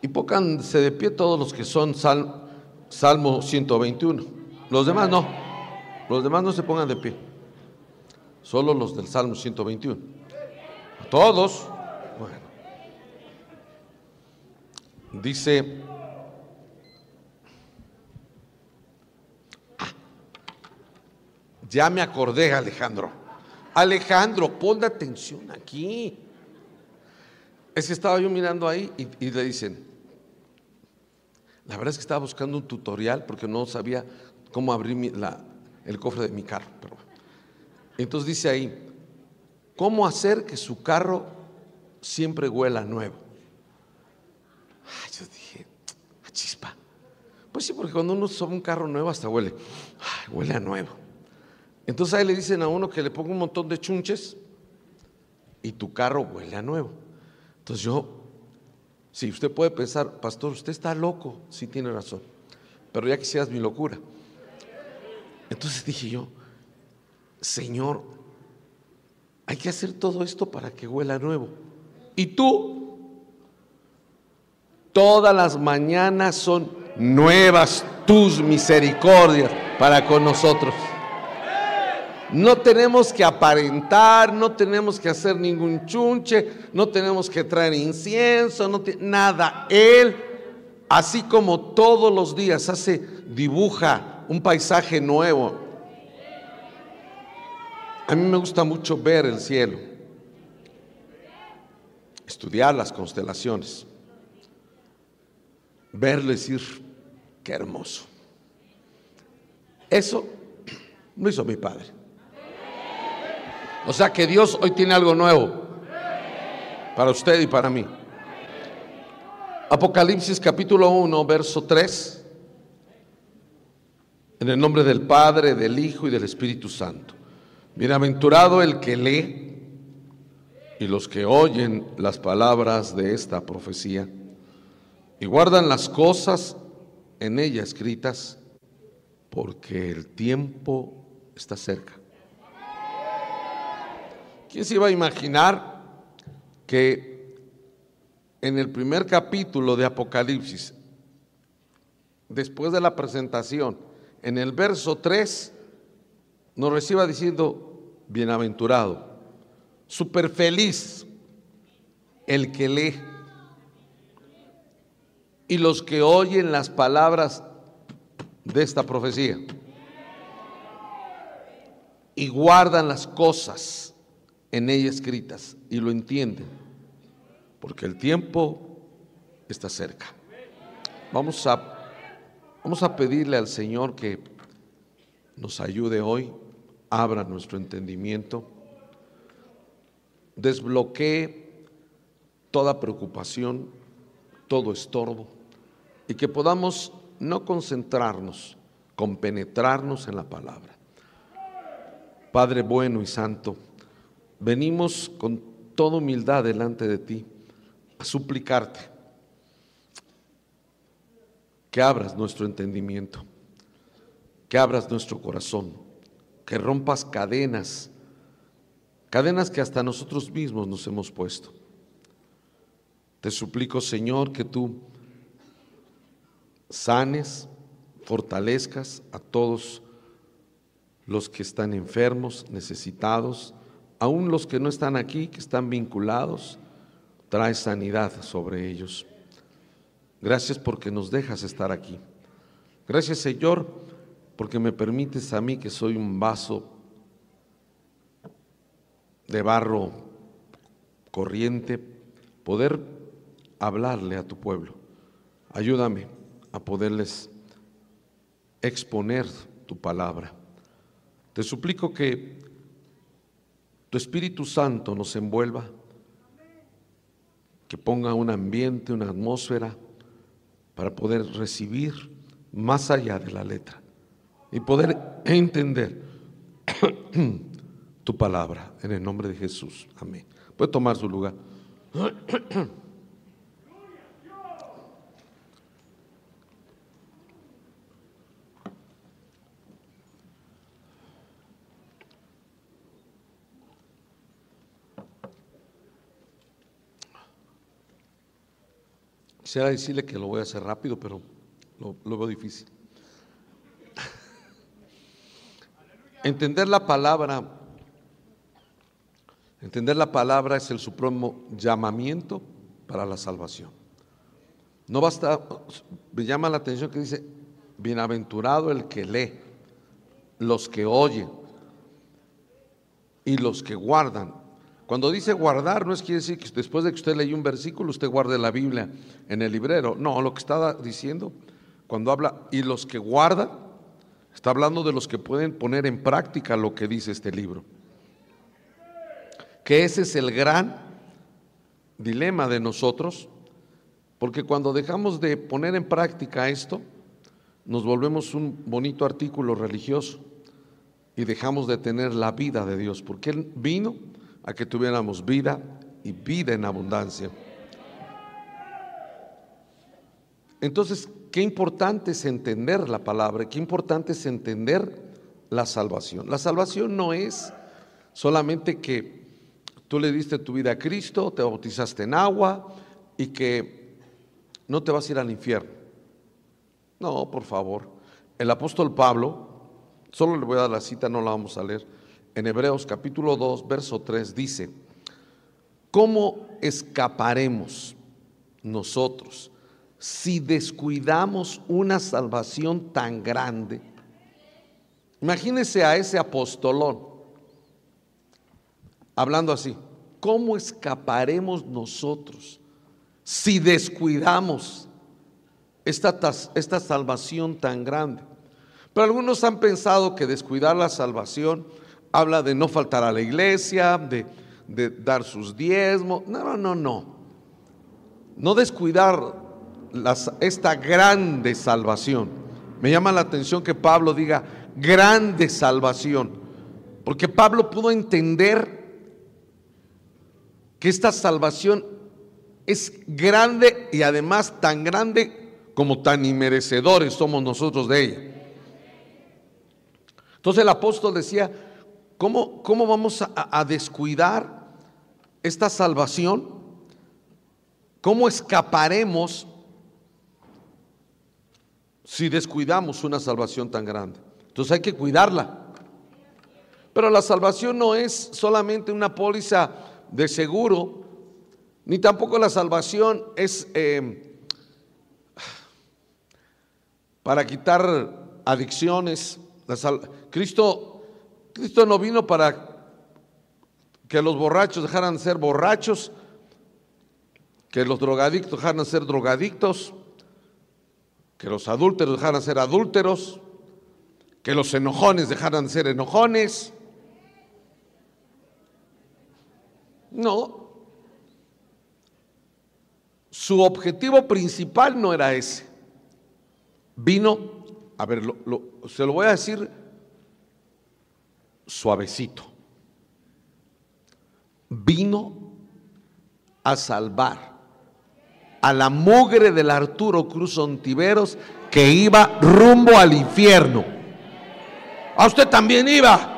Y pónganse de pie todos los que son Salmo 121. Los demás no. Los demás no se pongan de pie. Solo los del Salmo 121. Todos. Bueno. Dice Ya me acordé, Alejandro. Alejandro, pon atención aquí. Es que estaba yo mirando ahí y, le dicen, la verdad es que estaba buscando un tutorial porque no sabía cómo abrir el cofre de mi carro. Entonces dice ahí, ¿cómo hacer que su carro siempre huela nuevo? Yo dije, a ah, chispa. Pues sí, porque cuando uno sube un carro nuevo hasta huele, huele a nuevo. Entonces ahí le dicen a uno que le ponga un montón de chunches y tu carro huele a nuevo. Entonces yo, si usted puede pensar, pastor, usted está loco, sí tiene razón, pero ya quisieras mi locura. Entonces dije yo, Señor, hay que hacer todo esto para que huela nuevo. Y tú, todas las mañanas son nuevas tus misericordias para con nosotros. No tenemos que aparentar, no tenemos que hacer ningún chunche, no tenemos que traer incienso, nada. Él, así como todos los días, hace, dibuja un paisaje nuevo. A mí me gusta mucho ver el cielo, estudiar las constelaciones, verlo y decir, qué hermoso. Eso lo hizo mi padre. O sea que Dios hoy tiene algo nuevo para usted y para mí. Apocalipsis capítulo 1, verso 3. En el nombre del Padre, del Hijo y del Espíritu Santo. Bienaventurado el que lee y los que oyen las palabras de esta profecía y guardan las cosas en ella escritas, porque el tiempo está cerca. ¿Quién se iba a imaginar que en el primer capítulo de Apocalipsis, después de la presentación, en el verso 3, nos reciba diciendo, bienaventurado, super feliz el que lee. Y los que oyen las palabras de esta profecía y guardan las cosas en ella escritas y lo entienden, porque el tiempo está cerca. Vamos a, vamos a pedirle al Señor que nos ayude hoy, abra nuestro entendimiento, desbloquee toda preocupación, todo estorbo, y que podamos no concentrarnos, compenetrarnos en la palabra. Padre bueno y santo, venimos con toda humildad delante de ti a suplicarte que abras nuestro entendimiento, que abras nuestro corazón, que rompas cadenas, cadenas que hasta nosotros mismos nos hemos puesto. Te suplico, Señor, que tú sanes, fortalezcas a todos los que están enfermos, necesitados, aún los que no están aquí, que están vinculados, trae sanidad sobre ellos. Gracias porque nos dejas estar aquí. Gracias Señor porque me permites a mí que soy un vaso de barro corriente, poder hablarle a tu pueblo. Ayúdame a poderles exponer tu palabra. Te suplico que tu Espíritu Santo nos envuelva, que ponga un ambiente, una atmósfera para poder recibir más allá de la letra y poder entender tu palabra en el nombre de Jesús. Amén. Puede tomar su lugar. Quisiera decirle que lo voy a hacer rápido, pero lo, veo difícil. Entender la palabra, entender la palabra es el supremo llamamiento para la salvación. No basta, me llama la atención que dice, bienaventurado el que lee, los que oyen y los que guardan. Cuando dice guardar, no es quiere decir que después de que usted leyó un versículo, usted guarde la Biblia en el librero. No, lo que está diciendo, cuando habla, y los que guardan, está hablando de los que pueden poner en práctica lo que dice este libro. Que ese es el gran dilema de nosotros, porque cuando dejamos de poner en práctica esto, nos volvemos un bonito artículo religioso y dejamos de tener la vida de Dios, porque Él vino a que tuviéramos vida y vida en abundancia. Entonces, qué importante es entender la palabra, qué importante es entender la salvación. La salvación no es solamente que tú le diste tu vida a Cristo, te bautizaste en agua y que no te vas a ir al infierno. No, por favor. El apóstol Pablo, solo le voy a dar la cita, no la vamos a leer. En Hebreos capítulo 2, verso 3 dice, ¿cómo escaparemos nosotros si descuidamos una salvación tan grande? Imagínese a ese apostolón hablando así, ¿cómo escaparemos nosotros si descuidamos esta, esta salvación tan grande? Pero algunos han pensado que descuidar la salvación habla de no faltar a la iglesia, de, dar sus diezmos. No, no, no, no. No descuidar esta grande salvación. Me llama la atención que Pablo diga grande salvación, porque Pablo pudo entender que esta salvación es grande y además tan grande como tan inmerecedores somos nosotros de ella. Entonces el apóstol decía, ¿cómo, cómo vamos a, descuidar esta salvación? ¿Cómo escaparemos si descuidamos una salvación tan grande? Entonces hay que cuidarla. Pero la salvación no es solamente una póliza de seguro, ni tampoco la salvación es eh, para quitar adicciones. Cristo, Cristo no vino para que los borrachos dejaran de ser borrachos, que los drogadictos dejaran de ser drogadictos, que los adúlteros dejaran de ser adúlteros, que los enojones dejaran de ser enojones. No. Su objetivo principal no era ese. Vino, a ver, se lo voy a decir suavecito. Vino a salvar a la mugre del Arturo Cruz Ontiveros que iba rumbo al infierno. A usted también iba.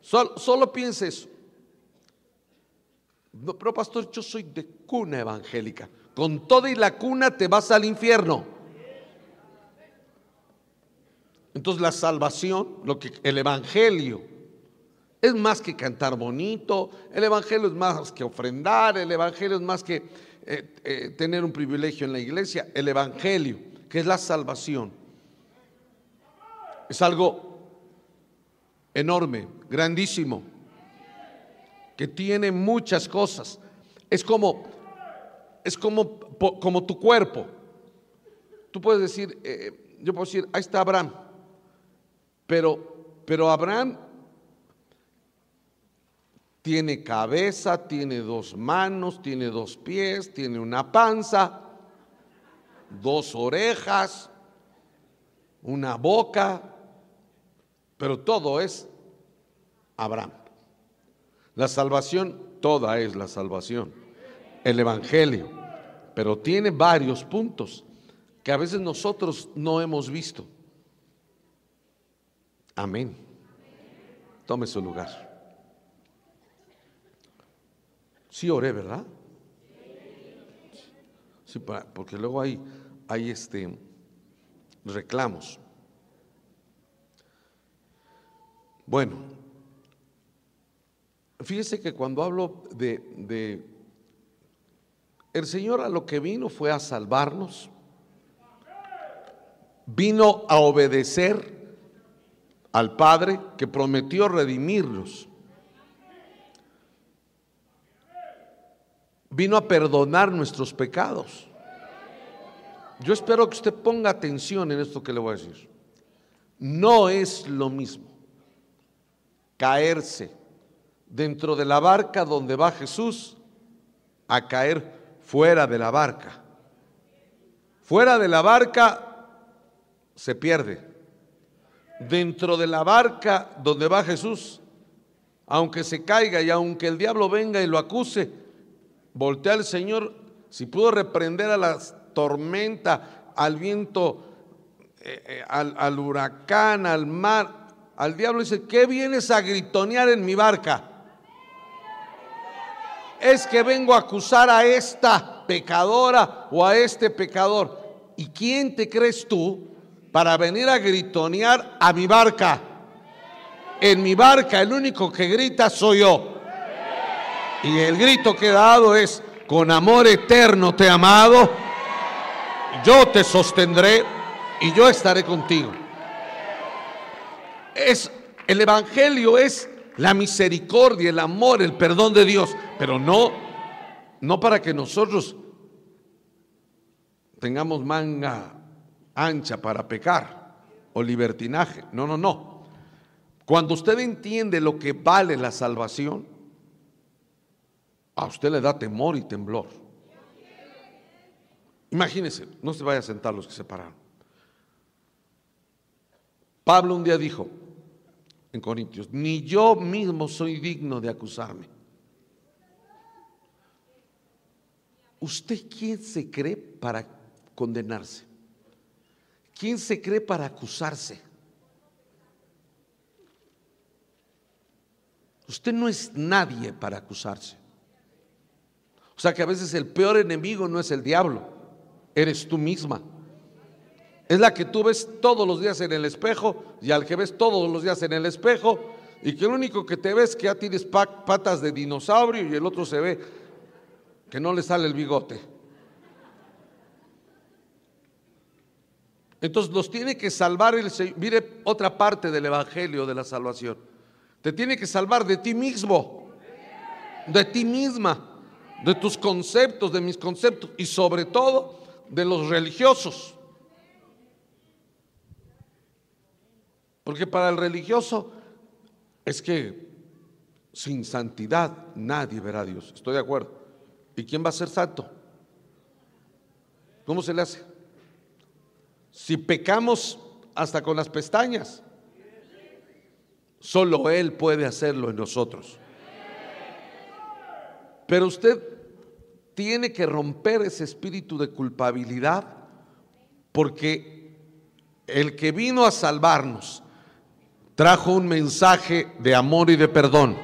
Solo, piense eso. Pero pastor, yo soy de cuna evangélica. Con toda y la cuna te vas al infierno. Entonces la salvación, lo que el evangelio es más que cantar bonito, el evangelio es más que ofrendar, el evangelio es más que eh, eh, tener un privilegio en la iglesia, el evangelio, que es la salvación. Es algo enorme, grandísimo, que tiene muchas cosas. Es como, es como, como tu cuerpo. Tú puedes decir, eh, yo puedo decir, ahí está Abraham, pero, pero Abraham tiene cabeza, tiene dos manos, tiene dos pies, tiene una panza, dos orejas, una boca, pero todo es Abraham. La salvación, toda es la salvación. El Evangelio. Pero tiene varios puntos que a veces nosotros no hemos visto. Amén. Tome su lugar. Sí oré, ¿verdad? Sí, porque luego hay, hay este, reclamos. Bueno, fíjese que cuando hablo de, de, el Señor a lo que vino fue a salvarnos, vino a obedecer al Padre que prometió redimirnos. Vino a perdonar nuestros pecados. Yo espero que usted ponga atención en esto que le voy a decir. No es lo mismo caerse dentro de la barca donde va Jesús a caer fuera de la barca. Fuera de la barca se pierde. Dentro de la barca donde va Jesús, aunque se caiga y aunque el diablo venga y lo acuse, voltea al Señor, si pudo reprender a la tormenta, al viento, eh, eh, al, al huracán, al mar, al diablo dice, ¿qué vienes a gritonear en mi barca? Es que vengo a acusar a esta pecadora o a este pecador. ¿Y quién te crees tú para venir a gritonear a mi barca? En mi barca el único que grita soy yo. Y el grito que he dado es, con amor eterno te he amado, yo te sostendré y yo estaré contigo. Es el evangelio es la misericordia, el amor, el perdón de Dios, pero no no para que nosotros tengamos manga ancha para pecar o libertinaje. No, no, no. Cuando usted entiende lo que vale la salvación, a usted le da temor y temblor. Imagínese, no se vaya a sentar los que se pararon. Pablo un día dijo en Corintios, ni yo mismo soy digno de acusarme. ¿Usted quién se cree para condenarse? ¿Quién se cree para acusarse? Usted no es nadie para acusarse. O sea que a veces el peor enemigo no es el diablo, eres tú misma. Es la que tú ves todos los días en el espejo y al que ves todos los días en el espejo y que el único que te ves que ya tienes patas de dinosaurio y el otro se ve que no le sale el bigote. Entonces nos tiene que salvar el Señor. Mire otra parte del Evangelio de la salvación. Te tiene que salvar de ti mismo, de ti misma, de tus conceptos, de mis conceptos y sobre todo de los religiosos. Porque para el religioso es que sin santidad nadie verá a Dios. Estoy de acuerdo. ¿Y quién va a ser santo? ¿Cómo se le hace? Si pecamos hasta con las pestañas, solo Él puede hacerlo en nosotros. Pero usted tiene que romper ese espíritu de culpabilidad porque el que vino a salvarnos trajo un mensaje de amor y de perdón.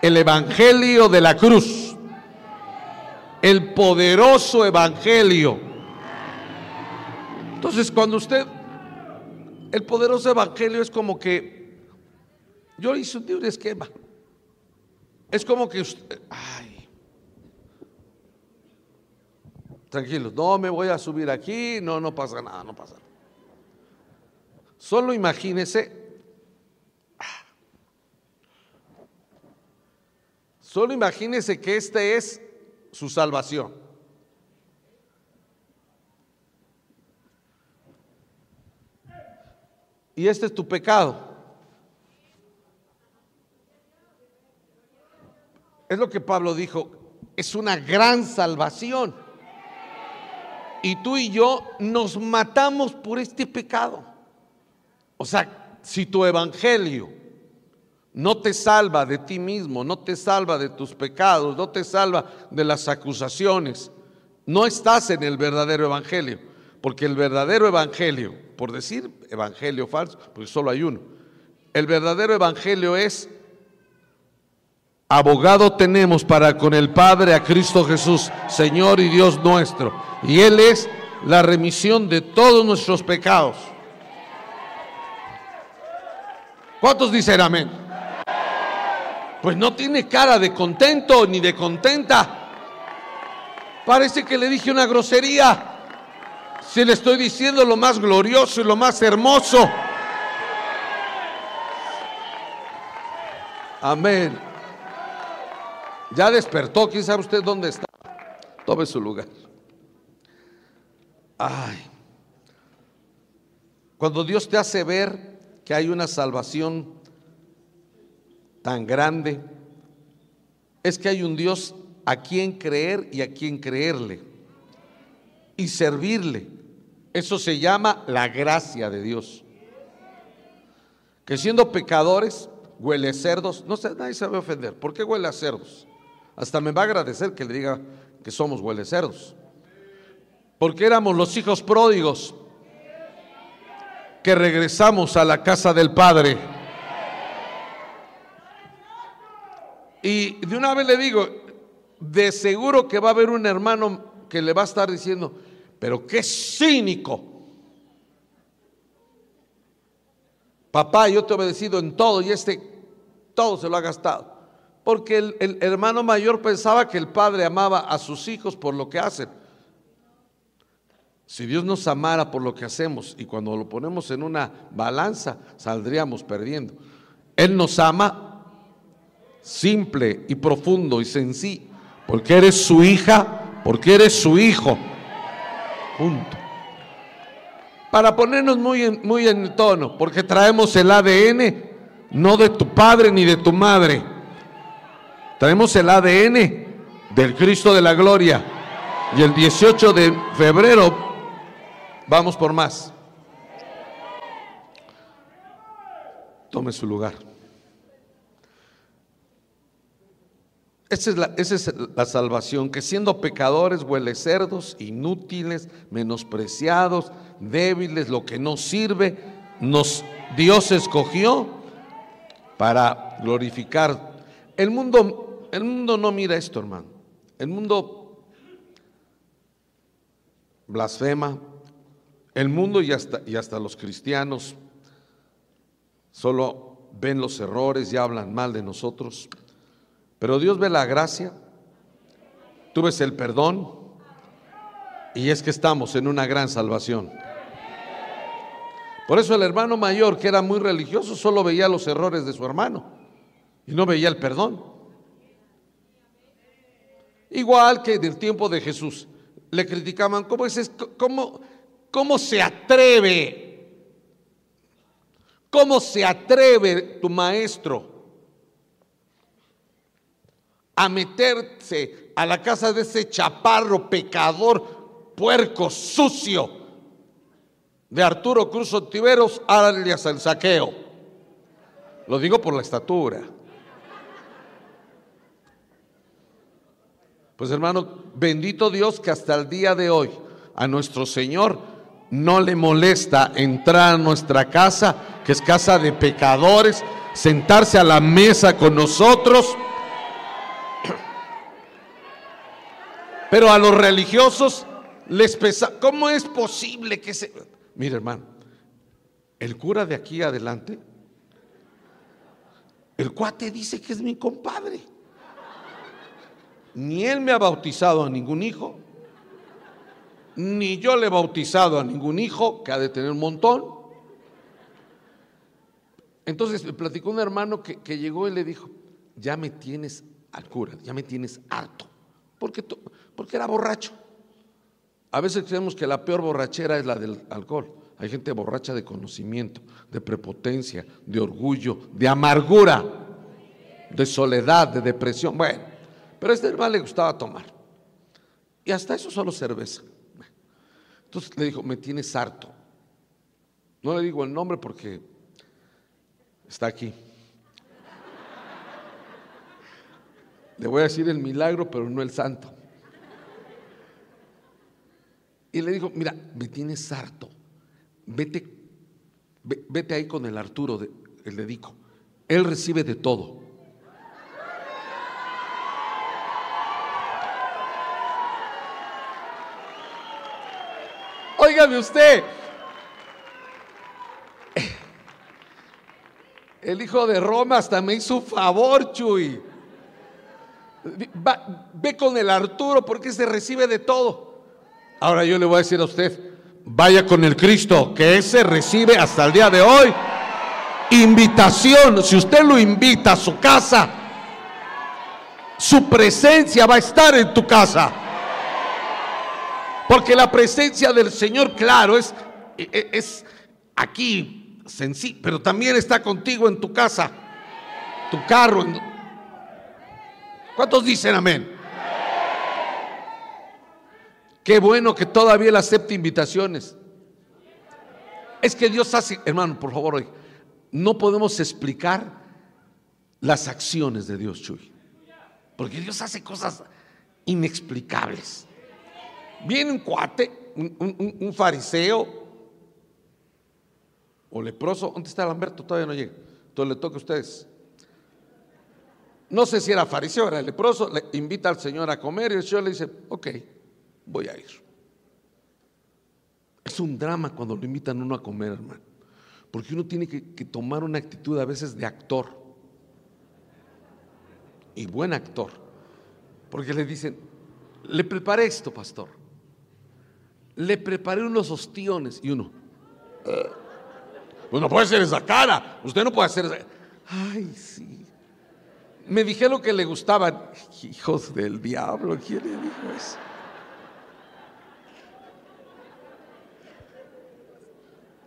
El Evangelio de la cruz, el poderoso Evangelio entonces, cuando usted, el poderoso evangelio es como que, yo hice un esquema. Es como que usted, ay, tranquilos, no me voy a subir aquí, no, no pasa nada, no pasa nada. Solo imagínese, solo imagínese que este es su salvación. Y este es tu pecado. Es lo que Pablo dijo, es una gran salvación. Y tú y yo nos matamos por este pecado. O sea, si tu evangelio no te salva de ti mismo, no te salva de tus pecados, no te salva de las acusaciones, no estás en el verdadero evangelio. Porque el verdadero evangelio, por decir evangelio falso, porque solo hay uno, el verdadero evangelio es abogado tenemos para con el Padre a Cristo Jesús, Señor y Dios nuestro. Y Él es la remisión de todos nuestros pecados. ¿Cuántos dicen amén? Pues no tiene cara de contento ni de contenta. Parece que le dije una grosería. Si le estoy diciendo lo más glorioso y lo más hermoso. Amén. Ya despertó. ¿Quién sabe usted dónde está? Tome su lugar. Ay. Cuando Dios te hace ver que hay una salvación tan grande, es que hay un Dios a quien creer y a quien creerle y servirle. Eso se llama la gracia de Dios. Que siendo pecadores, huele cerdos, no sé, nadie se va a ofender. ¿Por qué huele a cerdos? Hasta me va a agradecer que le diga que somos huele cerdos. Porque éramos los hijos pródigos que regresamos a la casa del Padre. Y de una vez le digo, de seguro que va a haber un hermano que le va a estar diciendo, pero qué cínico. Papá, yo te he obedecido en todo y este todo se lo ha gastado. Porque el, hermano mayor pensaba que el padre amaba a sus hijos por lo que hacen. Si Dios nos amara por lo que hacemos y cuando lo ponemos en una balanza, saldríamos perdiendo. Él nos ama simple y profundo y sencillo, porque eres su hija, porque eres su hijo. Punto. Para ponernos muy en, muy en tono, porque traemos el ADN no de tu padre ni de tu madre. Traemos el ADN del Cristo de la Gloria. Y el 18 de febrero vamos por más. Tome su lugar. Esa es, la, esa es, la, salvación, que siendo pecadores, huele cerdos, inútiles, menospreciados, débiles, lo que no sirve, nos Dios escogió para glorificar. El mundo, el mundo no mira esto, hermano. El mundo blasfema. El mundo y hasta, y hasta los cristianos solo ven los errores y hablan mal de nosotros. Pero Dios ve la gracia, tú ves el perdón y es que estamos en una gran salvación. Por eso el hermano mayor, que era muy religioso, solo veía los errores de su hermano y no veía el perdón. Igual que en el tiempo de Jesús, le criticaban, ¿cómo, es, cómo, cómo se atreve? ¿Cómo se atreve tu maestro a meterse a la casa de ese chaparro pecador, puerco, sucio, de Arturo Cruz Ontiveros, alias el saqueo. Lo digo por la estatura. Pues hermano, bendito Dios que hasta el día de hoy a nuestro Señor no le molesta entrar a nuestra casa, que es casa de pecadores, sentarse a la mesa con nosotros Pero a los religiosos les pesa. ¿Cómo es posible que se... Mire hermano, el cura de aquí adelante, el cuate dice que es mi compadre. Ni él me ha bautizado a ningún hijo, ni yo le he bautizado a ningún hijo, que ha de tener un montón. Entonces me platicó un hermano que, que llegó y le dijo, ya me tienes al cura, ya me tienes harto. Porque porque era borracho. A veces creemos que la peor borrachera es la del alcohol. Hay gente borracha de conocimiento, de prepotencia, de orgullo, de amargura, de soledad, de depresión. Bueno, pero a este hermano le gustaba tomar. Y hasta eso solo cerveza. Entonces le dijo, me tienes harto. No le digo el nombre porque está aquí. Le voy a decir el milagro, pero no el santo. Y le dijo, mira, me tienes harto, vete, vete ahí con el Arturo, de, el dedico, él recibe de todo. Óigame usted, el hijo de Roma hasta me hizo un favor, Chuy. Ve con el Arturo porque se recibe de todo. Ahora yo le voy a decir a usted, vaya con el Cristo, que ese recibe hasta el día de hoy invitación. Si usted lo invita a su casa, su presencia va a estar en tu casa. Porque la presencia del Señor, claro, es, es aquí, sencillo, pero también está contigo en tu casa, tu carro. ¿Cuántos dicen amén? Qué bueno que todavía él acepte invitaciones. Es que Dios hace, hermano, por favor, hoy, no podemos explicar las acciones de Dios, Chuy. Porque Dios hace cosas inexplicables. Viene un cuate, un, fariseo o leproso. ¿Dónde está Lamberto? Todavía no llega. Entonces le toca a ustedes. No sé si era fariseo, era leproso. Le invita al Señor a comer y el Señor le dice, ok, voy a ir. Es un drama cuando lo invitan uno a comer, hermano. Porque uno tiene que, tomar una actitud a veces de actor. Y buen actor. Porque le dicen, le preparé esto, pastor. Le preparé unos ostiones. Y uno, pues no puede ser esa cara. Usted no puede hacer esa. Ay, sí. Me dijeron que le gustaban. Hijos del diablo, ¿quién le dijo eso?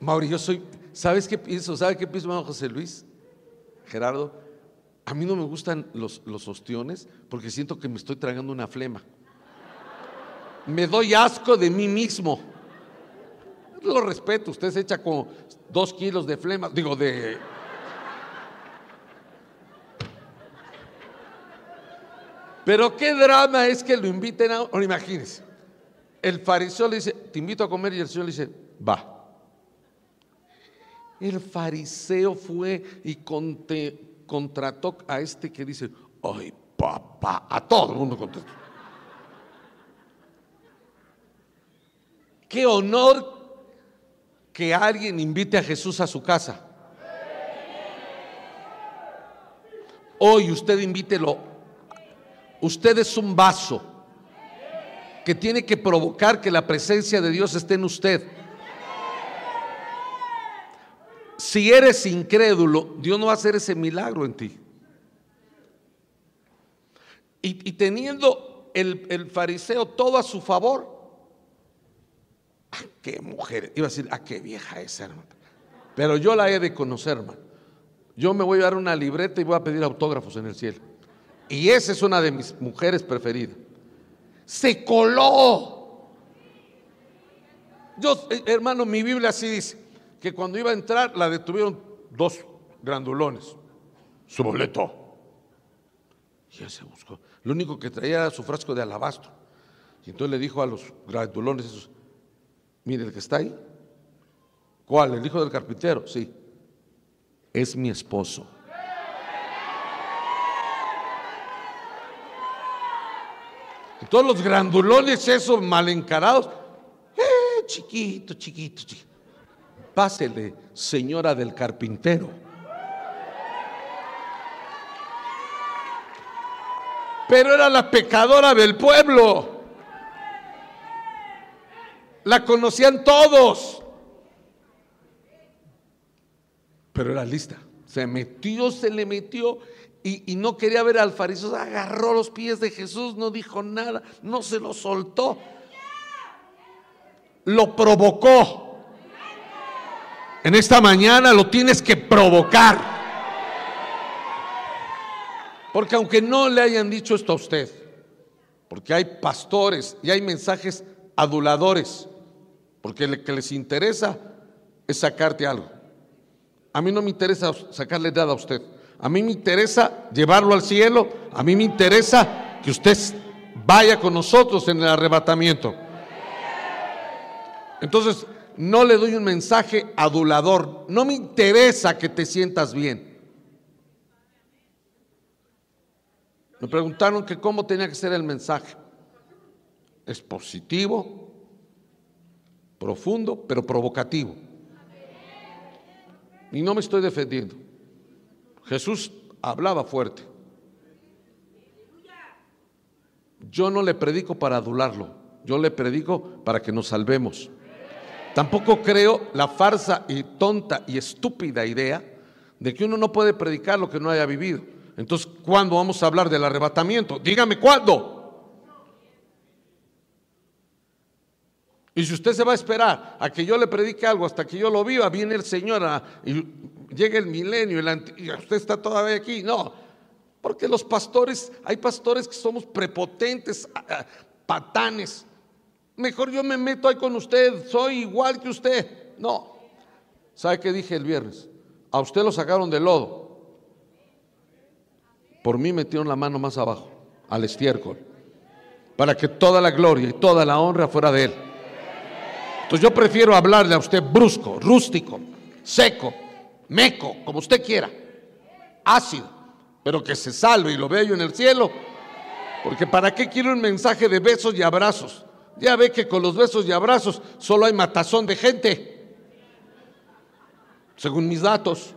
Mauri, yo soy, ¿sabes qué pienso? ¿Sabe qué pienso, José Luis? Gerardo, a mí no me gustan los, los ostiones porque siento que me estoy tragando una flema. Me doy asco de mí mismo. Lo respeto, usted se echa como dos kilos de flema, digo, de... Pero qué drama es que lo inviten a... imagínense, el fariseo le dice, te invito a comer y el señor le dice, va. El fariseo fue y contrató a este que dice, ay papá, a todo el mundo contrató. Qué honor que alguien invite a Jesús a su casa. Hoy usted invítelo. Usted es un vaso que tiene que provocar que la presencia de Dios esté en usted. Si eres incrédulo, Dios no va a hacer ese milagro en ti. Y, teniendo el, fariseo todo a su favor, ¿a ah, qué mujer? Iba a decir, ¿a ah, qué vieja es, hermano? Pero yo la he de conocer, hermano. Yo me voy a dar una libreta y voy a pedir autógrafos en el cielo. Y esa es una de mis mujeres preferidas. Se coló. Yo, eh, hermano, mi Biblia así dice que cuando iba a entrar la detuvieron dos grandulones. Su boleto. Y él se buscó. Lo único que traía era su frasco de alabastro. Y entonces le dijo a los grandulones esos, mire el que está ahí. ¿Cuál? ¿El hijo del carpintero? Sí. Es mi esposo. Y todos los grandulones esos mal encarados, eh, chiquito, chiquito, chiquito. Pásele, señora del carpintero. Pero era la pecadora del pueblo. La conocían todos. Pero era lista. Se metió, se le metió y, no quería ver al fariseo. Agarró los pies de Jesús, no dijo nada, no se lo soltó. Lo provocó. En esta mañana lo tienes que provocar. Porque aunque no le hayan dicho esto a usted, porque hay pastores y hay mensajes aduladores, porque lo que les interesa es sacarte algo. A mí no me interesa sacarle nada a usted. A mí me interesa llevarlo al cielo. A mí me interesa que usted vaya con nosotros en el arrebatamiento. Entonces, no le doy un mensaje adulador. No me interesa que te sientas bien. Me preguntaron que cómo tenía que ser el mensaje. ¿Es positivo? profundo, pero provocativo. Y no me estoy defendiendo. Jesús hablaba fuerte. Yo no le predico para adularlo, yo le predico para que nos salvemos. Tampoco creo la farsa y tonta y estúpida idea de que uno no puede predicar lo que no haya vivido. Entonces, ¿cuándo vamos a hablar del arrebatamiento? Dígame cuándo. Y si usted se va a esperar a que yo le predique algo hasta que yo lo viva, viene el Señor y llega el milenio y usted está todavía aquí. No, porque los pastores, hay pastores que somos prepotentes, patanes. Mejor yo me meto ahí con usted, soy igual que usted. No. ¿Sabe qué dije el viernes? A usted lo sacaron del lodo. Por mí metieron la mano más abajo, al estiércol, para que toda la gloria y toda la honra fuera de él. Entonces yo prefiero hablarle a usted brusco, rústico, seco, meco, como usted quiera, ácido, pero que se salve y lo vea yo en el cielo. Porque ¿para qué quiero un mensaje de besos y abrazos? Ya ve que con los besos y abrazos solo hay matazón de gente, según mis datos.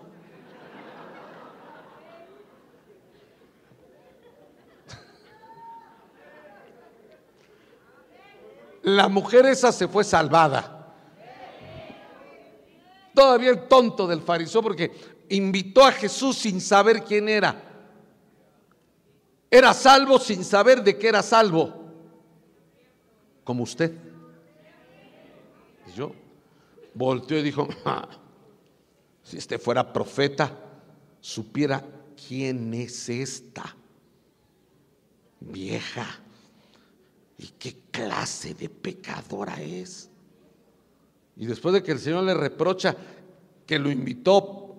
La mujer esa se fue salvada. Todavía el tonto del fariseo porque invitó a Jesús sin saber quién era. Era salvo sin saber de qué era salvo. Como usted. Yo volteó y dijo, ah, si este fuera profeta, supiera quién es esta vieja ¿Y qué clase de pecadora es? Y después de que el Señor le reprocha que lo invitó,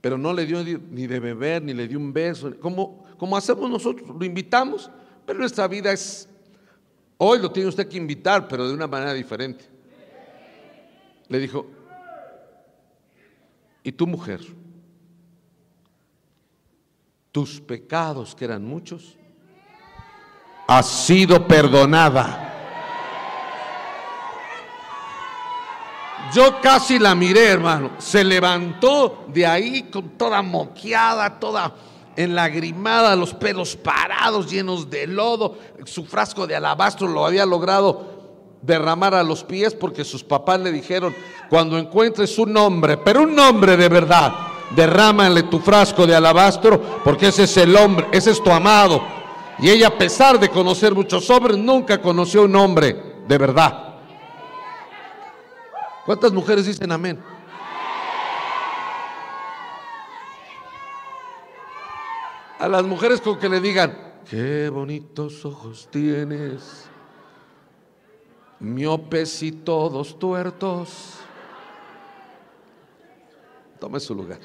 pero no le dio ni de beber, ni le dio un beso, como, como hacemos nosotros, lo invitamos, pero nuestra vida es, hoy lo tiene usted que invitar, pero de una manera diferente. Le dijo, ¿y tu mujer? Tus pecados, que eran muchos, ha sido perdonada. Yo casi la miré, hermano. Se levantó de ahí con toda moqueada, toda enlagrimada, los pelos parados, llenos de lodo. Su frasco de alabastro lo había logrado derramar a los pies porque sus papás le dijeron, cuando encuentres un hombre, pero un hombre de verdad, derrámale tu frasco de alabastro porque ese es el hombre, ese es tu amado. Y ella, a pesar de conocer muchos hombres, nunca conoció un hombre de verdad. ¿Cuántas mujeres dicen amén? A las mujeres con que le digan, qué bonitos ojos tienes, miopes y todos tuertos. Tome su lugar.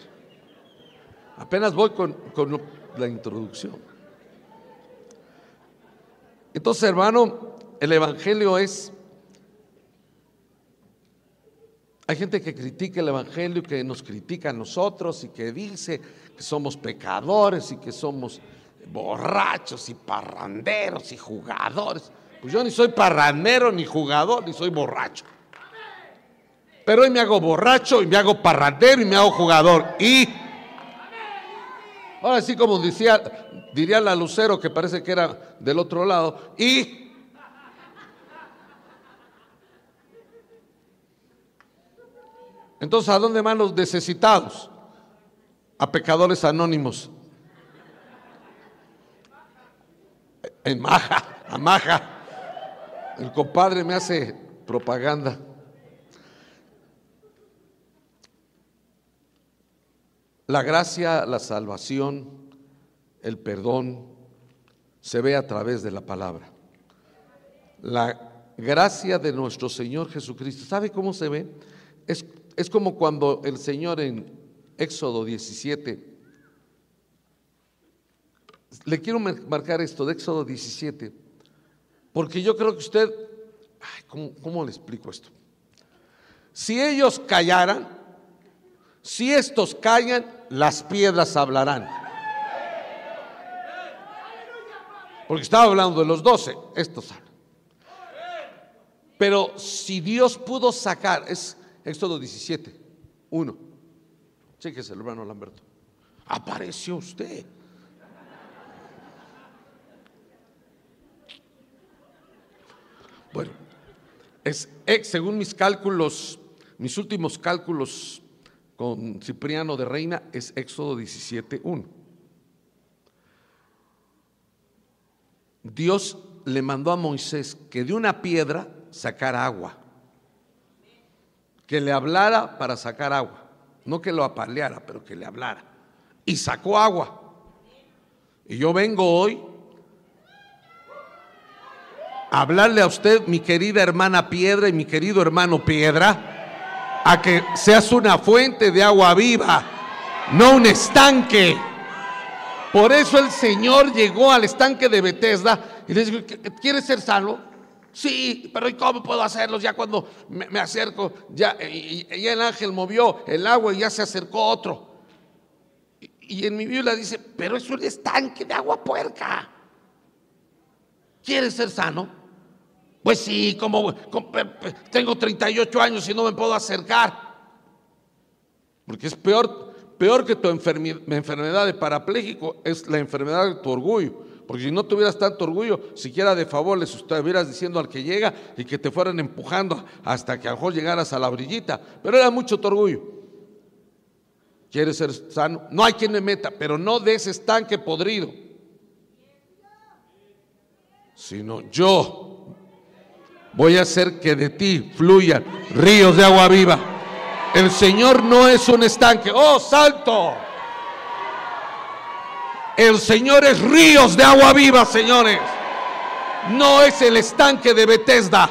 Apenas voy con, con la introducción. Entonces, hermano, el Evangelio es... Hay gente que critica el Evangelio, que nos critica a nosotros y que dice que somos pecadores y que somos borrachos y parranderos y jugadores. Pues yo ni soy parrandero, ni jugador, ni soy borracho. Pero hoy me hago borracho y me hago parrandero y me hago jugador. Y ahora sí, como decía, diría la Lucero, que parece que era del otro lado, y entonces, ¿a dónde van los necesitados? A pecadores anónimos. En Maja, a Maja. El compadre me hace propaganda. La gracia, la salvación, el perdón se ve a través de la palabra. La gracia de nuestro Señor Jesucristo, ¿sabe cómo se ve? Es, es como cuando el Señor en Éxodo 17, le quiero marcar esto de Éxodo 17, porque yo creo que usted, ¿cómo, ¿cómo le explico esto? Si ellos callaran, si estos callan, las piedras hablarán. Porque estaba hablando de los doce, estos hablan. Pero si Dios pudo sacar, es Éxodo 17, 1. Chéquese, hermano Lamberto. Apareció usted. Bueno, es, según mis cálculos, mis últimos cálculos con Cipriano de Reina, es Éxodo 17, 1. Dios le mandó a Moisés que de una piedra sacara agua, que le hablara para sacar agua, no que lo apaleara, pero que le hablara. Y sacó agua. Y yo vengo hoy a hablarle a usted, mi querida hermana piedra y mi querido hermano piedra, a que seas una fuente de agua viva, no un estanque. Por eso el Señor llegó al estanque de Bethesda y le dijo, ¿quieres ser sano? Sí, pero ¿y cómo puedo hacerlo? Ya cuando me, acerco, ya, y, el ángel movió el agua y ya se acercó otro. Y, y en mi Biblia dice, pero es un estanque de agua puerca. ¿Quieres ser sano? Pues sí, como, tengo 38 años y no me puedo acercar. Porque es peor Peor que tu enfermedad de parapléjico es la enfermedad de tu orgullo. Porque si no tuvieras tanto orgullo, siquiera de favor les estuvieras diciendo al que llega y que te fueran empujando hasta que a lo mejor llegaras a la brillita. Pero era mucho tu orgullo. ¿Quieres ser sano? No hay quien me meta, pero no de ese estanque podrido. Sino yo voy a hacer que de ti fluyan ríos de agua viva. El Señor no es un estanque. Oh, salto. El Señor es ríos de agua viva, señores. No es el estanque de Bethesda.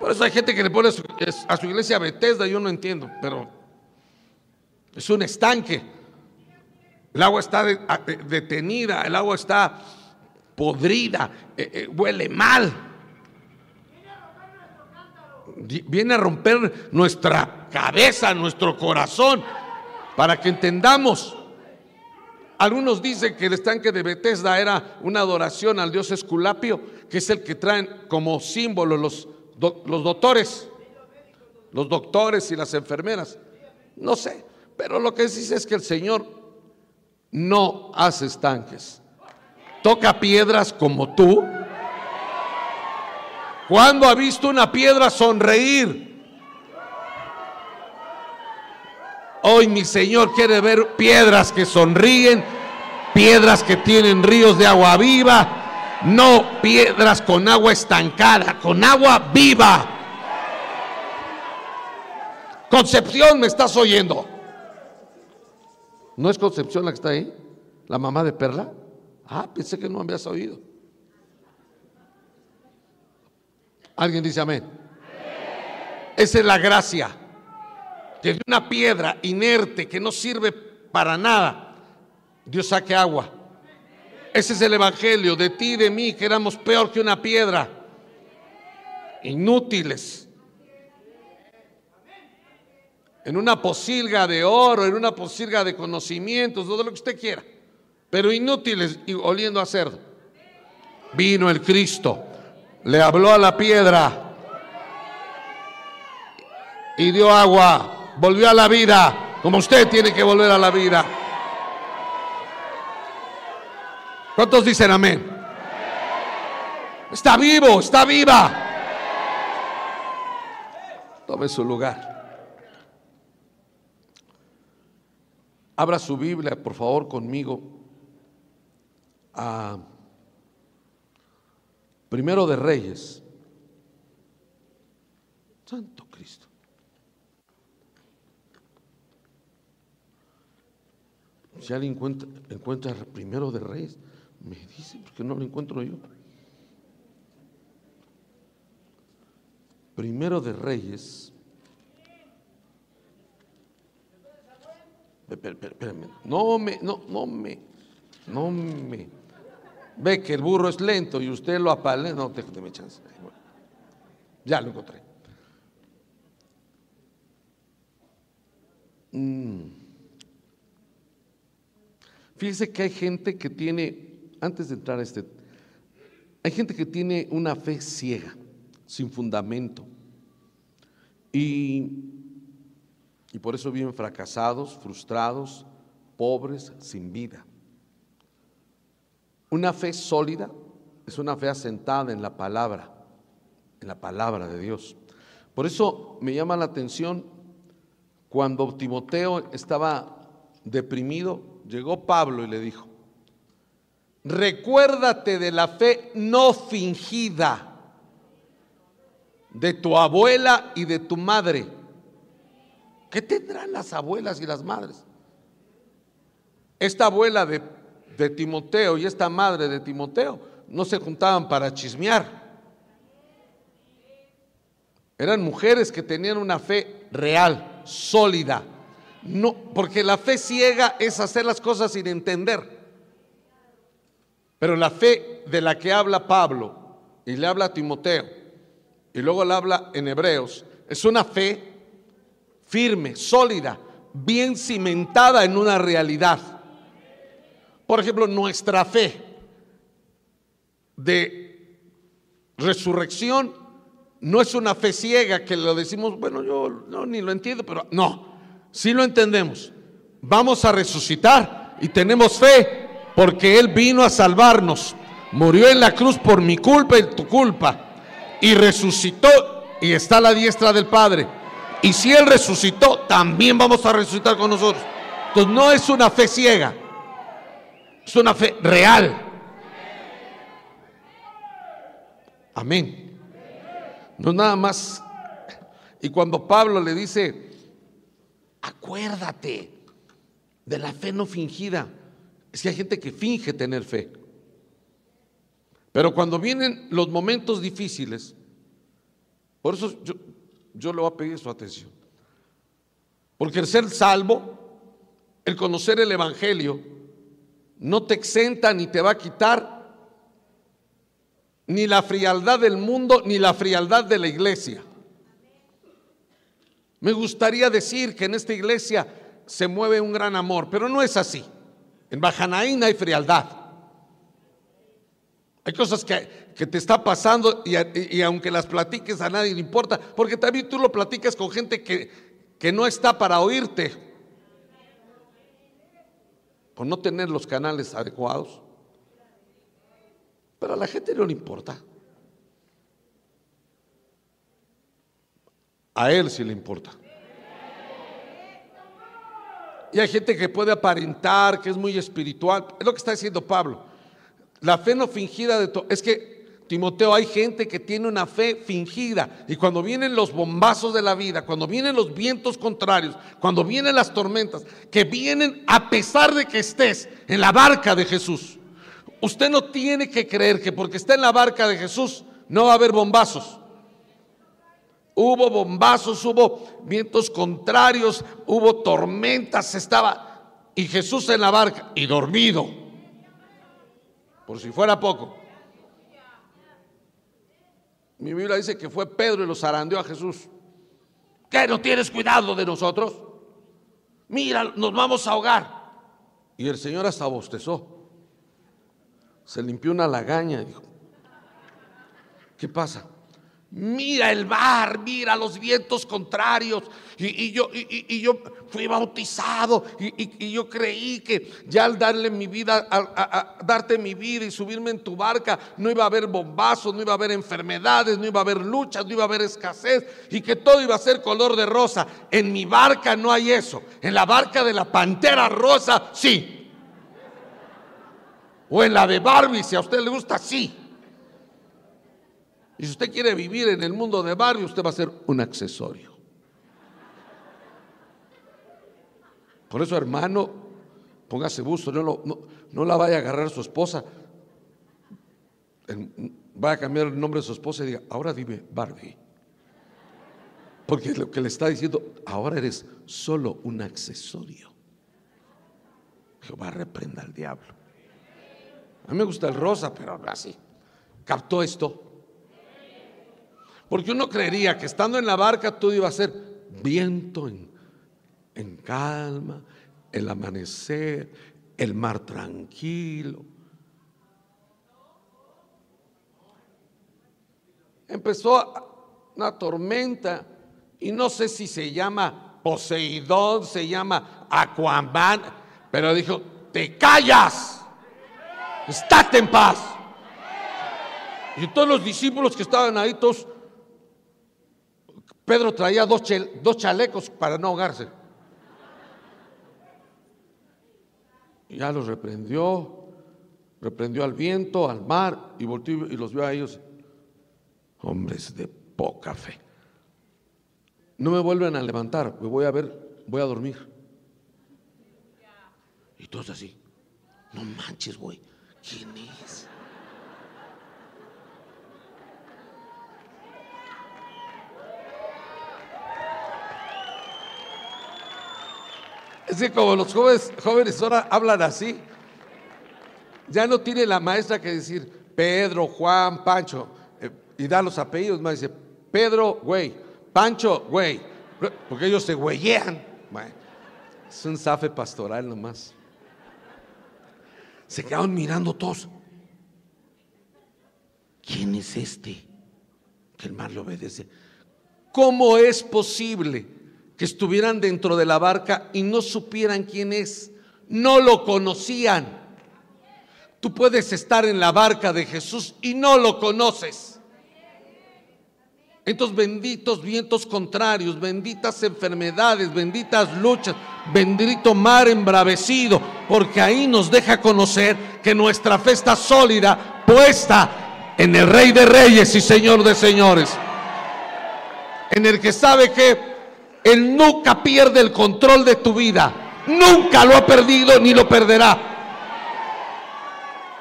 Por eso hay gente que le pone a su, iglesia Bethesda, yo no entiendo, pero es un estanque. El agua está detenida, el agua está podrida, eh, eh, huele mal viene a romper nuestra cabeza, nuestro corazón, para que entendamos. Algunos dicen que el estanque de Bethesda era una adoración al dios Esculapio, que es el que traen como símbolo los, los doctores, los doctores y las enfermeras. No sé, pero lo que dice es que el Señor no hace estanques. Toca piedras como tú, ¿Cuándo ha visto una piedra sonreír? Hoy mi Señor quiere ver piedras que sonríen, piedras que tienen ríos de agua viva, no piedras con agua estancada, con agua viva. Concepción, ¿me estás oyendo? ¿No es Concepción la que está ahí? ¿La mamá de Perla? Ah, pensé que no habías oído. ¿Alguien dice amén? Esa es la gracia. Que de una piedra inerte que no sirve para nada, Dios saque agua. Ese es el evangelio de ti y de mí, que éramos peor que una piedra. Inútiles. En una posilga de oro, en una posilga de conocimientos, todo lo que usted quiera. Pero inútiles y oliendo a cerdo. Vino el Cristo le habló a la piedra y dio agua, volvió a la vida, como usted tiene que volver a la vida. ¿Cuántos dicen amén? Está vivo, está viva. Tome su lugar. Abra su Biblia, por favor, conmigo. A Primero de Reyes. Santo Cristo. Si alguien encuentra, encuentra primero de Reyes, me dice, porque no lo encuentro yo. Primero de Reyes. No me, no, no me, no me ve que el burro es lento y usted lo apale, no, déjame chance. ya lo encontré. Mm. Fíjese que hay gente que tiene, antes de entrar a este, hay gente que tiene una fe ciega. sin fundamento. Y, y por eso viven fracasados, frustrados, pobres, sin vida. Una fe sólida es una fe asentada en la palabra, en la palabra de Dios. Por eso me llama la atención cuando Timoteo estaba deprimido, llegó Pablo y le dijo, recuérdate de la fe no fingida de tu abuela y de tu madre. ¿Qué tendrán las abuelas y las madres? Esta abuela de, de Timoteo y esta madre de Timoteo no se juntaban para chismear. Eran mujeres que tenían una fe real, sólida. No, porque la fe ciega es hacer las cosas sin entender. Pero la fe de la que habla Pablo y le habla a Timoteo y luego le habla en Hebreos es una fe firme, sólida, bien cimentada en una realidad. Por ejemplo, nuestra fe de resurrección no es una fe ciega que lo decimos, bueno, yo no, ni lo entiendo, pero no, sí lo entendemos. Vamos a resucitar y tenemos fe porque Él vino a salvarnos. Murió en la cruz por mi culpa y tu culpa. Y resucitó y está a la diestra del Padre. Y si Él resucitó, también vamos a resucitar con nosotros. Entonces no es una fe ciega, es una fe real. Amén. No nada más. Y cuando Pablo le dice, acuérdate de la fe no fingida. Es que hay gente que finge tener fe. Pero cuando vienen los momentos difíciles, por eso yo, le voy a pedir su atención. Porque el ser salvo, el conocer el Evangelio, no te exenta ni te va a quitar ni la frialdad del mundo, ni la frialdad de la iglesia. Me gustaría decir que en esta iglesia se mueve un gran amor, pero no es así. En Bajanaín hay frialdad. Hay cosas que, te está pasando y, aunque las platiques a nadie le importa, porque también tú lo platicas con gente que, que no está para oírte, por no tener los canales adecuados. Pero a la gente no le importa. A él sí le importa. Y hay gente que puede aparentar que es muy espiritual. Es lo que está diciendo Pablo. La fe no fingida de todo. Es que, Timoteo, hay gente que tiene una fe fingida. Y cuando vienen los bombazos de la vida, cuando vienen los vientos contrarios, cuando vienen las tormentas, que vienen a pesar de que estés en la barca de Jesús. Usted no tiene que creer que porque está en la barca de Jesús no va a haber bombazos. Hubo bombazos, hubo vientos contrarios, hubo tormentas, estaba y Jesús en la barca y dormido. Por si fuera poco. Mi Biblia dice que fue Pedro y lo zarandeó a Jesús. ¿Qué no tienes cuidado de nosotros? Mira, nos vamos a ahogar. Y el Señor hasta bostezó. Se limpió una lagaña y dijo, ¿qué pasa? Mira el mar, mira los vientos contrarios. Y, yo, y, yo fui bautizado y, yo creí que ya al darle mi vida, a, darte mi vida y subirme en tu barca, no iba a haber bombazos, no iba a haber enfermedades, no iba a haber luchas, no iba a haber escasez y que todo iba a ser color de rosa. En mi barca no hay eso. En la barca de la pantera rosa, sí. O en la de Barbie, si a usted le gusta, sí. Y si usted quiere vivir en el mundo de Barbie, usted va a ser un accesorio. Por eso, hermano, póngase busto, no, no, la vaya a agarrar su esposa. Vaya a cambiar el nombre de su esposa y diga, ahora dime Barbie. Porque lo que le está diciendo, ahora eres solo un accesorio. Jehová reprenda al diablo. A mí me gusta el rosa, pero así. Captó esto. Porque uno creería que estando en la barca todo iba a ser viento en, en calma, el amanecer, el mar tranquilo. empezó una tormenta y no sé si se llama Poseidón, se llama Aquaman, pero dijo, te callas, estate en paz. Y todos los discípulos que estaban ahí, todos, Pedro traía dos, dos chalecos para no ahogarse. Y ya los reprendió, reprendió al viento, al mar, y volvió y los vio a ellos, hombres de poca fe. No me vuelven a levantar, me voy a ver, voy a dormir. Y todos así, no manches, güey, ¿quién es? Es que como los jóvenes, jóvenes ahora hablan así, ya no tiene la maestra que decir Pedro, Juan, Pancho, eh, y da los apellidos, más dice Pedro, güey, Pancho, güey, porque ellos se güeyean. es un zafe pastoral nomás. Se quedaron mirando todos. ¿Quién es este que el mar le obedece? ¿Cómo es posible que estuvieran dentro de la barca y no supieran quién es? No lo conocían. Tú puedes estar en la barca de Jesús y no lo conoces. Estos benditos vientos contrarios, benditas enfermedades, benditas luchas, bendito mar embravecido, porque ahí nos deja conocer que nuestra fe está sólida, puesta en el Rey de Reyes y Señor de Señores, en el que sabe que Él nunca pierde el control de tu vida, nunca lo ha perdido ni lo perderá,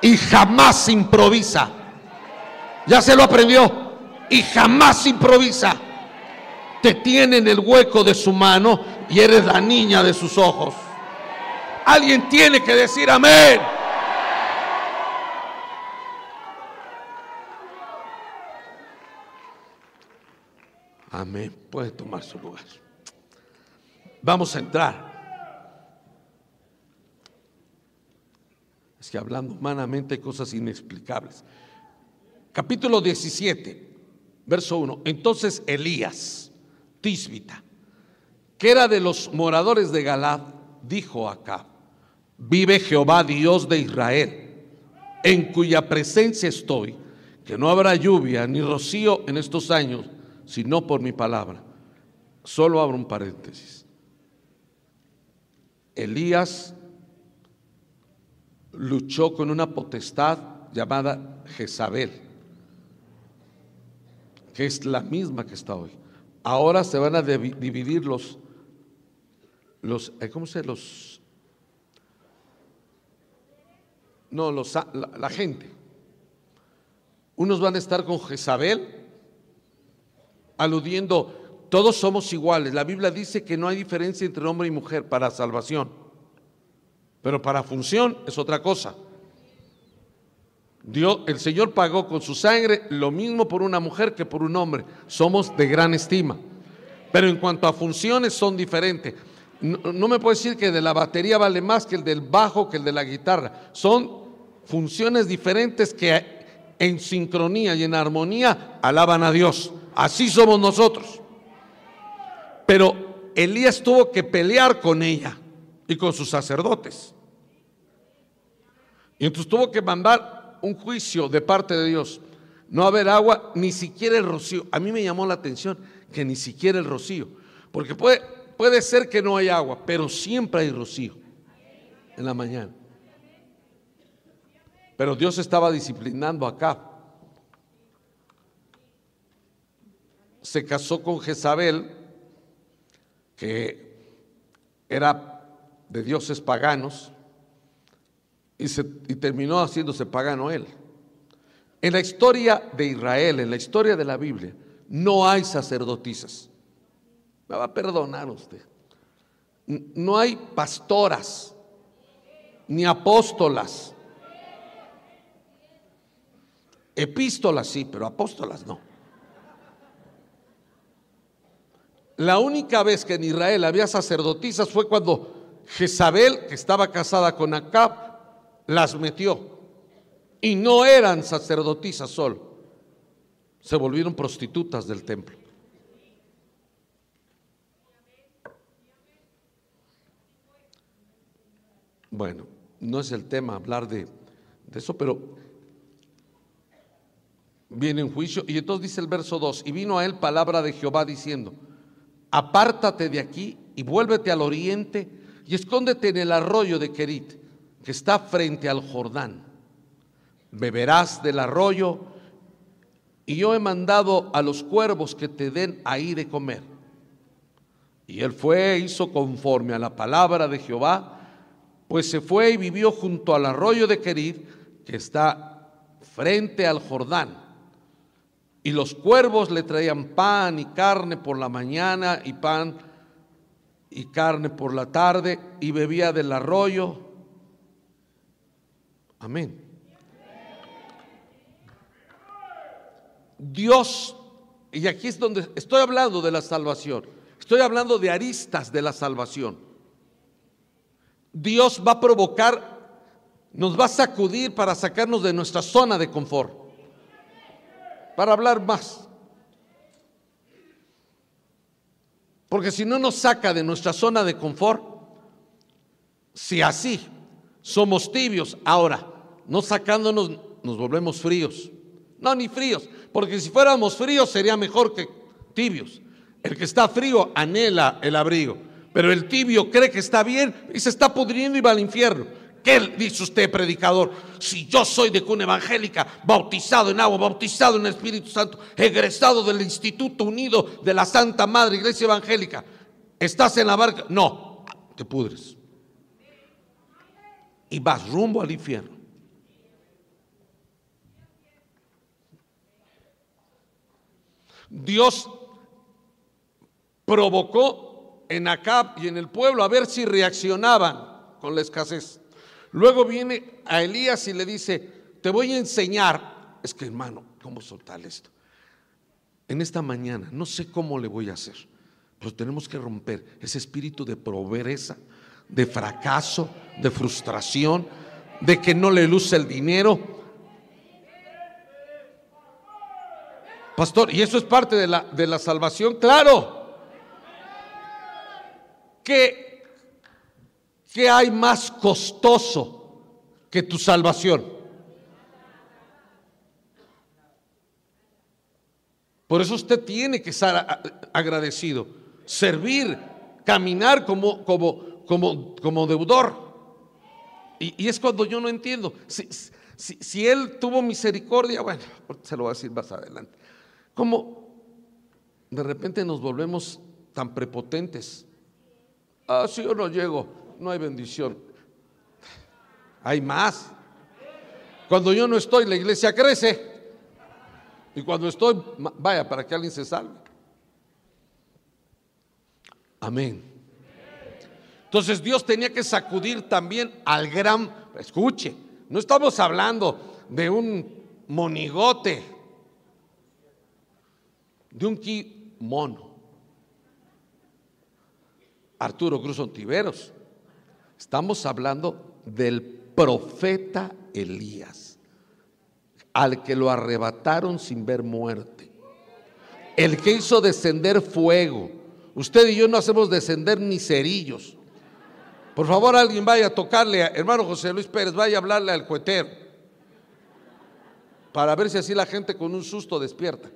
y jamás improvisa. Ya se lo aprendió y jamás improvisa. Te tiene en el hueco de su mano y eres la niña de sus ojos. Alguien tiene que decir amén. Amén. Puede tomar su lugar. Vamos a entrar. Es que hablando humanamente hay cosas inexplicables. Capítulo 17 verso 1. Entonces Elías, Tisbita, que era de los moradores de Galad, dijo acá, vive Jehová Dios de Israel, en cuya presencia estoy, que no habrá lluvia ni rocío en estos años, sino por mi palabra. Solo abro un paréntesis. Elías luchó con una potestad llamada Jezabel que es la misma que está hoy. Ahora se van a dividir los, los eh, ¿cómo se los? No, los, la, gente. Unos van a estar con Jezabel, aludiendo, todos somos iguales. La Biblia dice que no hay diferencia entre hombre y mujer para salvación, pero para función es otra cosa. Dios, el Señor pagó con su sangre lo mismo por una mujer que por un hombre. Somos de gran estima. Pero en cuanto a funciones son diferentes. No, me puedo decir que de la batería vale más que el del bajo, que el de la guitarra. Son funciones diferentes que en sincronía y en armonía alaban a Dios. Así somos nosotros. Pero Elías tuvo que pelear con ella y con sus sacerdotes. Y entonces tuvo que mandar un juicio de parte de Dios. No haber agua, ni siquiera el rocío. A mí me llamó la atención que ni siquiera el rocío. Porque puede, puede ser que no haya agua, pero siempre hay rocío en la mañana. Pero Dios estaba disciplinando acá. Se casó con Jezabel, que era de dioses paganos, y, terminó haciéndose pagano él. En la historia de Israel, en la historia de la Biblia, no hay sacerdotisas. Me va a perdonar usted. No hay pastoras, ni apóstolas. Epístolas sí, pero apóstolas no. La única vez que en Israel había sacerdotisas fue cuando Jezabel, que estaba casada con Acab, las metió. Y no eran sacerdotisas solo. Se volvieron prostitutas del templo. Bueno, no es el tema hablar de, eso, pero viene en juicio. Y entonces dice el verso 2, y vino a él palabra de Jehová diciendo, apártate de aquí y vuélvete al oriente y escóndete en el arroyo de Kerit, que está frente al Jordán. Beberás del arroyo y yo he mandado a los cuervos que te den ahí de comer. Y él fue e hizo conforme a la palabra de Jehová, pues se fue y vivió junto al arroyo de Kerit, que está frente al Jordán. Y los cuervos le traían pan y carne por la mañana y pan y carne por la tarde y bebía del arroyo. Amén. Dios, y aquí es donde estoy hablando de la salvación, estoy hablando de aristas de la salvación. Dios va a provocar, nos va a sacudir para sacarnos de nuestra zona de confort para hablar más. Porque si no nos saca de nuestra zona de confort, si así somos tibios, ahora, no sacándonos, nos volvemos fríos. No, ni fríos, porque si fuéramos fríos sería mejor que tibios. El que está frío anhela el abrigo, pero el tibio cree que está bien y se está pudriendo y va al infierno. ¿Qué dice usted, predicador? Si yo soy de cuna evangélica, bautizado en agua, bautizado en el Espíritu Santo, egresado del Instituto Unido de la Santa Madre Iglesia Evangélica, ¿estás en la barca? No, te pudres. Y vas rumbo al infierno. Dios provocó en Acab y en el pueblo a ver si reaccionaban con la escasez. Luego viene a Elías y le dice, te voy a enseñar. Es que hermano, ¿cómo soltar esto? En esta mañana, no sé cómo le voy a hacer, pero tenemos que romper ese espíritu de pobreza, de fracaso, de frustración, de que no le luce el dinero. Pastor, ¿y eso es parte de la, de la salvación? Claro. Que ¿Qué hay más costoso que tu salvación? Por eso usted tiene que estar agradecido, servir, caminar como, como, como, como deudor. Y, es cuando yo no entiendo. Si, si, Él tuvo misericordia, bueno, se lo voy a decir más adelante. Como de repente nos volvemos tan prepotentes. Ah, si yo no llego no hay bendición. Hay más. Cuando yo no estoy, la iglesia crece. Y cuando estoy, vaya, para que alguien se salve. Amén. Entonces Dios tenía que sacudir también al gran, escuche, no estamos hablando de un monigote, de un mono. Arturo Cruz Ontiveros. Estamos hablando del profeta Elías, al que lo arrebataron sin ver muerte. El que hizo descender fuego. Usted y yo no hacemos descender ni cerillos. Por favor, alguien vaya a tocarle, hermano José Luis Pérez, vaya a hablarle al cuetero. Para ver si así la gente con un susto despierta.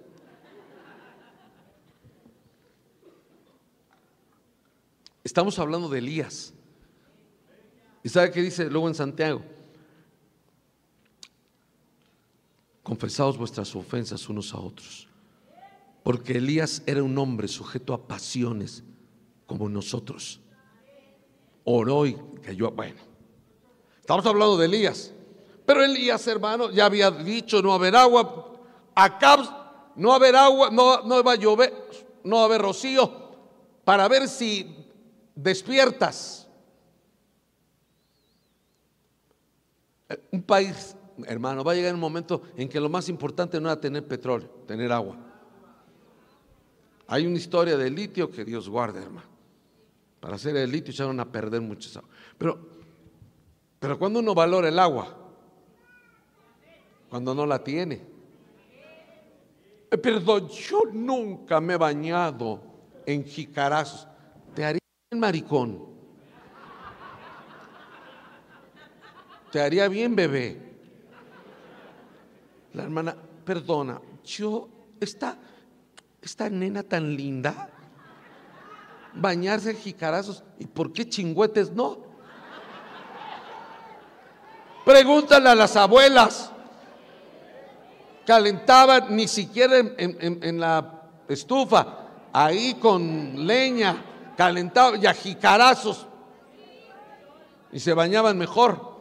Estamos hablando de Elías. ¿Y sabe qué dice luego en Santiago? Confesaos vuestras ofensas unos a otros. Porque Elías era un hombre sujeto a pasiones como nosotros. Oró cayó. Bueno, estamos hablando de Elías. Pero Elías, hermano, ya había dicho no haber agua. Acá no haber agua, no, no va a llover, no va a haber rocío. Para ver si despiertas. Un país, hermano, va a llegar un momento en que lo más importante no era tener petróleo, tener agua. Hay una historia de litio que Dios guarde, hermano. Para hacer el litio echaron a perder muchas agua. Pero, pero cuando uno valora el agua, cuando no la tiene. Eh, Perdón, yo nunca me he bañado en jicarazos. Te haría bien, maricón. Te haría bien, bebé. La hermana, perdona, yo, esta, esta nena tan linda, bañarse en jicarazos, ¿y por qué chingüetes no? Pregúntale a las abuelas. Calentaban ni siquiera en, en- la estufa, ahí con leña, calentaban y a jicarazos. Y se bañaban mejor.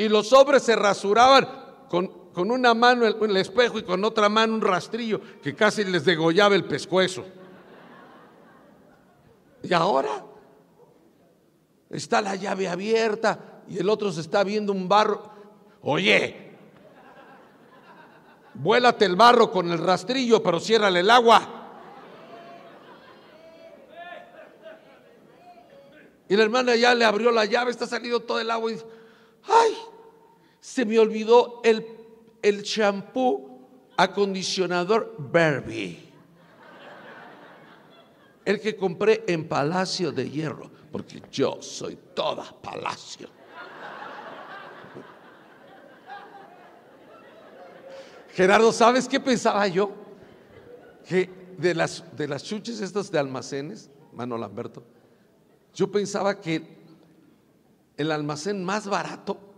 Y los hombres se rasuraban con, con una mano el, el espejo y con otra mano un rastrillo que casi les degollaba el pescuezo. Y ahora está la llave abierta y el otro se está viendo un barro. Oye, vuélate el barro con el rastrillo, pero ciérrale el agua. Y la hermana ya le abrió la llave, está saliendo todo el agua y dice, ay, se me olvidó el, el champú acondicionador Barbie. El que compré en Palacio de Hierro, porque yo soy toda Palacio. Gerardo, ¿sabes qué pensaba yo? Que de las, de las chuches estas de almacenes, mano Lamberto, yo pensaba que el almacén más barato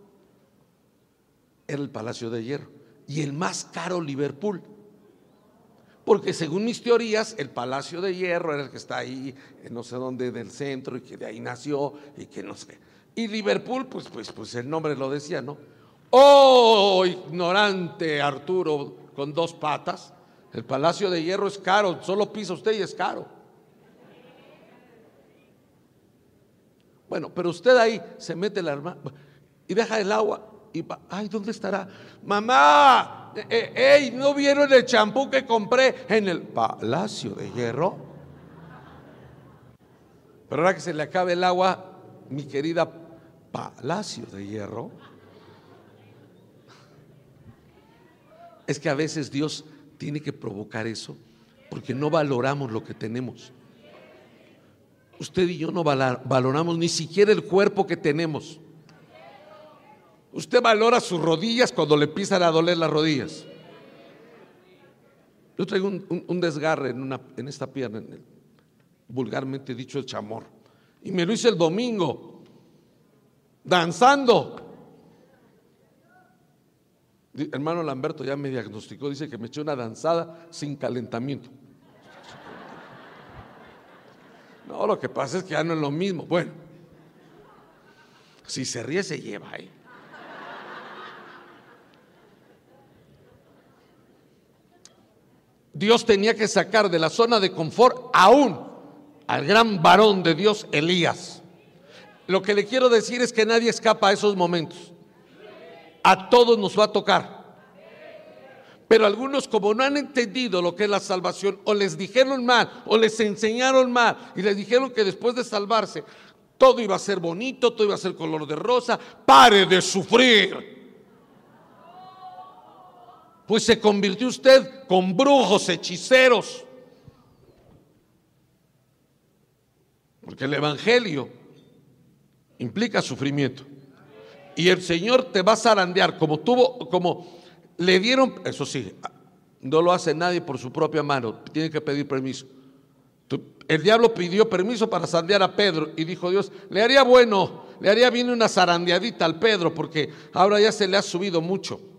era el Palacio de Hierro y el más caro Liverpool. Porque según mis teorías, el Palacio de Hierro era el que está ahí, en no sé dónde del centro, y que de ahí nació, y que no sé. Y Liverpool, pues, pues, pues el nombre lo decía, ¿no? Oh, ignorante Arturo con dos patas. El Palacio de Hierro es caro, solo pisa usted y es caro. Bueno, pero usted ahí se mete la hermana y deja el agua y va, ay, ¿dónde estará? Mamá, eh, eh, ¿no vieron el champú que compré en el Palacio de Hierro? Pero ahora que se le acabe el agua, mi querida Palacio de Hierro, es que a veces Dios tiene que provocar eso porque no valoramos lo que tenemos. Usted y yo no valoramos ni siquiera el cuerpo que tenemos. Usted valora sus rodillas cuando le empiezan a doler las rodillas. Yo traigo un, un- desgarre en, una, en esta pierna, vulgarmente dicho el chamor. Y me lo hice el domingo, danzando. Hermano Lamberto ya me diagnosticó, dice que me eché una danzada sin calentamiento. No, lo que pasa es que ya no es lo mismo. Bueno, si se ríe, se lleva ahí. Dios tenía que sacar de la zona de confort aún al gran varón de Dios, Elías. Lo que le quiero decir es que nadie escapa a esos momentos. A todos nos va a tocar. Pero algunos como no han entendido lo que es la salvación, o les dijeron mal, o les enseñaron mal, y les dijeron que después de salvarse, todo iba a ser bonito, todo iba a ser color de rosa, pare de sufrir. Pues se convirtió usted con brujos, hechiceros. Porque el Evangelio implica sufrimiento. Y el Señor te va a zarandear como tuvo, como le dieron, eso sí, no lo hace nadie por su propia mano, tiene que pedir permiso. El diablo pidió permiso para zarandear a Pedro y dijo Dios, le haría bueno, le haría bien una zarandeadita al Pedro porque ahora ya se le ha subido mucho.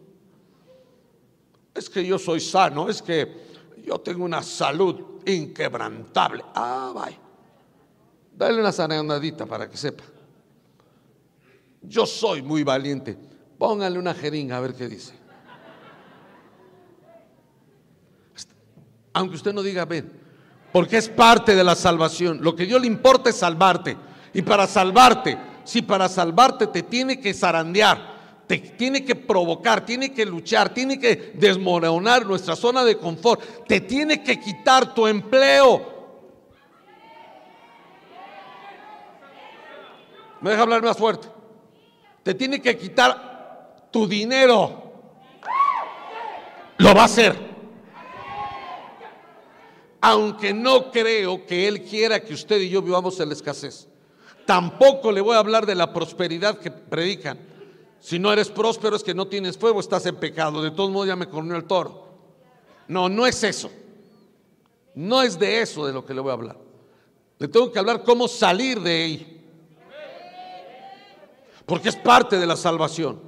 Es que yo soy sano, es que yo tengo una salud inquebrantable. Ah, vaya. Dale una zarandeadita para que sepa. Yo soy muy valiente. Póngale una jeringa a ver qué dice. Aunque usted no diga ven, porque es parte de la salvación. Lo que Dios le importa es salvarte. Y para salvarte, si para salvarte te tiene que zarandear, tiene que provocar, tiene que luchar, tiene que desmoronar nuestra zona de confort, te tiene que quitar tu empleo. ¿Me deja hablar más fuerte? Te tiene que quitar tu dinero. lo va a hacer. Aunque no creo que Él quiera que usted y yo vivamos en la escasez. Tampoco le voy a hablar de la prosperidad que predican. Si no eres próspero es que no tienes fuego, estás en pecado. De todos modos ya me corrió el toro. No, no es eso. No es de eso de lo que le voy a hablar. Le tengo que hablar cómo salir de ahí. Porque es parte de la salvación.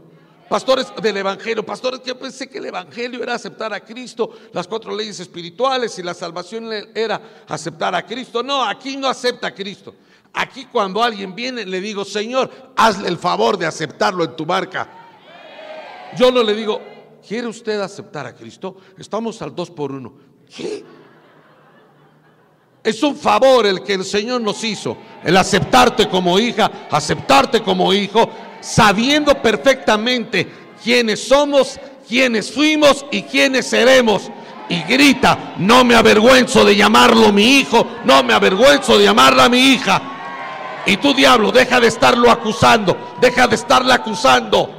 Pastores del Evangelio, pastores, yo pensé que el Evangelio era aceptar a Cristo, las cuatro leyes espirituales y la salvación era aceptar a Cristo. No, aquí no acepta a Cristo. Aquí cuando alguien viene le digo, Señor, hazle el favor de aceptarlo en tu barca. Yo no le digo, ¿quiere usted aceptar a Cristo? Estamos al dos por uno. ¿Qué? Es un favor el que el Señor nos hizo, el aceptarte como hija, aceptarte como hijo, sabiendo perfectamente quiénes somos, quiénes fuimos y quiénes seremos. Y grita, no me avergüenzo de llamarlo mi hijo, no me avergüenzo de llamarla mi hija. Y tú diablo, deja de estarlo acusando, deja de estarla acusando.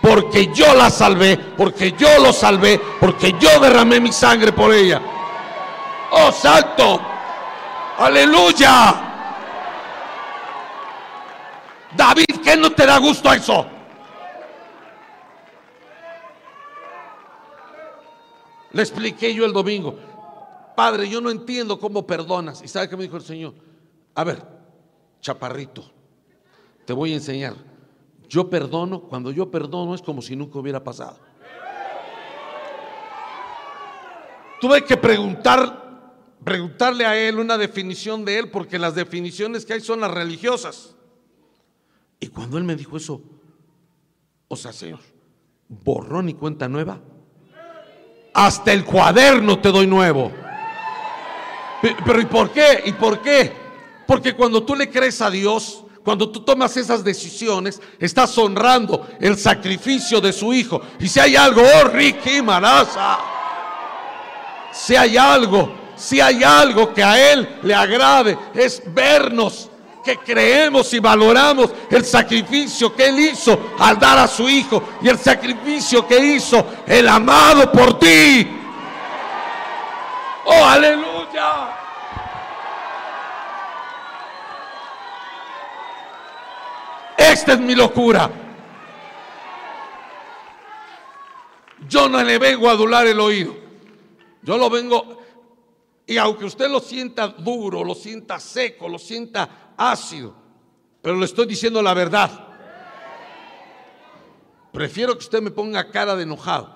Porque yo la salvé, porque yo lo salvé, porque yo derramé mi sangre por ella. Oh, santo. Aleluya. David, ¿qué no te da gusto eso? Le expliqué yo el domingo. Padre, yo no entiendo cómo perdonas. ¿Y sabe qué me dijo el Señor? A ver, chaparrito, te voy a enseñar. Yo perdono, cuando yo perdono es como si nunca hubiera pasado. Tuve que preguntar, preguntarle a él una definición de él, porque las definiciones que hay son las religiosas. Y cuando él me dijo eso, o sea, Señor, borrón y cuenta nueva, hasta el cuaderno te doy nuevo. Pero ¿y por qué? ¿Y por qué? Porque cuando tú le crees a Dios, cuando tú tomas esas decisiones, estás honrando el sacrificio de su hijo. Y si hay algo, oh Ricky Maraza, si hay algo, si hay algo que a él le agrade, es vernos que creemos y valoramos el sacrificio que Él hizo al dar a su Hijo y el sacrificio que hizo el amado por ti. Oh, aleluya. Esta es mi locura. Yo no le vengo a adular el oído. Yo lo vengo, y aunque usted lo sienta duro, lo sienta seco, lo sienta ácido, pero le estoy diciendo la verdad. Prefiero que usted me ponga cara de enojado.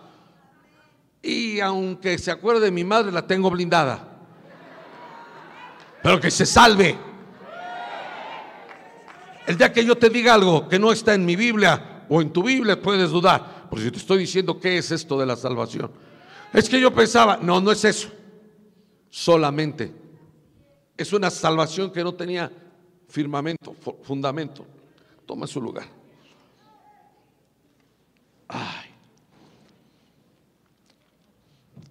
Y aunque se acuerde de mi madre, la tengo blindada. Pero que se salve. El día que yo te diga algo que no está en mi Biblia o en tu Biblia, puedes dudar. Porque si te estoy diciendo qué es esto de la salvación. Es que yo pensaba, no, no es eso. Solamente es una salvación que no tenía firmamento, fundamento. Toma su lugar. Ay,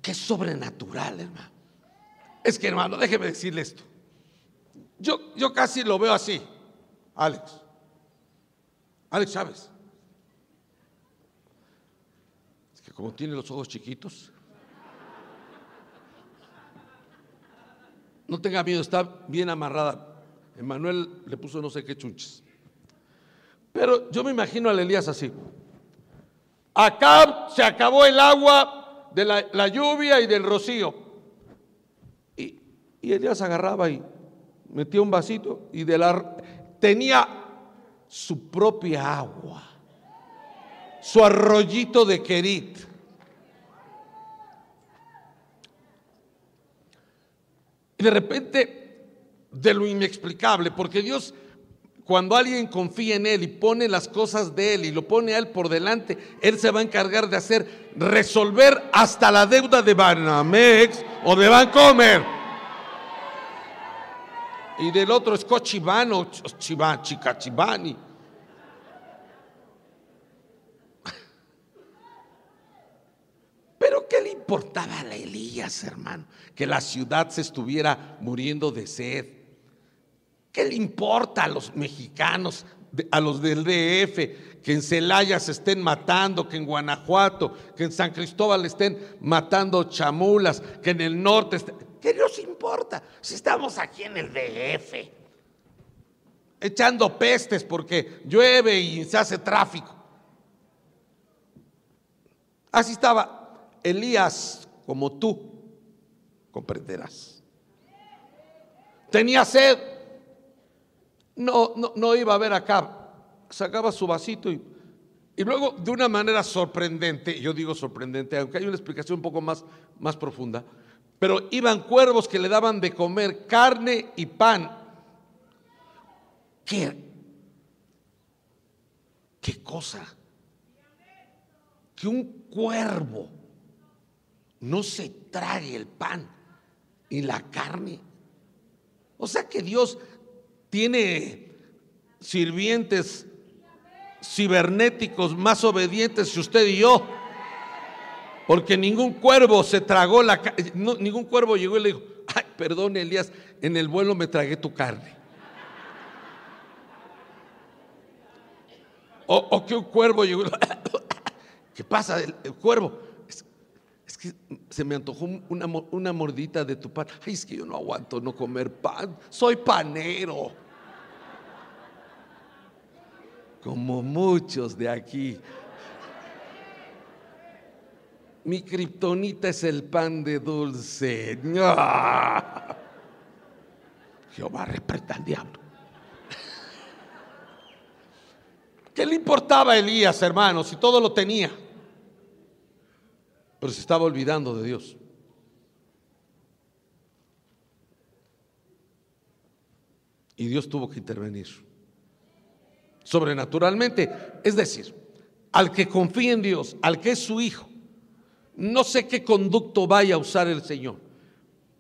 qué sobrenatural, hermano. Es que, hermano, déjeme decirle esto. Yo, yo casi lo veo así, Alex. Alex Chávez. Es que como tiene los ojos chiquitos, no tenga miedo, está bien amarrada Emanuel le puso no sé qué chunches. Pero yo me imagino a Elías así. Acá se acabó el agua de la, lluvia y del rocío. Y, y, Elías agarraba y metía un vasito y de la, tenía su propia agua, su arroyito de Querit. Y de repente de lo inexplicable, porque Dios, cuando alguien confía en Él y pone las cosas de Él y lo pone a Él por delante, Él se va a encargar de hacer, resolver hasta la deuda de Banamex o de Bancomer. Y del otro es Cochibano, Chicachibani. Pero ¿qué le importaba a Elías, hermano? Que la ciudad se estuviera muriendo de sed ¿Qué le importa a los mexicanos, a los del DF, que en Celaya se estén matando, que en Guanajuato, que en San Cristóbal estén matando chamulas, que en el norte... ¿Qué nos importa si estamos aquí en el DF? Echando pestes porque llueve y se hace tráfico. Así estaba Elías como tú, comprenderás. Tenía sed. No, no, no iba a ver acá. Sacaba su vasito y, y luego de una manera sorprendente, yo digo sorprendente, aunque hay una explicación un poco más, más profunda, pero iban cuervos que le daban de comer carne y pan. ¿Qué? ¿Qué cosa? Que un cuervo no se trague el pan y la carne. O sea que Dios tiene sirvientes cibernéticos más obedientes que usted y yo. Porque ningún cuervo se tragó la no, ningún cuervo llegó y le dijo, ay, perdón Elías, en el vuelo me tragué tu carne. O, que un cuervo llegó, ¿qué pasa? El, cuervo, es, que se me antojó una, una mordita de tu pan. Ay, es que yo no aguanto no comer pan, soy panero. Como muchos de aquí. Mi kriptonita es el pan de dulce. Jehová reprenda al diablo. ¿Qué le importaba a Elías, hermanos, si todo lo tenía? Pero se estaba olvidando de Dios. Y Dios tuvo que intervenir. Sobrenaturalmente. Es decir, al que confía en Dios, al que es su hijo, no sé qué conducto vaya a usar el Señor,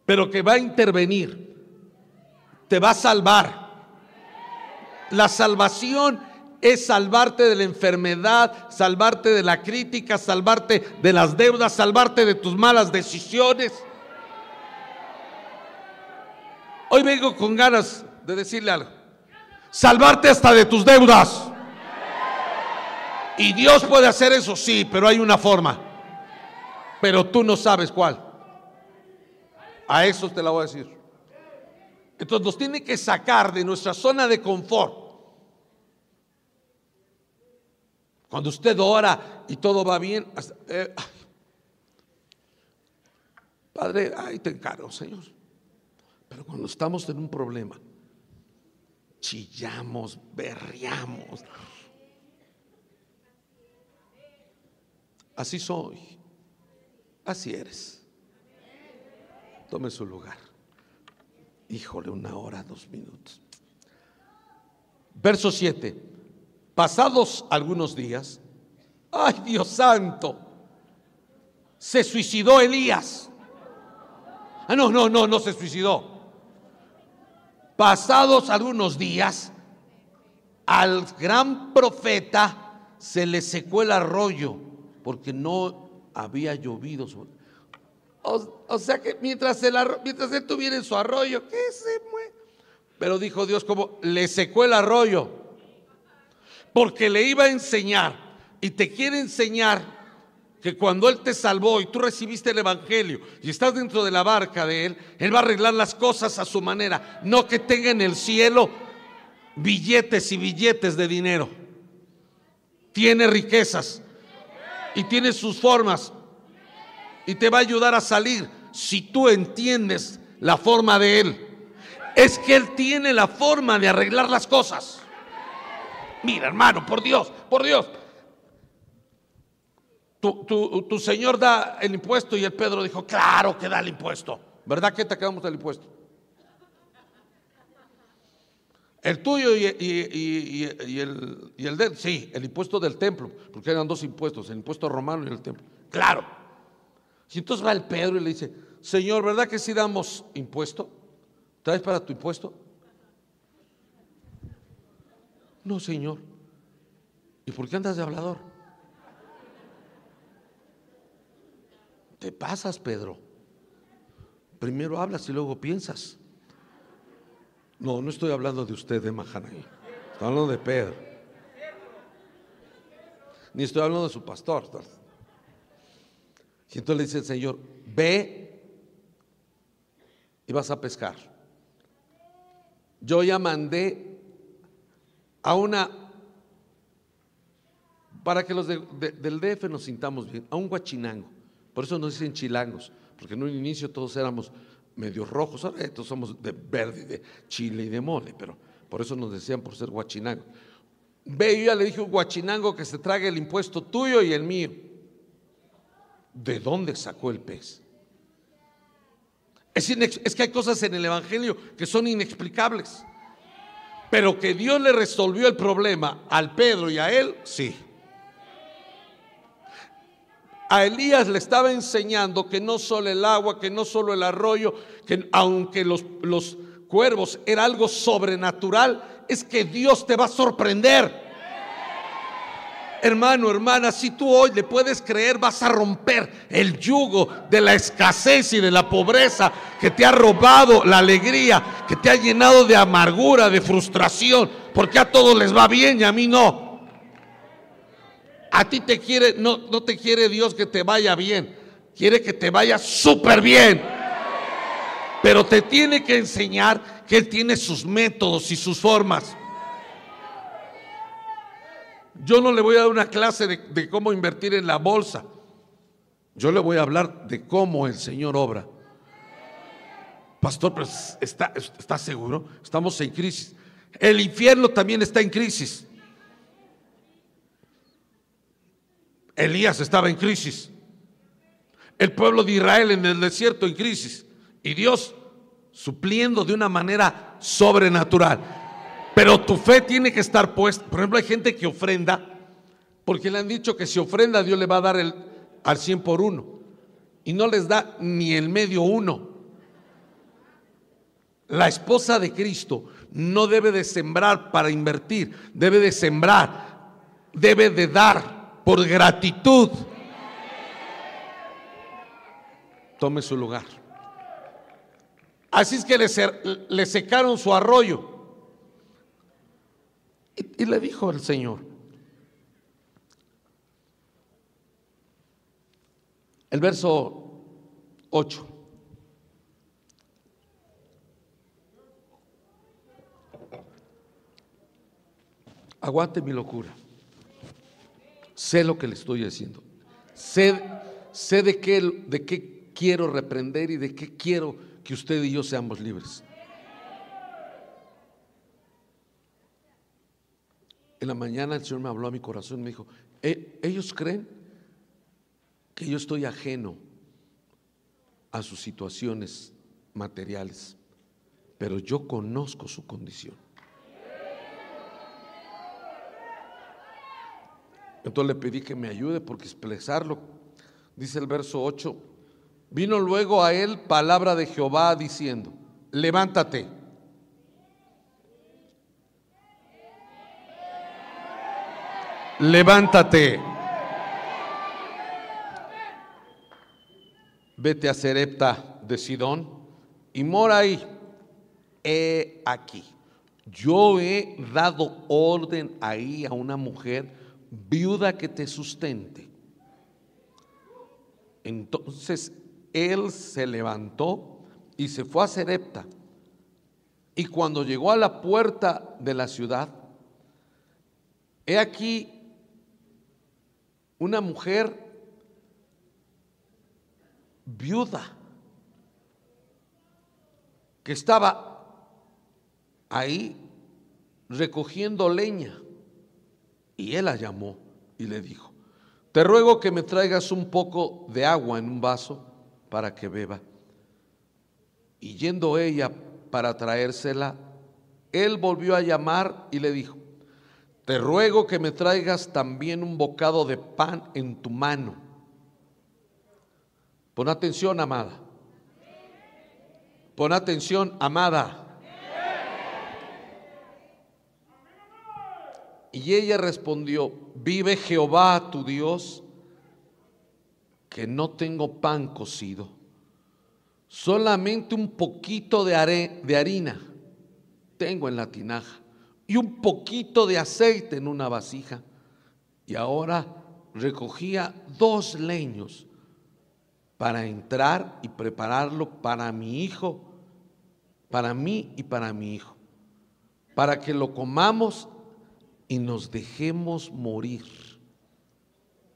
pero que va a intervenir, te va a salvar. La salvación es salvarte de la enfermedad, salvarte de la crítica, salvarte de las deudas, salvarte de tus malas decisiones. Hoy vengo con ganas de decirle algo. Salvarte hasta de tus deudas. Y Dios puede hacer eso, sí, pero hay una forma pero tú no sabes cuál. A eso te la voy a decir. Entonces nos tiene que sacar de nuestra zona de confort. Cuando usted ora y todo va bien, eh, Padre, ahí te encargo, Señor. Pero cuando estamos en un problema, chillamos, berriamos. Así soy. Así eres. Tome su lugar. Híjole, una hora, dos minutos. Verso 7. Pasados algunos días, ay Dios santo, se suicidó Elías. Ah, no, no, no, no se suicidó. Pasados algunos días, al gran profeta se le secó el arroyo porque no había llovido. O, sea que mientras, el mientras él tuviera en su arroyo, ¿qué se mueve? Pero dijo Dios como, le secó el arroyo, porque le iba a enseñar y te quiere enseñar que cuando Él te salvó y tú recibiste el Evangelio y estás dentro de la barca de Él, Él va a arreglar las cosas a su manera, no que tenga en el cielo billetes y billetes de dinero. Tiene riquezas, y tiene sus formas y te va a ayudar a salir si tú entiendes la forma de Él. Es que Él tiene la forma de arreglar las cosas. Mira, hermano, por Dios, por Dios. Tu, tu, Señor da el impuesto y el Pedro dijo, claro que da el impuesto. ¿Verdad que te quedamos del impuesto? El tuyo y, el, y el de sí, el impuesto del templo, porque eran dos impuestos, el impuesto romano y el templo. Claro. Y entonces va el Pedro y le dice, Señor, ¿verdad que si damos impuesto? ¿Traes para tu impuesto? No, Señor. ¿Y por qué andas de hablador? Te pasas, Pedro. Primero hablas y luego piensas. No, no estoy hablando de usted, de Mahanaí. Estoy hablando de Pedro. Ni estoy hablando de su pastor. Y entonces le dice el Señor, ve y vas a pescar. Yo ya mandé a una, para que los del DF nos sintamos bien, a un guachinango. Por eso nos dicen chilangos, porque en un inicio todos éramos medio rojos, ahora todos somos de verde, de chile y de mole, pero por eso nos decían por ser guachinango. Ve, yo ya le dije un guachinango que se trague el impuesto tuyo y el mío. ¿De dónde sacó el pez? Es, que hay cosas en el Evangelio que son inexplicables. Pero que Dios le resolvió el problema al Pedro y a él, sí. A Elías le estaba enseñando que no solo el agua, que no solo el arroyo, que aunque los, los cuervos era algo sobrenatural, es que Dios te va a sorprender. Hermano, hermana, si tú hoy le puedes creer, vas a romper el yugo de la escasez y de la pobreza que te ha robado la alegría, que te ha llenado de amargura, de frustración, porque a todos les va bien y a mí no. A ti te quiere, no, no te quiere Dios que te vaya bien, quiere que te vaya súper bien. Pero te tiene que enseñar que Él tiene sus métodos y sus formas. Yo no le voy a dar una clase de, cómo invertir en la bolsa. Yo le voy a hablar de cómo el Señor obra. Pastor, pues está, ¿está seguro? Estamos en crisis. El infierno también está en crisis. Elías estaba en crisis. El pueblo de Israel en el desierto en crisis. Y Dios supliendo de una manera sobrenatural. Pero tu fe tiene que estar puesta. Por ejemplo, hay gente que ofrenda porque le han dicho que si ofrenda Dios le va a dar el, al 100 por uno. Y no les da ni el medio uno. La esposa de Cristo no debe de sembrar para invertir, debe de sembrar, debe de dar por gratitud. Tome su lugar. Así es que le, le secaron su arroyo. Y, le dijo el Señor, el verso 8. Aguante mi locura. Sé lo que le estoy diciendo. Sé, sé de, qué, de qué quiero reprender y de qué quiero que usted y yo seamos libres. En la mañana el Señor me habló a mi corazón y me dijo, e-, ellos creen que yo estoy ajeno a sus situaciones materiales, pero yo conozco su condición. Entonces le pedí que me ayude porque expresarlo, dice el verso 8, vino luego a él palabra de Jehová diciendo, levántate levántate. Vete a Serepta de Sidón y mora ahí. He aquí. Yo he dado orden ahí a una mujer viuda que te sustente. Entonces él se levantó y se fue a Serepta. Y cuando llegó a la puerta de la ciudad, he aquí una mujer viuda que estaba ahí recogiendo leña. Y él la llamó y le dijo, te ruego que me traigas un poco de agua en un vaso para que beba. Y yendo ella para traérsela, él volvió a llamar y le dijo, te ruego que me traigas también un bocado de pan en tu mano. Pon atención, amada. Pon atención, amada. Y ella respondió, vive Jehová tu Dios, que no tengo pan cocido, solamente un poquito de, de harina tengo en la tinaja y un poquito de aceite en una vasija. Y ahora recogía dos leños para entrar y prepararlo para mi hijo, para mí y para mi hijo, para que lo comamos y nos dejemos morir.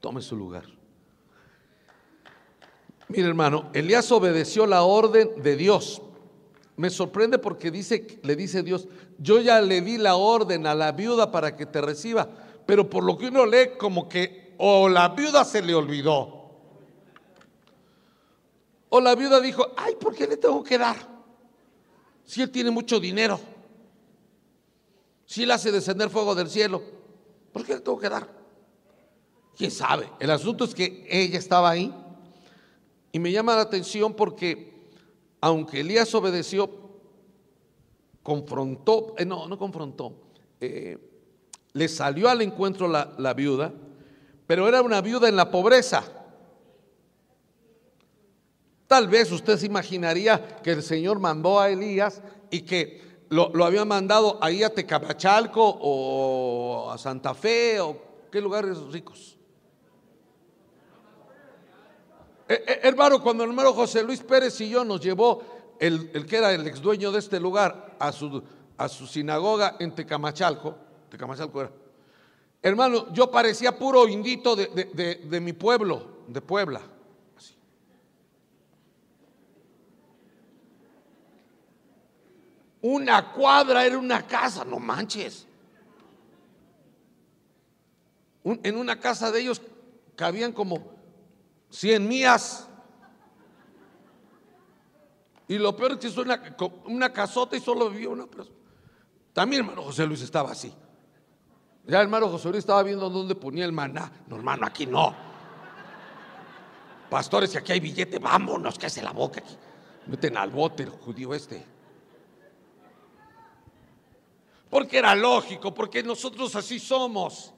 Tome su lugar. Mire hermano, Elías obedeció la orden de Dios. Me sorprende porque dice, le dice Dios, yo ya le di la orden a la viuda para que te reciba, pero por lo que uno lee como que o la viuda se le olvidó. O la viuda dijo, ay, ¿por qué le tengo que dar? Si él tiene mucho dinero, si él hace descender fuego del cielo, ¿por qué le tengo que dar? ¿Quién sabe? El asunto es que ella estaba ahí y me llama la atención porque aunque Elías obedeció, confrontó, eh, no, no confrontó, eh, le salió al encuentro la, la viuda, pero era una viuda en la pobreza. Tal vez usted se imaginaría que el Señor mandó a Elías y que lo, lo había mandado ahí a Tecamachalco o a Santa Fe o qué lugares ricos. Eh, eh, hermano, cuando el hermano José Luis Pérez y yo nos llevó el, el que era el ex dueño de este lugar a su, a su sinagoga en Tecamachalco, Tecamachalco era. Hermano, yo parecía puro indito de, de, de mi pueblo, de Puebla. Una cuadra era una casa, no manches. En una casa de ellos cabían como 100 mías. Y lo peor es que es una, una casota y solo vivía una persona. También hermano José Luis estaba así. Ya hermano José Luis estaba viendo dónde ponía el maná. No, hermano, aquí no. Pastores, si aquí hay billete, vámonos, que hace la boca aquí. Meten al bote el judío este. Porque era lógico, porque nosotros así somos.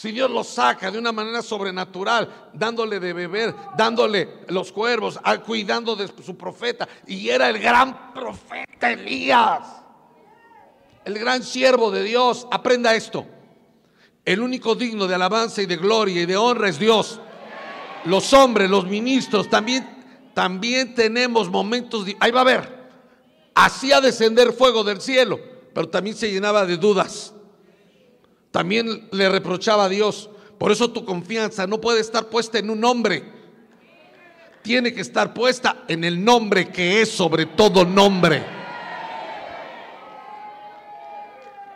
Si Dios lo saca de una manera sobrenatural, dándole de beber, dándole los cuervos, cuidando de su profeta, y era el gran profeta Elías, el gran siervo de Dios, aprenda esto. El único digno de alabanza y de gloria y de honra es Dios. Los hombres, los ministros, también, también tenemos momentos, ahí va a ver, hacía descender fuego del cielo, pero también se llenaba de dudas. También le reprochaba a Dios. Por eso tu confianza no puede estar puesta en un hombre. Tiene que estar puesta en el nombre que es sobre todo nombre.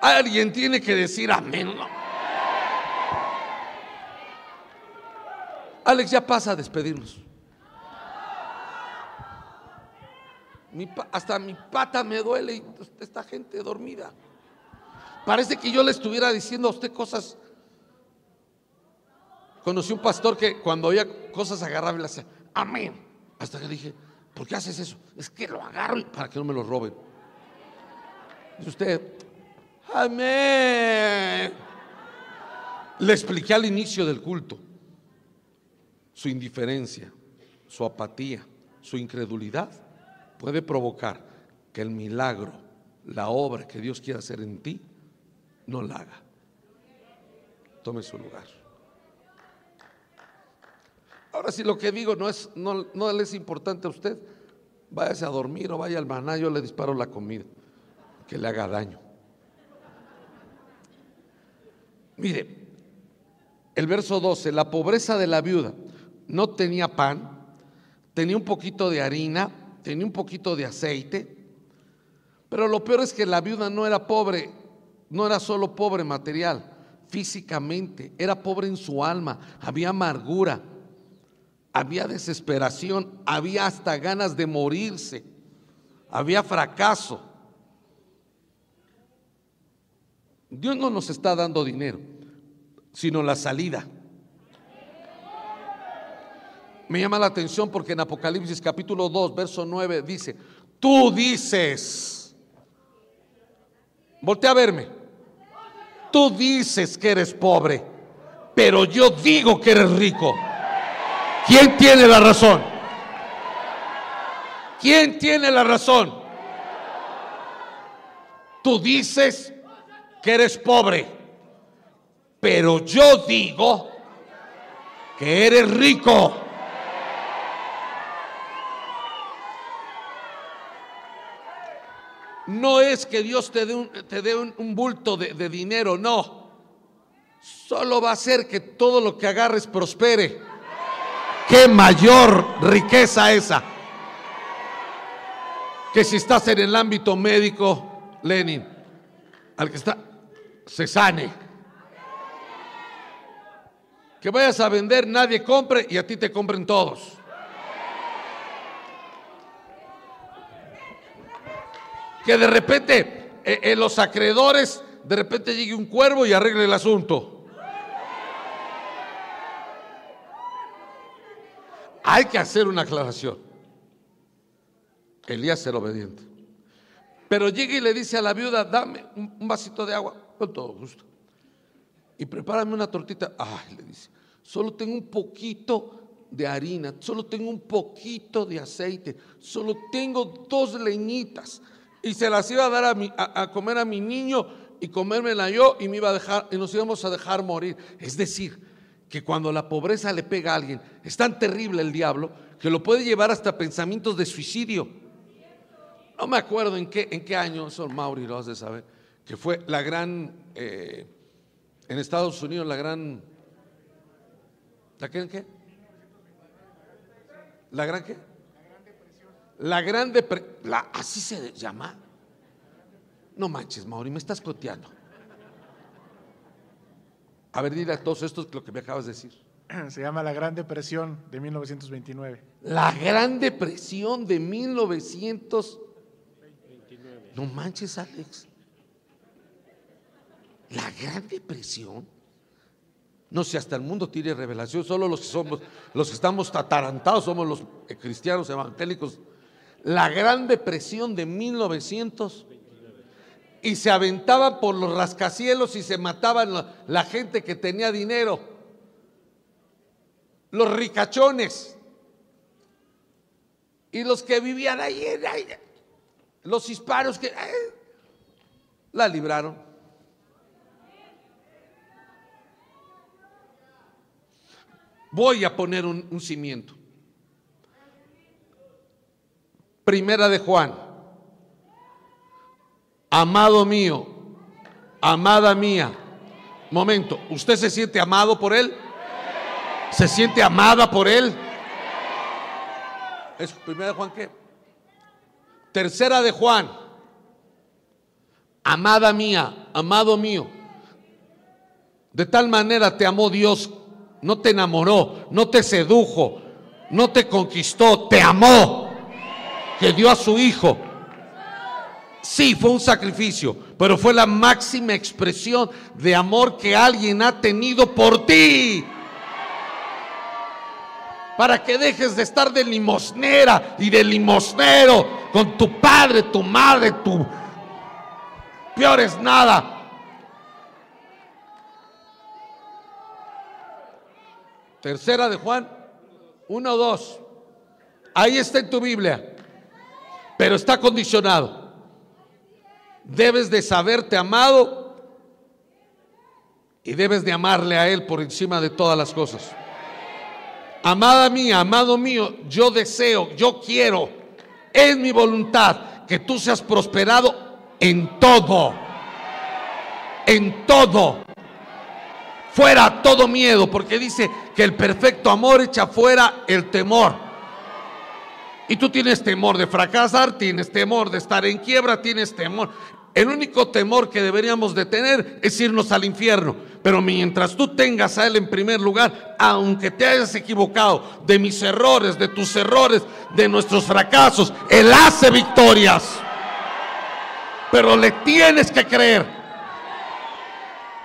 Alguien tiene que decir amén. Alex, ya pasa a despedirnos. Hasta mi pata me duele y esta gente dormida. Parece que yo le estuviera diciendo a usted cosas. Conocí un pastor que cuando oía cosas agarraba y le hacía, amén. Hasta que le dije, ¿por qué haces eso? Es que lo agarro para que no me lo roben. Y usted, amén. Le expliqué al inicio del culto su indiferencia, su apatía, su incredulidad puede provocar que el milagro, la obra que Dios quiere hacer en ti, no la haga. Tome su lugar. Ahora si lo que digo no es no, no le es importante a usted, váyase a dormir o vaya al maná, yo le disparo la comida, que le haga daño. Mire, el verso 12, la pobreza de la viuda no tenía pan, tenía un poquito de harina, tenía un poquito de aceite, pero lo peor es que la viuda no era pobre no era solo pobre material, físicamente, era pobre en su alma, había amargura, había desesperación, había hasta ganas de morirse, había fracaso. Dios no nos está dando dinero, sino la salida. Me llama la atención porque en Apocalipsis capítulo 2, verso 9 dice, tú dices, voltea a verme, Tú dices que eres pobre, pero yo digo que eres rico. ¿Quién tiene la razón? ¿Quién tiene la razón? Tú dices que eres pobre, pero yo digo que eres rico. No es que Dios te dé un, te dé un, bulto de, de dinero, no. Solo va a hacer que todo lo que agarres prospere. Qué mayor riqueza esa. Que si estás en el ámbito médico, Lenin, al que está, se sane. Que vayas a vender, nadie compre y a ti te compren todos. Que de repente eh, eh, los acreedores, de repente llegue un cuervo y arregle el asunto. Hay que hacer una aclaración. Elías era obediente. Pero llega y le dice a la viuda, dame un, vasito de agua, con todo gusto. Y prepárame una tortita. Ay, le dice, solo tengo un poquito de harina, solo tengo un poquito de aceite, solo tengo dos leñitas. Y se las iba a dar a, mi- a- comer a mi niño y comérmela yo y me iba a dejar, y nos íbamos a dejar morir. Es decir, que cuando la pobreza le pega a alguien, es tan terrible el diablo que lo puede llevar hasta pensamientos de suicidio. No me acuerdo en qué, en qué año, son Mauri lo has de saber, que fue la gran, eh, en Estados Unidos, la gran, ¿la qué? ¿La gran qué? La gran depresión, así se llama. No manches, Mauri, me estás coteando. A ver, dile a todos esto lo que me acabas de decir. Se llama La Gran Depresión de 1929. La Gran Depresión de 1929. No manches, Alex. La Gran Depresión. No sé, hasta el mundo tiene revelación. Solo los que somos, los que estamos atarantados, somos los cristianos evangélicos. La Gran Depresión de 1900. Y se aventaban por los rascacielos y se mataban la, gente que tenía dinero. Los ricachones. Y los que vivían ahí, los hispanos que eh, la libraron. Voy a poner un cimiento. Primera de Juan. Amado mío, amada mía. Momento, ¿usted se siente amado por él? ¿Se siente amada por él? ¿Es primera de Juan qué? Tercera de Juan. Amada mía, amado mío. De tal manera te amó Dios, no te enamoró, no te sedujo, no te conquistó, te amó, que dio a su hijo. Sí, fue un sacrificio, pero fue la máxima expresión de amor que alguien ha tenido por ti para que dejes de estar de limosnera y de limosnero con tu padre, tu madre, tu peor es nada. Tercera de Juan, uno o dos. Ahí está en tu Biblia, pero está condicionado. Debes de saberte amado y debes de amarle a Él por encima de todas las cosas. Amada mía, amado mío, yo deseo, yo quiero, es mi voluntad que tú seas prosperado en todo, en todo, fuera todo miedo, porque dice que el perfecto amor echa fuera el temor. Y tú tienes temor de fracasar, tienes temor de estar en quiebra, tienes temor. El único temor que deberíamos de tener es irnos al infierno. Pero mientras tú tengas a Él en primer lugar, aunque te hayas equivocado de mis errores, de tus errores, de nuestros fracasos, Él hace victorias. Pero le tienes que creer.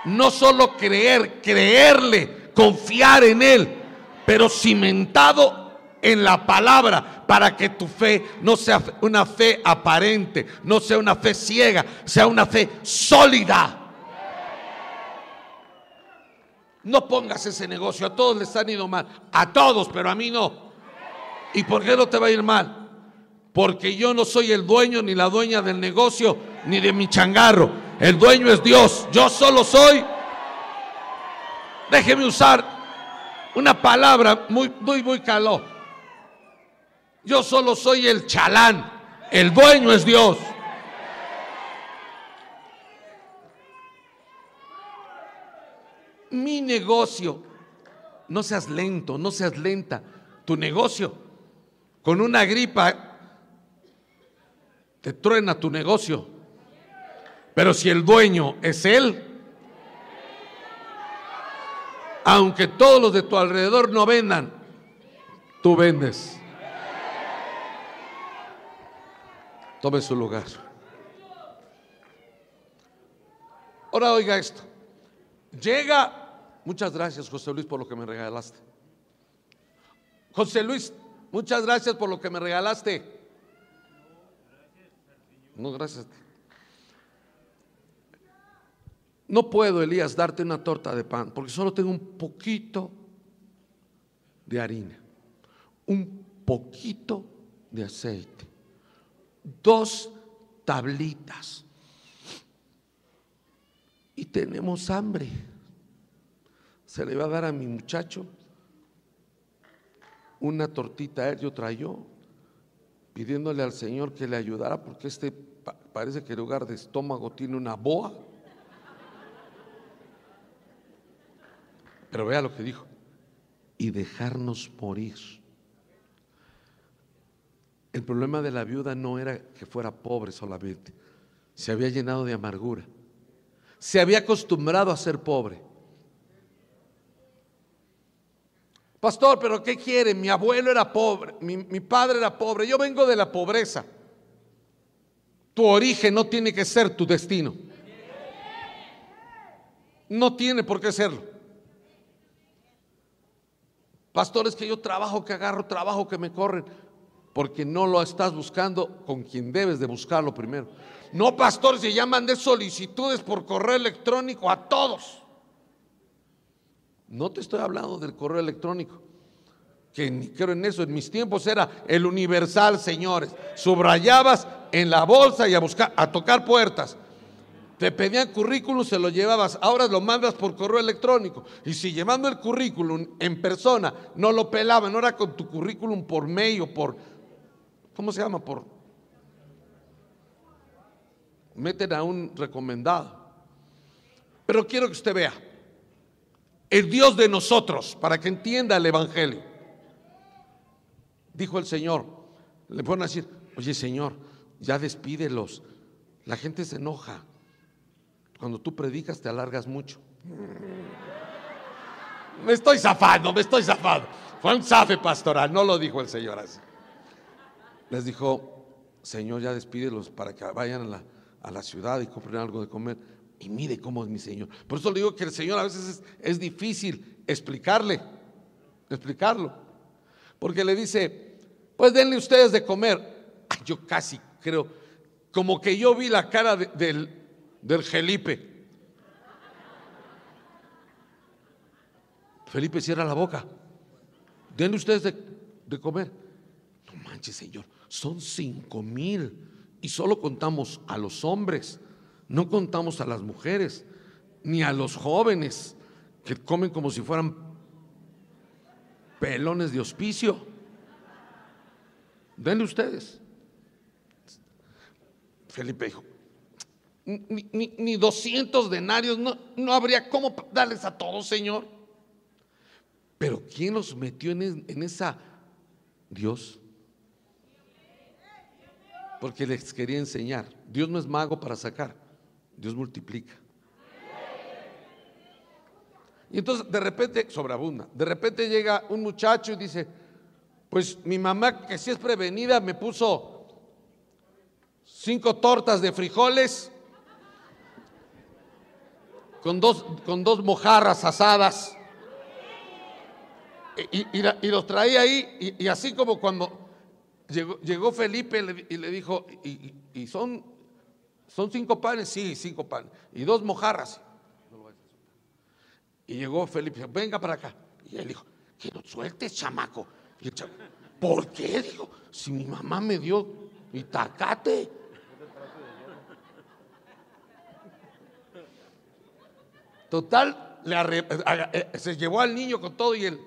No solo creer, creerle, confiar en Él, pero cimentado en la palabra para que tu fe no sea una fe aparente, no sea una fe ciega, sea una fe sólida. No pongas ese negocio, a todos les han ido mal, a todos, pero a mí no. ¿Y por qué no te va a ir mal? Porque yo no soy el dueño ni la dueña del negocio, ni de mi changarro. El dueño es Dios. Yo solo soy. Déjeme usar una palabra muy, muy, muy caló. Yo solo soy el chalán. El dueño es Dios. Mi negocio. No seas lento, no seas lenta. Tu negocio. Con una gripa te truena tu negocio. Pero si el dueño es Él, aunque todos los de tu alrededor no vendan, tú vendes. Tome su lugar. Ahora oiga esto. Llega, muchas gracias José Luis por lo que me regalaste. José Luis, muchas gracias por lo que me regalaste. No, gracias. No puedo, Elías, darte una torta de pan, porque solo tengo un poquito de harina, un poquito de aceite, dos tablitas. Y tenemos hambre. Se le va a dar a mi muchacho una tortita, él y otra pidiéndole al Señor que le ayudara, porque este parece que en lugar de estómago tiene una boa. Pero vea lo que dijo. Y dejarnos morir. El problema de la viuda no era que fuera pobre solamente. Se había llenado de amargura. Se había acostumbrado a ser pobre. Pastor, pero ¿qué quiere? Mi abuelo era pobre, mi, mi padre era pobre, yo vengo de la pobreza. Tu origen no tiene que ser tu destino. No tiene por qué serlo. Pastores que yo trabajo, que agarro, trabajo, que me corren, porque no lo estás buscando con quien debes de buscarlo primero. No, pastores, se llaman de solicitudes por correo electrónico a todos. No te estoy hablando del correo electrónico, que ni creo en eso. En mis tiempos era el universal, señores. Subrayabas en la bolsa y a buscar, a tocar puertas. Te pedían currículum, se lo llevabas, ahora lo mandas por correo electrónico. Y si llevando el currículum en persona no lo pelaban, no era con tu currículum por mail o por, ¿cómo se llama? Por, meten a un recomendado. Pero quiero que usted vea, el Dios de nosotros, para que entienda el Evangelio. Dijo el Señor, le a decir, oye Señor, ya despídelos. La gente se enoja. Cuando tú predicas te alargas mucho. Me estoy zafando, me estoy zafando. Fue un zafe pastoral, no lo dijo el Señor así. Les dijo, Señor, ya despídelos para que vayan a la, a la ciudad y compren algo de comer. Y mire cómo es mi Señor. Por eso le digo que el Señor a veces es, difícil explicarle, explicarlo. Porque le dice, pues denle ustedes de comer. Yo casi creo, como que yo vi la cara del, del Felipe. Felipe cierra la boca. Denle ustedes de, de comer. No manches, Señor, son cinco mil. Y solo contamos a los hombres, no contamos a las mujeres, ni a los jóvenes que comen como si fueran pelones de hospicio. Denle ustedes. Felipe dijo, ni, ni, 200 denarios, no, no, habría cómo darles a todos, Señor. Pero ¿quién los metió en, en esa? Dios. Porque les quería enseñar. Dios no es mago para sacar, Dios multiplica. Y entonces de repente, sobreabunda, de repente llega un muchacho y dice, pues mi mamá que si es prevenida me puso cinco tortas de frijoles con dos, con dos mojarras asadas. Y, los traía ahí, y, así como cuando Llegó, llegó Felipe y le dijo, ¿y, son, son, cinco panes? Sí, cinco panes. Y dos mojarras. Y llegó Felipe, venga para acá. Y él dijo, que no sueltes, chamaco. Y el chamaco, ¿por qué? Dijo, si mi mamá me dio y tacate. Total, eh, eh, se llevó al niño con todo y él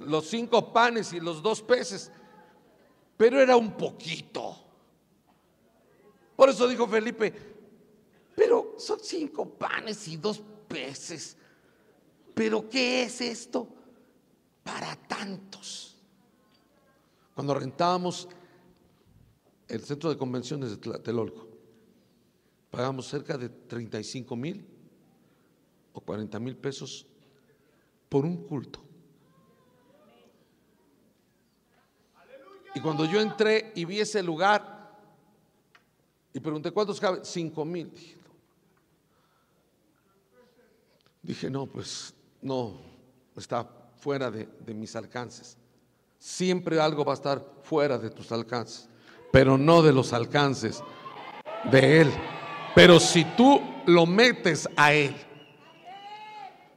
los cinco panes y los dos peces, pero era un poquito. Por eso dijo Felipe, pero son cinco panes y dos peces. ¿Pero qué es esto para tantos? Cuando rentábamos el centro de convenciones de Tlatelolco, pagamos cerca de 35 mil o 40 mil pesos por un culto. Y cuando yo entré y vi ese lugar y pregunté cuántos caben, 5 mil. Dije, no. Dije, no, pues no, está fuera de, de mis alcances. Siempre algo va a estar fuera de tus alcances, pero no de los alcances de Él. Pero si tú lo metes a Él,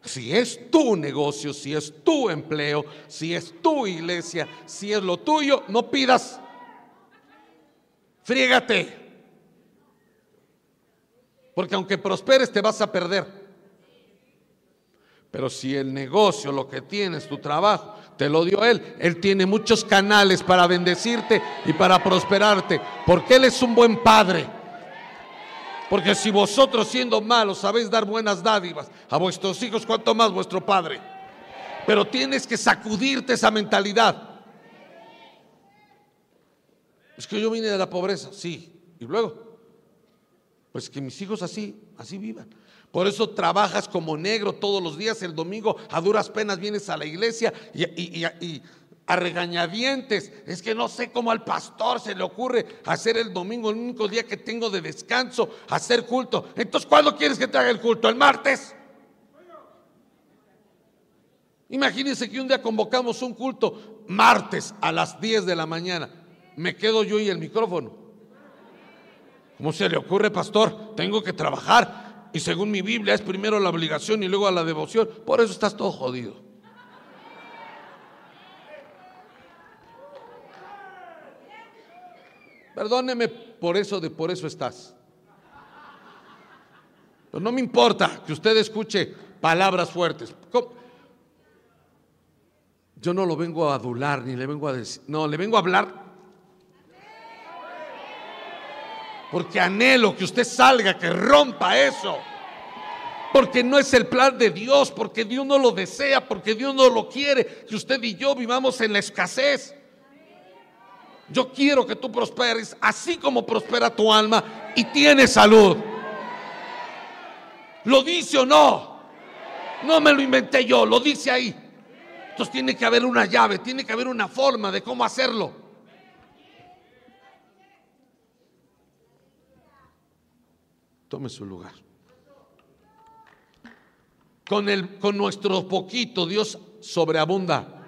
si es tu negocio, si es tu empleo, si es tu iglesia, si es lo tuyo, no pidas. Friégate. Porque aunque prosperes te vas a perder. Pero si el negocio, lo que tienes, tu trabajo, te lo dio Él, Él tiene muchos canales para bendecirte y para prosperarte. Porque Él es un buen Padre. Porque si vosotros siendo malos sabéis dar buenas dádivas a vuestros hijos, cuanto más vuestro Padre. Pero tienes que sacudirte esa mentalidad. Es que yo vine de la pobreza, sí. Y luego, pues que mis hijos así, así vivan. Por eso trabajas como negro todos los días, el domingo a duras penas vienes a la iglesia y, y- y- y a regañadientes. Es que no sé cómo al pastor se le ocurre hacer el domingo, el único día que tengo de descanso, hacer culto. Entonces, ¿cuándo quieres que te haga el culto? ¿El martes? Imagínense que un día convocamos un culto martes a las 10 de la mañana. Me quedo yo y el micrófono. ¿Cómo se le ocurre, pastor? Tengo que trabajar. Y según mi Biblia es primero la obligación y luego la devoción. Por eso estás todo jodido. Perdóneme por eso de por eso estás. Pero no me importa que usted escuche palabras fuertes. Yo no lo vengo a adular ni le vengo a decir, no, le vengo a hablar porque anhelo que usted salga, que rompa eso. Porque no es el plan de Dios, porque Dios no lo desea, porque Dios no lo quiere, que usted y yo vivamos en la escasez. Yo quiero que tú prosperes así como prospera tu alma y tienes salud. ¿Lo dice o no? No me lo inventé yo, lo dice ahí. Entonces tiene que haber una llave, tiene que haber una forma de cómo hacerlo. Tome su lugar. Con, el, con nuestro poquito Dios sobreabunda.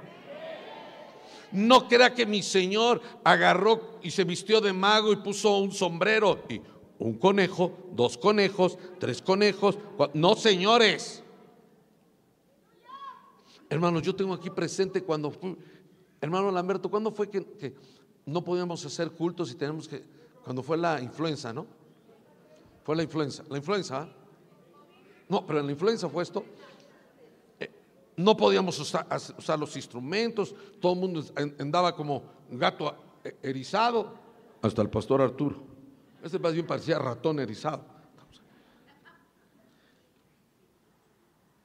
No crea que mi Señor agarró y se vistió de mago y puso un sombrero y un conejo, dos conejos, tres conejos. No, señores. Hermanos, yo tengo aquí presente cuando hermano Lamberto, ¿cuándo fue que, no podíamos hacer cultos y tenemos que, cuando fue la influenza, ¿no? Fue la influenza, la influenza, ¿ah? No, pero la influenza fue esto. No podíamos usar, los instrumentos, todo el mundo an- andaba como gato eh, erizado, hasta el pastor Arturo. Ese más bien parecía ratón erizado.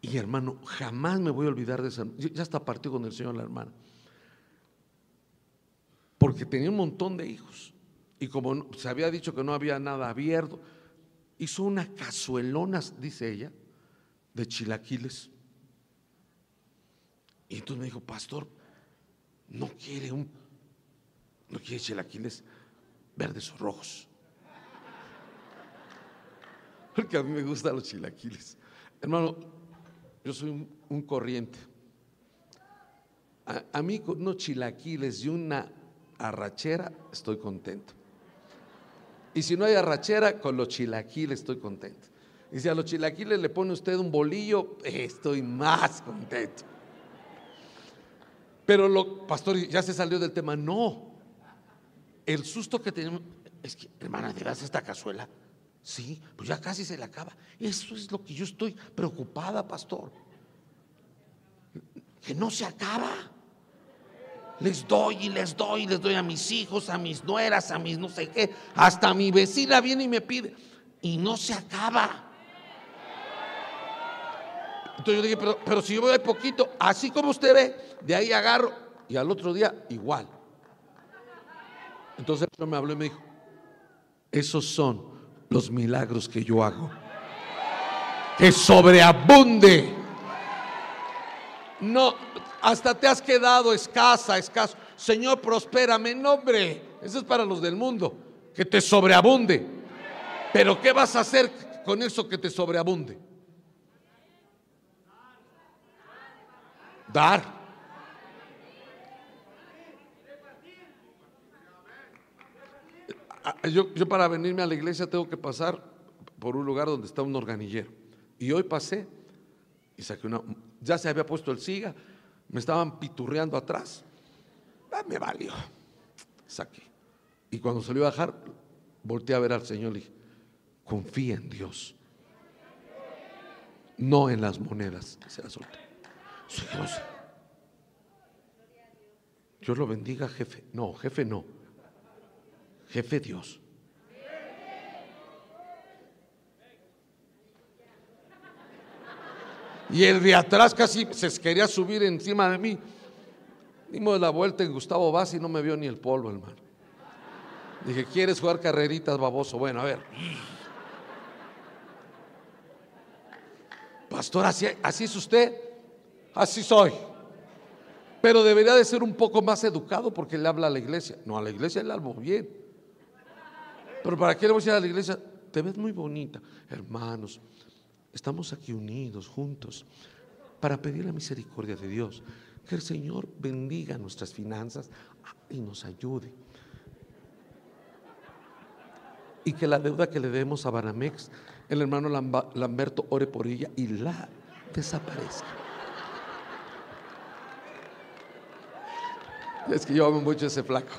Y hermano, jamás me voy a olvidar de esa. Ya está partido con el Señor la hermana. Porque tenía un montón de hijos. Y como se había dicho que no había nada abierto, hizo unas cazuelonas, dice ella, de chilaquiles. Y entonces me dijo, pastor, no quiere un, no quiere chilaquiles verdes o rojos. Porque a mí me gustan los chilaquiles. Hermano, yo soy un, corriente. A mí con unos chilaquiles y una arrachera estoy contento. Y si no hay arrachera, con los chilaquiles estoy contento. Y si a los chilaquiles le pone usted un bolillo, estoy más contento. Pero lo, pastor, ya se salió del tema. No. El susto que tenemos es que, hermana, ¿de veras esta cazuela? Sí, pues ya casi se le acaba. Eso es lo que yo estoy preocupada, pastor. Que no se acaba. Les doy y les doy, les doy a mis hijos, a mis nueras, a mis no sé qué. Hasta mi vecina viene y me pide. Y no se acaba. Entonces yo dije, pero, si yo voy poquito, así como usted ve, de ahí agarro y al otro día igual. Entonces me habló y me dijo, esos son los milagros que yo hago. Que sobreabunde. No, hasta te has quedado escasa, escaso. Señor, prospérame. No, hombre, eso es para los del mundo. Que te sobreabunde. Pero ¿qué vas a hacer con eso que te sobreabunde? Dar. Ah, yo, para venirme a la iglesia tengo que pasar por un lugar donde está un organillero. Y hoy pasé y saqué una... Ya se había puesto el siga, me estaban piturreando atrás. Ah, me valió. Saqué. Y cuando salió a bajar, volteé a ver al Señor y dije, confía en Dios. No en las monedas. Se la solté. Dios. Dios lo bendiga, jefe. No, jefe no. Jefe Dios. Y el de atrás casi se quería subir encima de mí. Dimos la vuelta en Gustavo Vaz y no me vio ni el polvo, hermano. Dije, ¿quieres jugar carreritas, baboso? Bueno, a ver. Pastor, ¿así, así es usted? Así soy. Pero debería de ser un poco más educado porque le habla a la iglesia. No, a la iglesia le hablo bien. Pero ¿para qué le voy a decir a la iglesia? Te ves muy bonita. Hermanos, estamos aquí unidos, juntos, para pedir la misericordia de Dios. Que el Señor bendiga nuestras finanzas y nos ayude. Y que la deuda que le demos a Banamex, el hermano Lamberto ore por ella y la desaparezca. Es que yo amo mucho ese flaco.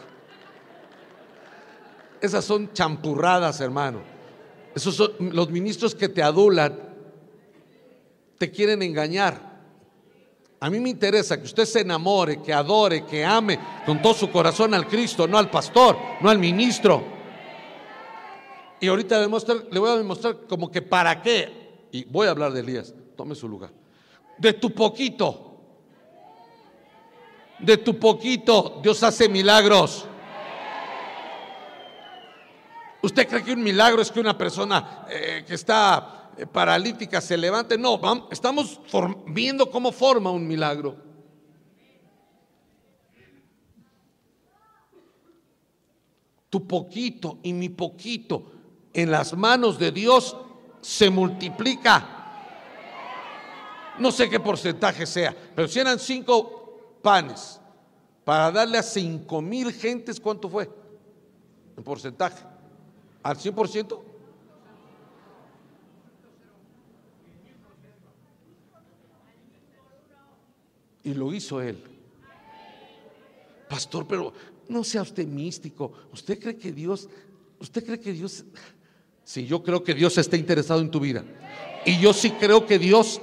Esas son champurradas, hermano. Esos son los ministros que te adulan, te quieren engañar. A mí me interesa que usted se enamore, que adore, que ame con todo su corazón al Cristo, no al pastor, no al ministro. Y ahorita le voy a demostrar como que para qué. Y voy a hablar de Elías. Tome su lugar. De tu poquito de tu poquito Dios hace milagros. ¿Usted cree que un milagro es que una persona eh, que está eh, paralítica se levante? No, estamos viendo cómo forma un milagro. Tu poquito y mi poquito en las manos de Dios se multiplica. No sé qué porcentaje sea, pero si eran cinco panes para darle a cinco mil gentes, ¿cuánto fue? En porcentaje. ¿Al 100%? Y lo hizo él. Pastor, pero no sea usted místico. ¿Usted cree que Dios, usted cree que Dios, sí, yo creo que Dios está interesado en tu vida. Y yo sí creo que Dios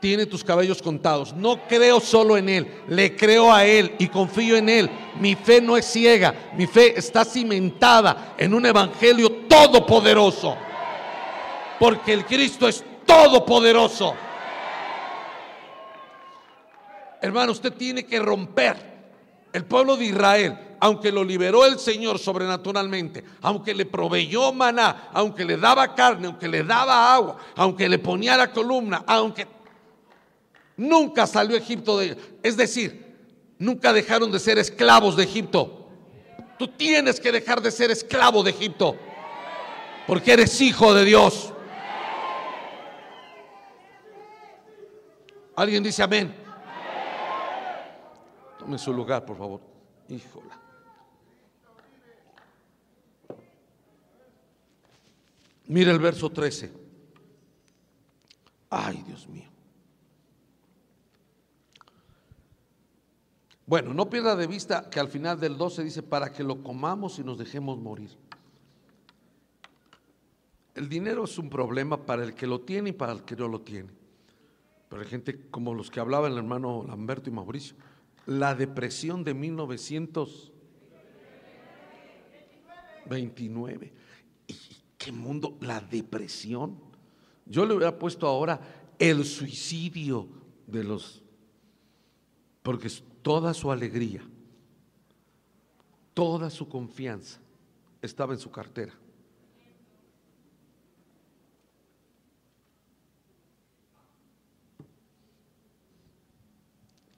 tiene tus cabellos contados. No creo solo en Él, le creo a Él y confío en Él. Mi fe no es ciega, mi fe está cimentada en un evangelio todopoderoso. Porque el Cristo es todopoderoso. Hermano, usted tiene que romper. El pueblo de Israel, aunque lo liberó el Señor sobrenaturalmente, aunque le proveyó maná, aunque le daba carne, aunque le daba agua, aunque le ponía la columna, aunque Nunca salió Egipto de... Es decir, nunca dejaron de ser esclavos de Egipto. Tú tienes que dejar de ser esclavo de Egipto. Porque eres hijo de Dios. ¿Alguien dice amén? Tome su lugar, por favor. Híjola. Mira el verso 13. Ay, Dios mío. Bueno, no pierda de vista que al final del 12 dice, para que lo comamos y nos dejemos morir. el dinero es un problema para el que lo tiene y para el que no lo tiene. Pero hay gente como los que hablaban el hermano Lamberto y Mauricio. La depresión de 1929. ¿Y qué mundo? La depresión. Yo le hubiera puesto ahora el suicidio de los... Porque toda su alegría, toda su confianza estaba en su cartera.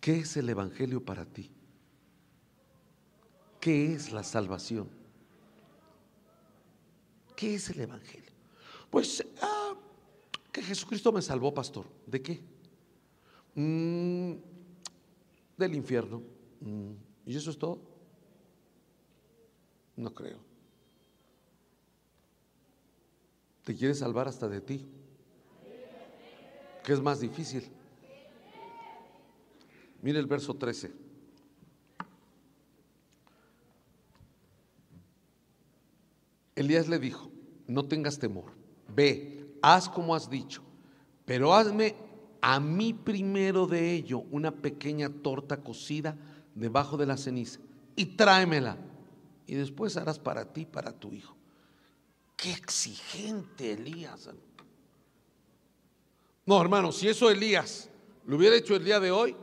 ¿Qué es el Evangelio para ti? ¿Qué es la salvación? ¿Qué es el Evangelio? Pues ah, que Jesucristo me salvó, pastor. ¿De qué? Mm, del infierno. Mm, ¿Y eso es todo? No creo. Te quiere salvar hasta de ti. ¿Qué es más difícil? Mire el verso 13. Elías le dijo, no tengas temor, ve, haz como has dicho, pero hazme a mí primero de ello una pequeña torta cocida debajo de la ceniza y tráemela. Y después harás para ti, para tu hijo. Qué exigente Elías. No, hermano, si eso Elías lo hubiera hecho el día de hoy,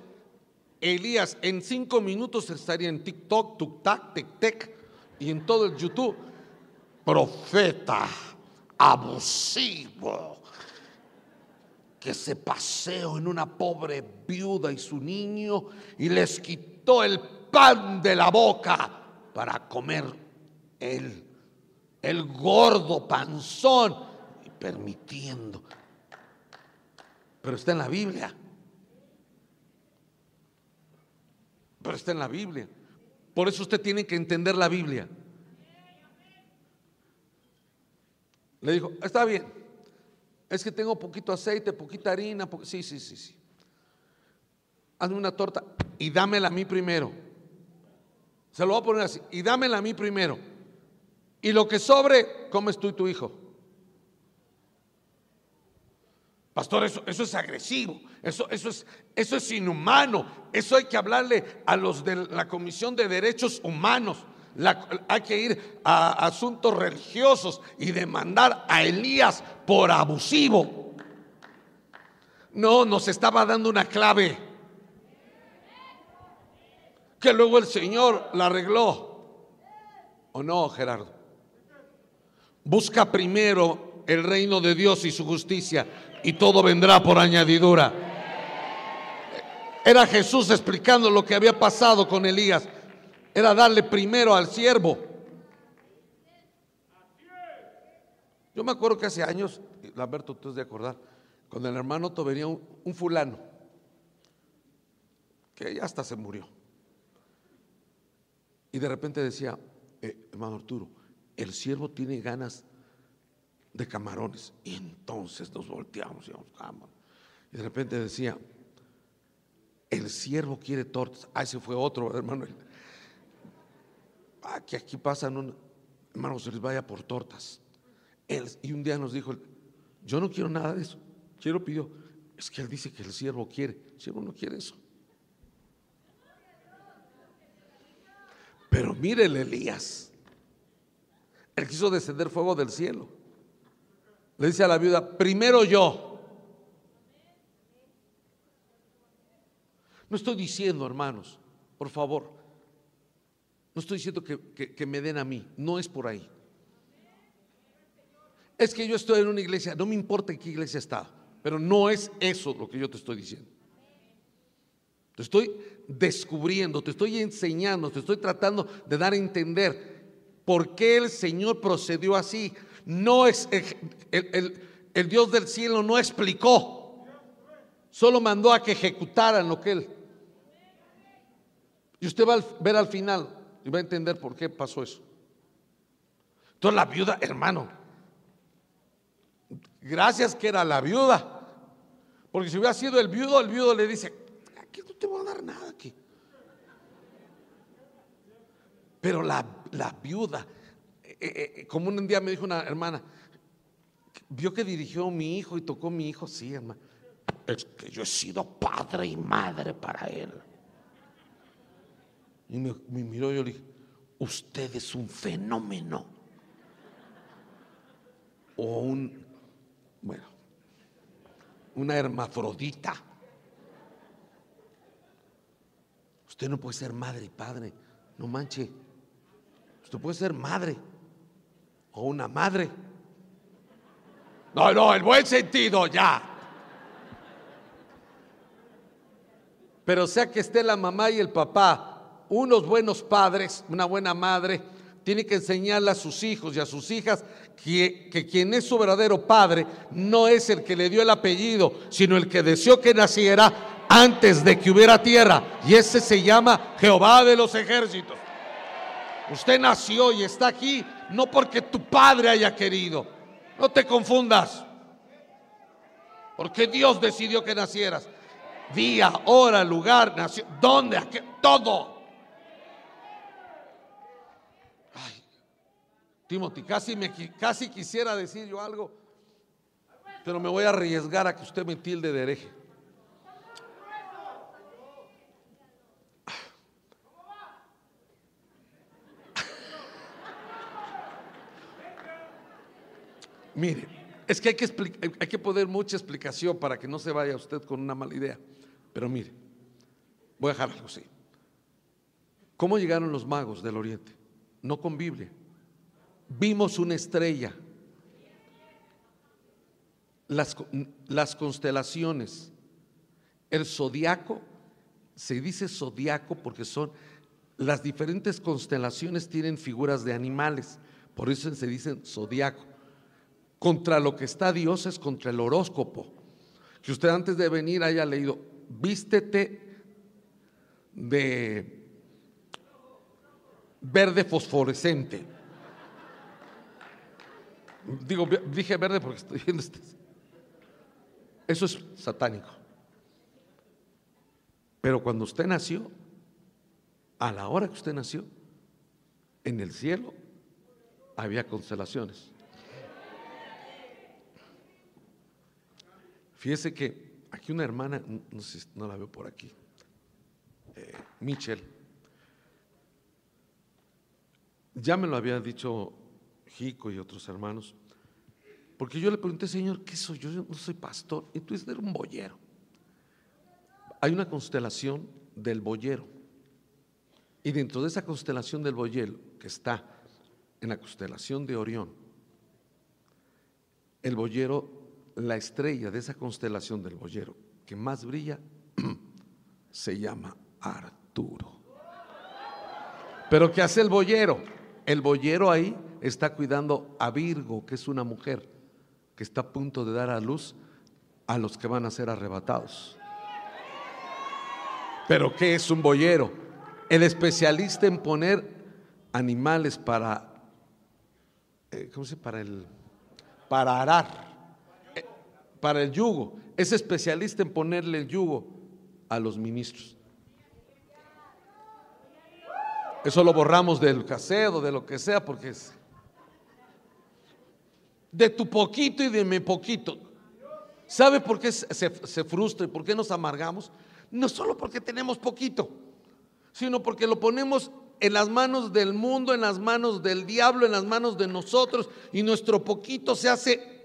Elías en cinco minutos estaría en TikTok, TukTak, TikTok y en todo el YouTube. Profeta abusivo que se paseó en una pobre viuda y su niño y les quitó el pan de la boca para comer él, el gordo panzón, y permitiendo. Pero está en la Biblia. pero está en la Biblia. Por eso usted tiene que entender la Biblia. Le dijo, está bien, es que tengo poquito aceite, poquita harina, sí, sí, sí, sí. Hazme una torta y dámela a mí primero. Se lo voy a poner así, y dámela a mí primero. Y lo que sobre, comes tú y tu hijo. Pastor, eso, eso es agresivo, eso, eso, es, eso es inhumano, eso hay que hablarle a los de la Comisión de Derechos Humanos. Hay que ir a asuntos religiosos y demandar a Elías por abusivo. No, nos estaba dando una clave que luego el Señor la arregló. ¿O no, Gerardo? Busca primero el reino de Dios y su justicia y todo vendrá por añadidura. Era Jesús explicando lo que había pasado con Elías. Era darle primero al siervo. Yo me acuerdo que hace años, Lamberto, tú has de acordar, cuando el hermano venía un, fulano, que ya hasta se murió. Y de repente decía, eh, hermano Arturo, el siervo tiene ganas de camarones. Y entonces nos volteamos y Y de repente decía, el siervo quiere tortas. Ah, ese fue otro, hermano. Ah, que aquí pasan un, hermano, se les vaya por tortas. Él, y un día nos dijo, yo no quiero nada de eso. Quiero pidió, es que él dice que el siervo quiere. El siervo no quiere eso. Pero mire el Elías. Él quiso descender fuego del cielo. Le dice a la viuda, primero yo. No estoy diciendo, hermanos, por favor, no estoy diciendo que, me den a mí, no es por ahí. Es que yo estoy en una iglesia, no me importa en qué iglesia está, pero no es eso lo que yo te estoy diciendo. Te estoy descubriendo, te estoy enseñando, te estoy tratando de dar a entender por qué el Señor procedió así no es el, Dios del cielo no explicó, solo mandó a que ejecutaran lo que él. Y usted va a ver al final y va a entender por qué pasó eso. Entonces la viuda, hermano, gracias que era la viuda, porque si hubiera sido el viudo, el viudo le dice, aquí no te voy a dar nada aquí. Pero la, la viuda eh, eh, como un día me dijo una hermana, vio que dirigió mi hijo y tocó a mi hijo, sí, hermano. Es que yo he sido padre y madre para él. Y me, miró y yo le dije, usted es un fenómeno. O un, bueno, una hermafrodita. Usted no puede ser madre y padre, no manche. Usted puede ser madre o una madre. No, no, el buen sentido, ya. Pero sea que esté la mamá y el papá, unos buenos padres, una buena madre, tiene que enseñarle a sus hijos y a sus hijas que, que, quien es su verdadero padre no es el que le dio el apellido, sino el que deseó que naciera antes de que hubiera tierra. Y ese se llama Jehová de los ejércitos. Usted nació y está aquí no porque tu padre haya querido. No te confundas. Porque Dios decidió que nacieras. Día, hora, lugar, nació, dónde, qué, todo. Timothy, casi, me, casi quisiera decir yo algo, pero me voy a arriesgar a que usted me tilde de hereje. Mire, es que hay que, hay que poner mucha explicación para que no se vaya usted con una mala idea. Pero mire, voy a dejar algo así. ¿Cómo llegaron los magos del Oriente? No con Biblia. Vimos una estrella. Las, las constelaciones. El zodiaco, se dice zodiaco porque son las diferentes constelaciones tienen figuras de animales. Por eso se dicen zodiaco contra lo que está Dios es contra el horóscopo. Que usted antes de venir haya leído, vístete de verde fosforescente. Digo, dije verde porque estoy viendo este. Eso es satánico. Pero cuando usted nació, a la hora que usted nació, en el cielo había constelaciones. Fíjese que aquí una hermana, no sé, no la veo por aquí, eh, Michelle, ya me lo había dicho Jico y otros hermanos, porque yo le pregunté, Señor, ¿qué soy yo? Yo no soy pastor, y tú eres un boyero. Hay una constelación del boyero, y dentro de esa constelación del boyero, que está en la constelación de Orión, el boyero la estrella de esa constelación del boyero que más brilla se llama Arturo. Pero ¿qué hace el boyero? El boyero ahí está cuidando a Virgo, que es una mujer que está a punto de dar a luz a los que van a ser arrebatados. Pero ¿qué es un boyero? El especialista en poner animales para, eh, ¿cómo se? Para el, para arar para el yugo. Es especialista en ponerle el yugo a los ministros. Eso lo borramos del casero, de lo que sea, porque es de tu poquito y de mi poquito. ¿Sabe por qué se, se, frustra y por qué nos amargamos? No solo porque tenemos poquito, sino porque lo ponemos en las manos del mundo, en las manos del diablo, en las manos de nosotros y nuestro poquito se hace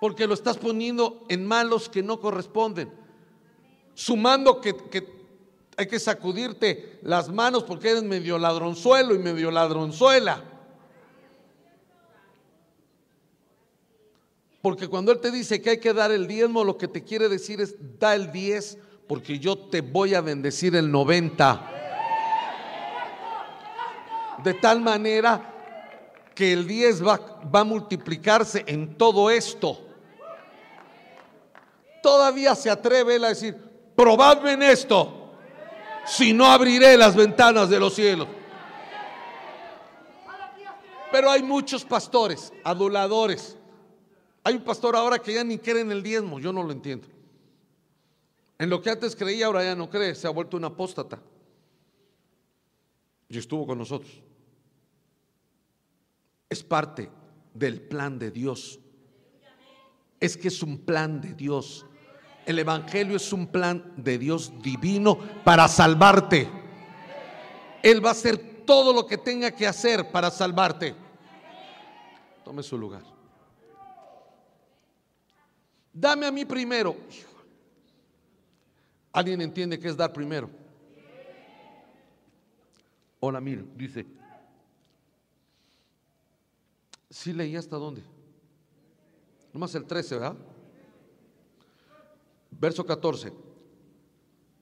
porque lo estás poniendo en malos que no corresponden. Sumando que, hay que sacudirte las manos porque eres medio ladronzuelo y medio ladronzuela. Porque cuando Él te dice que hay que dar el diezmo, lo que te quiere decir es, da el diez porque yo te voy a bendecir el 90. De tal manera que el 10 va, va a multiplicarse en todo esto todavía se atreve él a decir, probadme en esto, si no abriré las ventanas de los cielos. Pero hay muchos pastores, aduladores. Hay un pastor ahora que ya ni cree en el diezmo, yo no lo entiendo. En lo que antes creía, ahora ya no cree, se ha vuelto un apóstata. Y estuvo con nosotros. Es parte del plan de Dios. Es que es un plan de Dios. El Evangelio es un plan de Dios divino para salvarte. Él va a hacer todo lo que tenga que hacer para salvarte. Tome su lugar. Dame a mí primero. ¿Alguien entiende qué es dar primero? Hola, mira, dice. Sí leí hasta dónde. Nomás el 13, ¿verdad? Verso 14.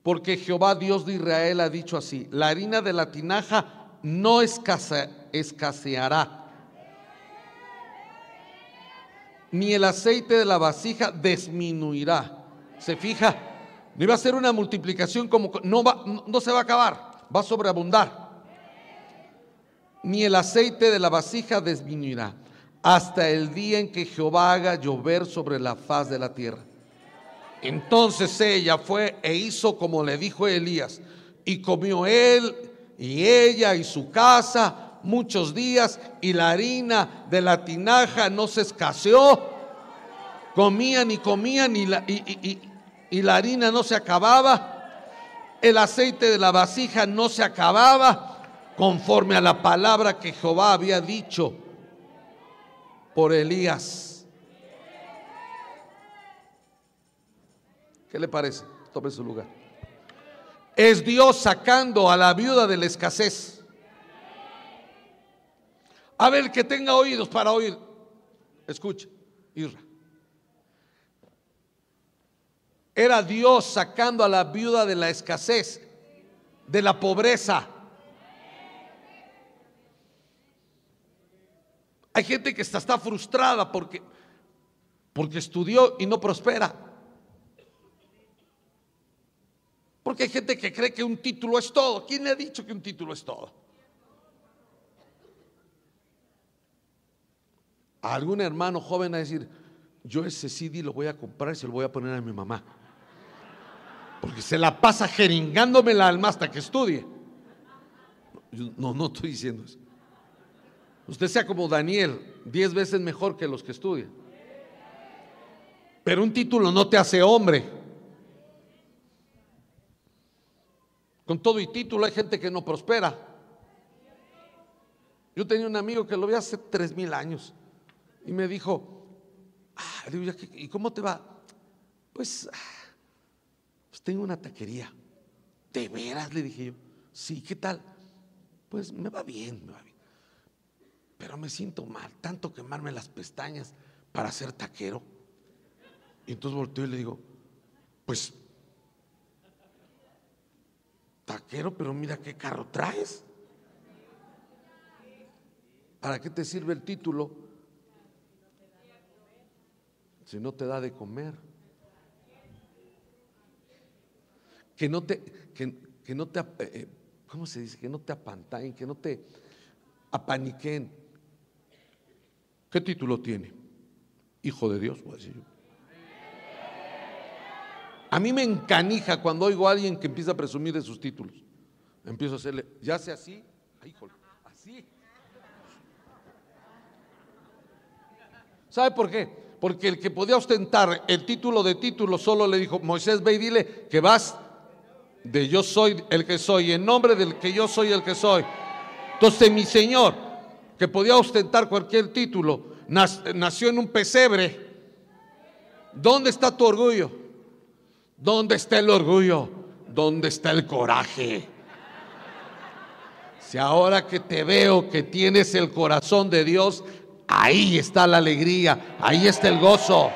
Porque Jehová Dios de Israel ha dicho así, la harina de la tinaja no escaseará, ni el aceite de la vasija disminuirá. ¿Se fija? No iba a ser una multiplicación como no va, no se va a acabar, va a sobreabundar. Ni el aceite de la vasija disminuirá hasta el día en que Jehová haga llover sobre la faz de la tierra. Entonces ella fue e hizo como le dijo Elías, y comió él y ella y su casa muchos días, y la harina de la tinaja no se escaseó. Comían y comían y la, y, y la harina no se acababa, el aceite de la vasija no se acababa, conforme a la palabra que Jehová había dicho por Elías. ¿Qué le parece? Tome su lugar. Es Dios sacando a la viuda de la escasez. A ver, que tenga oídos para oír. Escuche, Irra. Era Dios sacando a la viuda de la escasez, de la pobreza. Hay gente que está, está frustrada porque, porque estudió y no prospera. Porque hay gente que cree que un título es todo. ¿Quién le ha dicho que un título es todo? A algún hermano joven a decir, yo ese CD lo voy a comprar y se lo voy a poner a mi mamá. Porque se la pasa jeringándome la alma hasta que estudie. No, no estoy diciendo eso. Usted sea como Daniel, diez veces mejor que los que estudian. Pero un título no te hace hombre. Con todo y título hay gente que no prospera. Yo tenía un amigo que lo vi hace tres mil años y me dijo, ah, ¿y cómo te va? Pues, ah, pues tengo una taquería. ¿De veras? Le dije yo. Sí, ¿qué tal? Pues me va bien, me va bien pero me siento mal, tanto quemarme las pestañas para ser taquero. Y entonces volteo y le digo, pues, taquero, pero mira qué carro traes. ¿Para qué te sirve el título si no te da de comer? Que no te, que, no te, eh, ¿cómo se dice? Que no te apantallen, que no te apaniquen. ¿Qué título tiene? Hijo de Dios, voy a decir. A mí me encanija cuando oigo a alguien que empieza a presumir de sus títulos. Empiezo a hacerle, ya sea así, híjole, así. ¿Sabe por qué? Porque el que podía ostentar el título de título solo le dijo, Moisés, ve y dile que vas de yo soy el que soy, en nombre del que yo soy el que soy. Entonces mi Señor que podía ostentar cualquier título, nació en un pesebre. ¿Dónde está tu orgullo? ¿Dónde está el orgullo? ¿Dónde está el coraje? Si ahora que te veo que tienes el corazón de Dios, ahí está la alegría, ahí está el gozo.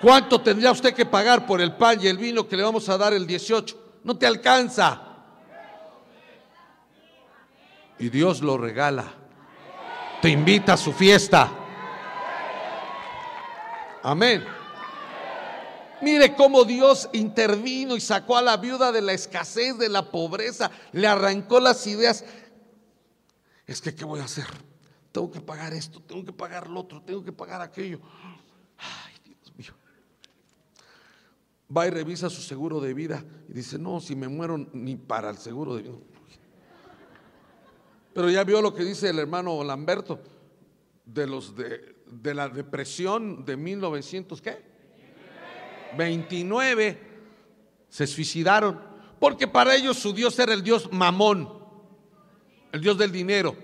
¿Cuánto tendría usted que pagar por el pan y el vino que le vamos a dar el 18? No te alcanza y Dios lo regala. Te invita a su fiesta. Amén. Mire cómo Dios intervino y sacó a la viuda de la escasez, de la pobreza, le arrancó las ideas. Es que, ¿qué voy a hacer? Tengo que pagar esto, tengo que pagar lo otro, tengo que pagar aquello. Ay, Dios mío. Va y revisa su seguro de vida y dice, no, si me muero ni para el seguro de vida. Pero ya vio lo que dice el hermano Lamberto de los de, de la depresión de 1900, ¿qué? 29 se suicidaron porque para ellos su Dios era el Dios mamón, el Dios del dinero.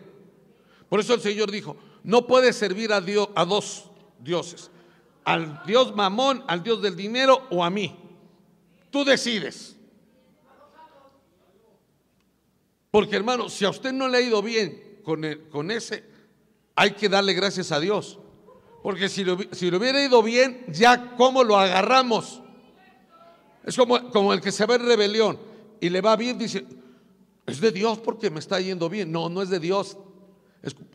Por eso el Señor dijo, no puedes servir a, Dios, a dos dioses, al Dios mamón, al Dios del dinero o a mí. Tú decides. Porque hermano, si a usted no le ha ido bien con, con ese, hay que darle gracias a Dios. Porque si le, si hubiera ido bien, ya cómo lo agarramos. Es como, como el que se ve en rebelión y le va bien, dice, es de Dios porque me está yendo bien. No, no es de Dios.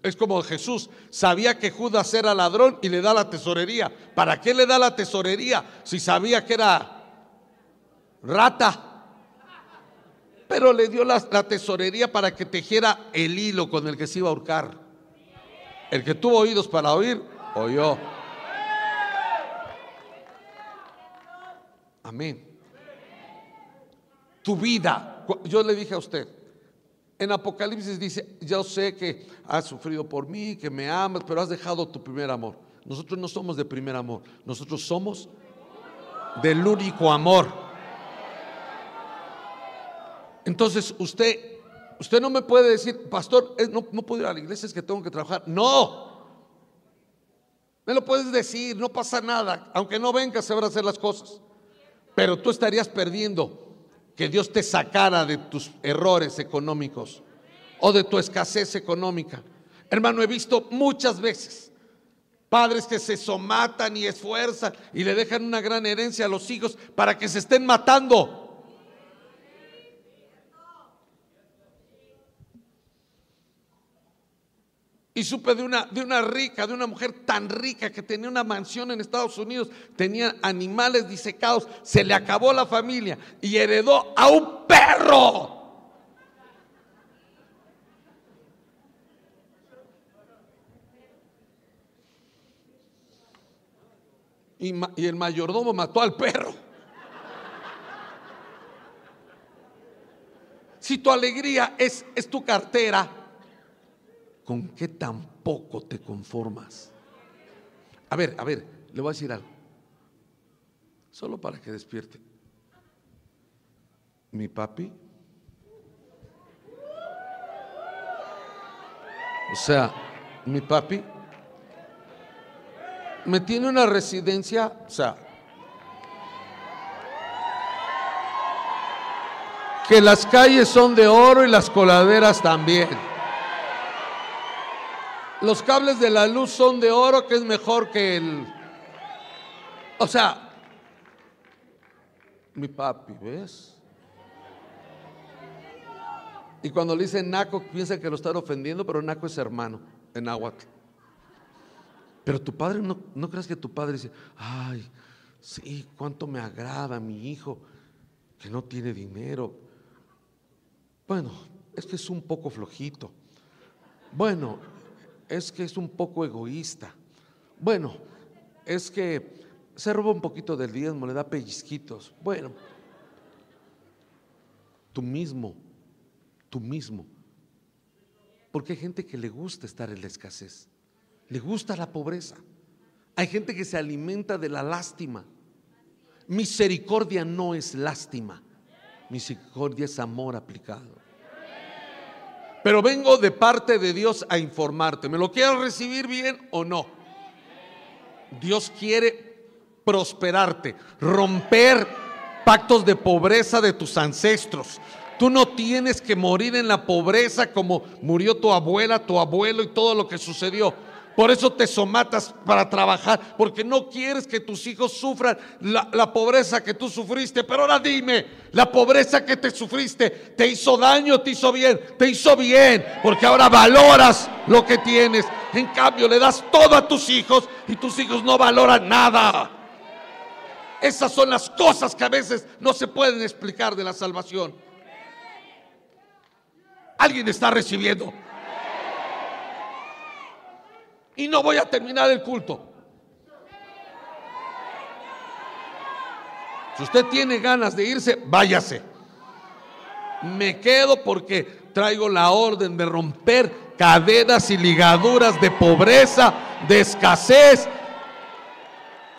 Es, como Jesús sabía que Judas era ladrón y le da la tesorería. ¿Para qué le da la tesorería si sabía que era rata? pero le dio la, la, tesorería para que tejiera el hilo con el que se iba a ahorcar. El que tuvo oídos para oír, oyó. Amén. Tu vida, yo le dije a usted, en Apocalipsis dice, yo sé que has sufrido por mí, que me amas, pero has dejado tu primer amor. Nosotros no somos de primer amor, nosotros somos del único amor. Entonces usted, usted no me puede decir, pastor, no, no puedo ir a la iglesia, es que tengo que trabajar. No. Me lo puedes decir, no pasa nada. Aunque no vengas, se van a hacer las cosas. Pero tú estarías perdiendo que Dios te sacara de tus errores económicos o de tu escasez económica. Hermano, he visto muchas veces padres que se somatan y esfuerzan y le dejan una gran herencia a los hijos para que se estén matando. Y supe de una, de una rica, de una mujer tan rica que tenía una mansión en Estados Unidos, tenía animales disecados, se le acabó la familia y heredó a un perro. Y, y el mayordomo mató al perro. Si tu alegría es, es tu cartera, ¿con qué tampoco te conformas? A ver, a ver, le voy a decir algo. Solo para que despierte. Mi papi. O sea, mi papi me tiene una residencia, o sea, que las calles son de oro y las coladeras también. Los cables de la luz son de oro, que es mejor que el... O sea, mi papi, ¿ves? Y cuando le dicen Naco, piensa que lo están ofendiendo, pero Naco es hermano en Aguat. Pero tu padre, no, no creas que tu padre dice, ay, sí, cuánto me agrada mi hijo que no tiene dinero. Bueno, es que es un poco flojito. Bueno, es que es un poco egoísta. Bueno, es que se roba un poquito del diezmo, le da pellizquitos. Bueno, tú mismo, tú mismo. Porque hay gente que le gusta estar en la escasez, le gusta la pobreza. Hay gente que se alimenta de la lástima. Misericordia no es lástima, misericordia es amor aplicado. Pero vengo de parte de Dios a informarte. ¿Me lo quieres recibir bien o no? Dios quiere prosperarte, romper pactos de pobreza de tus ancestros. Tú no tienes que morir en la pobreza como murió tu abuela, tu abuelo y todo lo que sucedió. Por eso te somatas para trabajar, porque no quieres que tus hijos sufran la, pobreza que tú sufriste. Pero ahora dime, la pobreza que te sufriste, ¿te hizo daño te hizo bien? Te hizo bien, porque ahora valoras lo que tienes. En cambio, le das todo a tus hijos y tus hijos no valoran nada. Esas son las cosas que a veces no se pueden explicar de la salvación. Alguien está recibiendo y no voy a terminar el culto. Si usted tiene ganas de irse, váyase. Me quedo porque Traigo la orden de romper cadenas y ligaduras de pobreza, de escasez.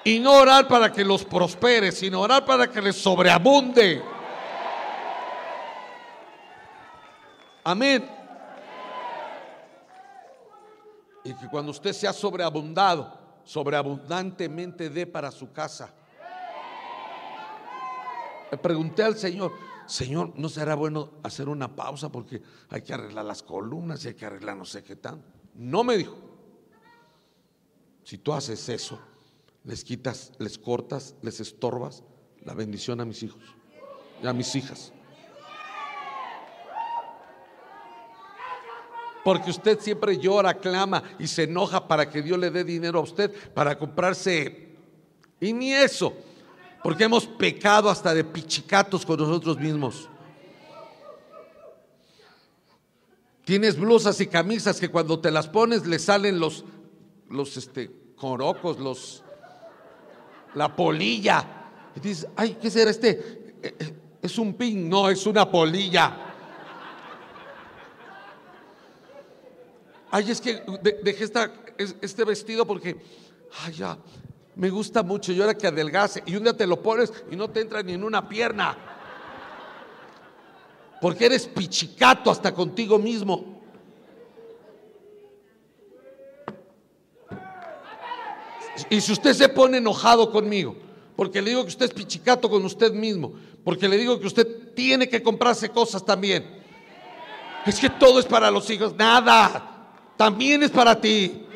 Y no orar para que los prospere, sino orar para que les sobreabunde. Amén. Y que cuando usted sea sobreabundado, sobreabundantemente dé para su casa. Le pregunté al Señor, Señor, ¿no será bueno hacer una pausa porque hay que arreglar las columnas y hay que arreglar no sé qué tan? No me dijo. Si tú haces eso, les quitas, les cortas, les estorbas la bendición a mis hijos y a mis hijas. Porque usted siempre llora, clama y se enoja para que Dios le dé dinero a usted para comprarse. Y ni eso. Porque hemos pecado hasta de pichicatos con nosotros mismos. Tienes blusas y camisas que cuando te las pones le salen los, los este, corocos, los, la polilla. Y dices, ay, ¿qué será este? Eh, eh, es un pin, no, es una polilla. Ay, es que dejé esta, este vestido porque, ay, ya, me gusta mucho y ahora que adelgace y un día te lo pones y no te entra ni en una pierna. Porque eres pichicato hasta contigo mismo. Y si usted se pone enojado conmigo, porque le digo que usted es pichicato con usted mismo, porque le digo que usted tiene que comprarse cosas también. Es que todo es para los hijos, nada también es para ti.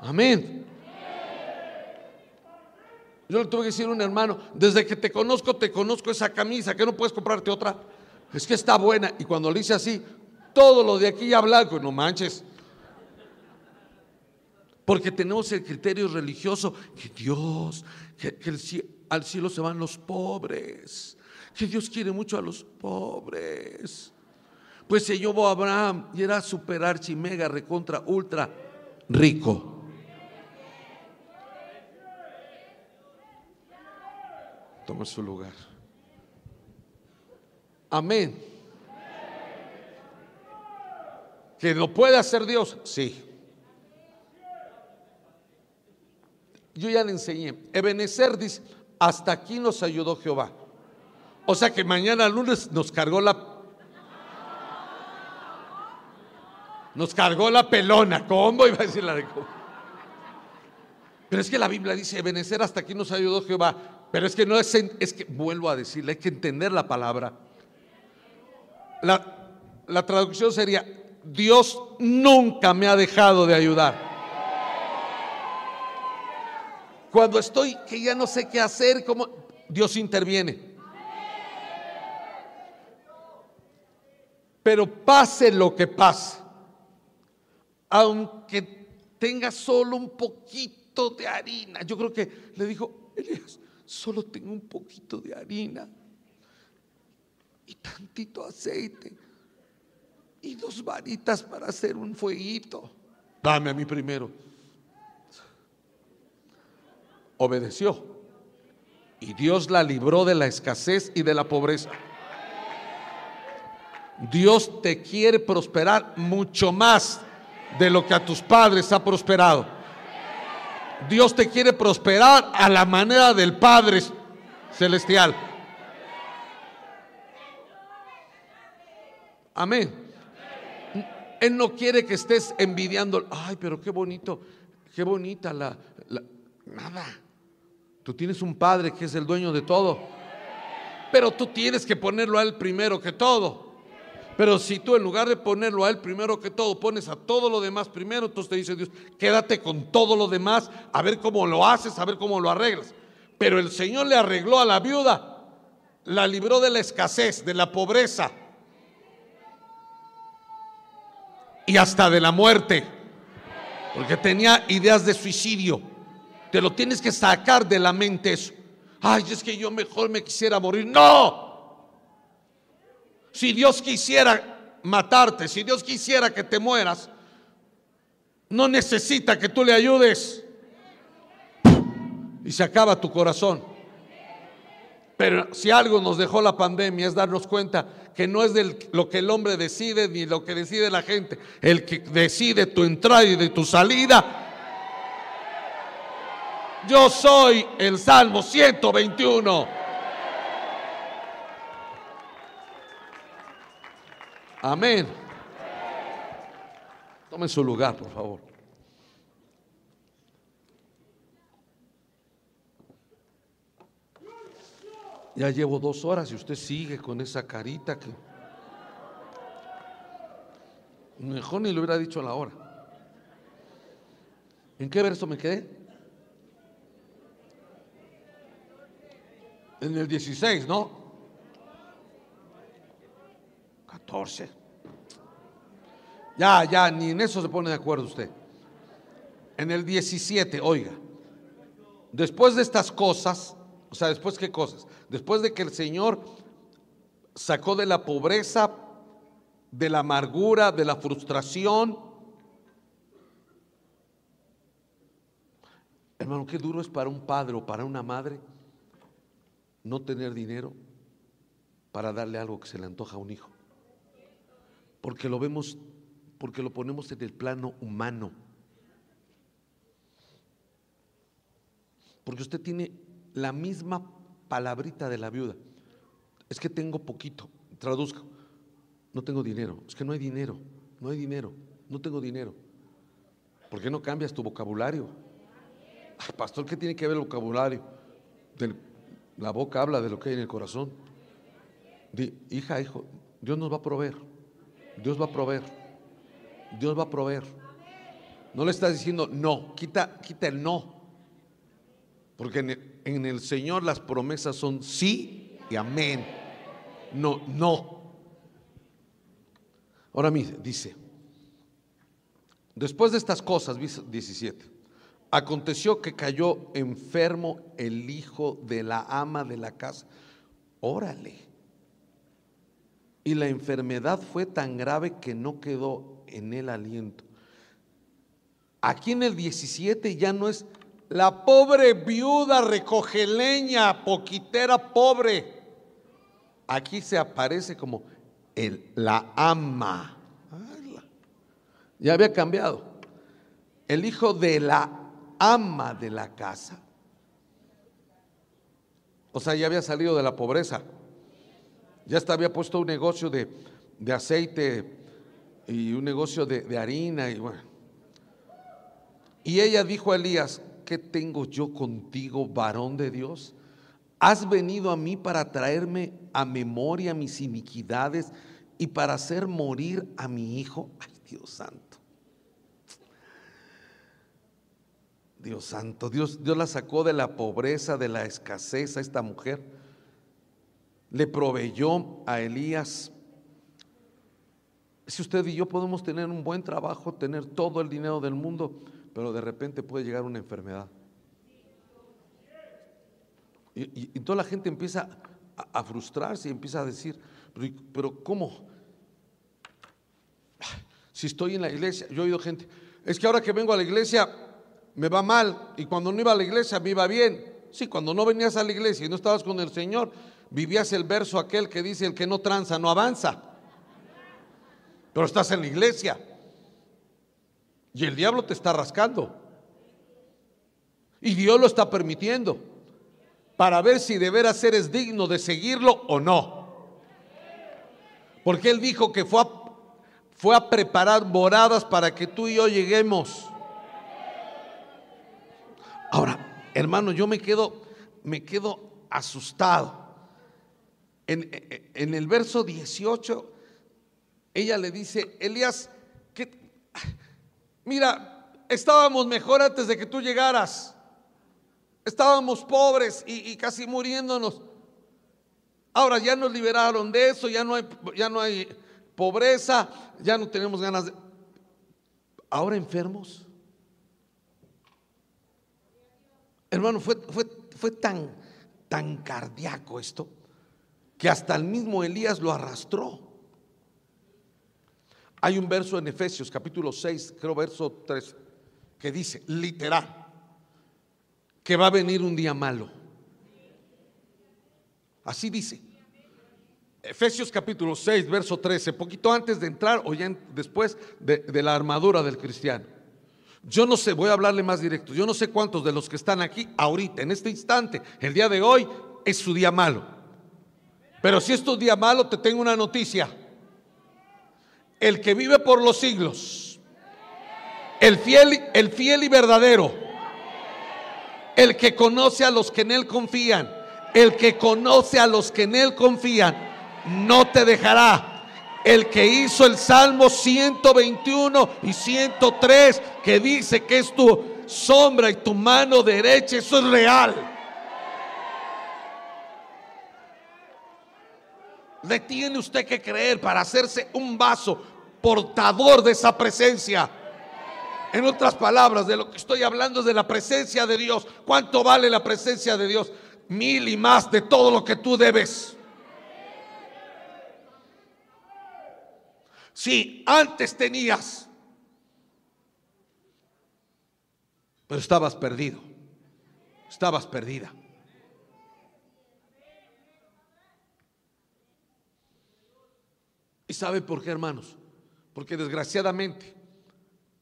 Amén. Yo le tuve que decir a un hermano, desde que te conozco, te conozco esa camisa, que no puedes comprarte otra. Es que está buena. Y cuando le hice así, todo lo de aquí ya blanco, no manches. Porque tenemos el criterio religioso que Dios, que, al cielo se van los pobres, que Dios quiere mucho a los pobres. Pues se llevó a Abraham y era super archi mega recontra ultra rico. Toma su lugar. Amén. ¿Que lo puede hacer Dios? Sí. Yo ya le enseñé. Ebenezer dice, hasta aquí nos ayudó Jehová. O sea que mañana lunes nos cargó la Nos cargó la pelona. ¿Cómo iba a decir la de Pero es que la Biblia dice, Benecer hasta aquí nos ayudó Jehová. Pero es que no es, es que, vuelvo a decirle, hay que entender la palabra. La, la traducción sería, Dios nunca me ha dejado de ayudar. Cuando estoy que ya no sé qué hacer, como Dios interviene. Pero pase lo que pase, aunque tenga solo un poquito de harina. Yo creo que le dijo, Elías, solo tengo un poquito de harina y tantito aceite y dos varitas para hacer un fueguito. Dame a mí primero. Obedeció. Y Dios la libró de la escasez y de la pobreza. Dios te quiere prosperar mucho más de lo que a tus padres ha prosperado. Dios te quiere prosperar a la manera del Padre Celestial. Amén. Él no quiere que estés envidiando. Ay, pero qué bonito, qué bonita la, la, Nada. Tú tienes un Padre que es el dueño de todo. Pero tú tienes que ponerlo a Él primero que todo. Pero si tú en lugar de ponerlo a Él primero que todo, pones a todo lo demás primero, entonces te dice Dios, quédate con todo lo demás, a ver cómo lo haces, a ver cómo lo arreglas. Pero el Señor le arregló a la viuda, la libró de la escasez, de la pobreza y hasta de la muerte, porque tenía ideas de suicidio. Te lo tienes que sacar de la mente eso. Ay, es que yo mejor me quisiera morir. No, si Dios quisiera matarte, si Dios quisiera que te mueras, no necesita que tú le ayudes. Y se acaba tu corazón. Pero si algo nos dejó la pandemia es darnos cuenta que no es del, lo que el hombre decide ni lo que decide la gente. El que decide tu entrada y de tu salida. Yo soy el Salmo 121. Amén. Tome su lugar, por favor. Ya llevo dos horas y usted sigue con esa carita que... Mejor ni lo hubiera dicho a la hora. ¿En qué verso me quedé? En el 16, ¿no? 14. Ya, ya, ni en eso se pone de acuerdo usted. En el 17, oiga, después de estas cosas, o sea, después qué cosas, después de que el Señor sacó de la pobreza, de la amargura, de la frustración. Hermano, qué duro es para un padre o para una madre no tener dinero para darle algo que se le antoja a un hijo. Porque lo vemos, porque lo ponemos en el plano humano. Porque usted tiene la misma palabrita de la viuda. Es que tengo poquito. Traduzco. No tengo dinero. Es que no hay dinero. No hay dinero. No tengo dinero. ¿Por qué no cambias tu vocabulario? pastor, ¿qué tiene que ver el vocabulario? la boca habla de lo que hay en el corazón. hija, hijo, Dios nos va a proveer. Dios va a proveer. Dios va a proveer. No le estás diciendo no, quita, quita el no. Porque en el, Señor las promesas son sí y amén. No, no. Ahora mire, dice, después de estas cosas, 17, aconteció que cayó enfermo el hijo de la ama de la casa. Órale. Y la enfermedad fue tan grave que no quedó en el aliento. Aquí en el 17 ya no es la pobre viuda recoge leña, poquitera pobre. Aquí se aparece como la ama. Ya había cambiado. El hijo de la ama de la casa. O sea, ya había salido de la pobreza. Ya hasta había puesto un negocio de, aceite y un negocio de, de harina. Y, bueno. y ella dijo a Elías, ¿qué tengo yo contigo, varón de Dios? Has venido a mí para traerme a memoria mis iniquidades y para hacer morir a mi hijo. Ay, Dios santo. Dios santo, Dios, Dios la sacó de la pobreza, de la escasez a esta mujer. Le proveyó a Elías. Si usted y yo podemos tener un buen trabajo, tener todo el dinero del mundo, pero de repente puede llegar una enfermedad. Y, toda la gente empieza a, frustrarse y empieza a decir, pero, pero, ¿cómo? Si estoy en la iglesia, yo he oído gente, es que ahora que vengo a la iglesia me va mal y cuando no iba a la iglesia me iba bien. Sí, cuando no venías a la iglesia y no estabas con el Señor, vivías el verso aquel que dice, el que no tranza no avanza. Pero estás en la iglesia. Y el diablo te está rascando. Y Dios lo está permitiendo para ver si de veras eres digno de seguirlo o no. Porque Él dijo que fue a, fue a preparar moradas para que tú y yo lleguemos. Ahora, hermano, yo me quedo, me quedo asustado. En, el verso 18, ella le dice, Elías, Mira, estábamos mejor antes de que tú llegaras. Estábamos pobres y, casi muriéndonos. Ahora ya nos liberaron de eso, ya no hay, ya no hay pobreza, ya no tenemos ganas de... Ahora enfermos. Hermano, fue, fue, fue tan, tan cardíaco esto que hasta el mismo Elías lo arrastró. Hay un verso en Efesios capítulo 6, creo verso 3, que dice, literal, que va a venir un día malo. Así dice. Efesios capítulo 6, verso 13, poquito antes de entrar o ya después de, de la armadura del cristiano. Yo no sé, voy a hablarle más directo, yo no sé cuántos de los que están aquí ahorita, en este instante, el día de hoy, es su día malo. Pero si es tu día malo, te tengo una noticia. El que vive por los siglos, el fiel, el fiel y verdadero, el que conoce a los que en él confían, el que conoce a los que en él confían, no te dejará. El que hizo el Salmo 121 y 103, que dice que es tu sombra y tu mano derecha, eso es real. Le tiene usted que creer para hacerse un vaso portador de esa presencia. En otras palabras, de lo que estoy hablando es de la presencia de Dios. ¿Cuánto vale la presencia de Dios? Mil y más de todo lo que tú debes. Si antes tenías, pero estabas perdido, estabas perdida. ¿Y sabe por qué, hermanos? Porque desgraciadamente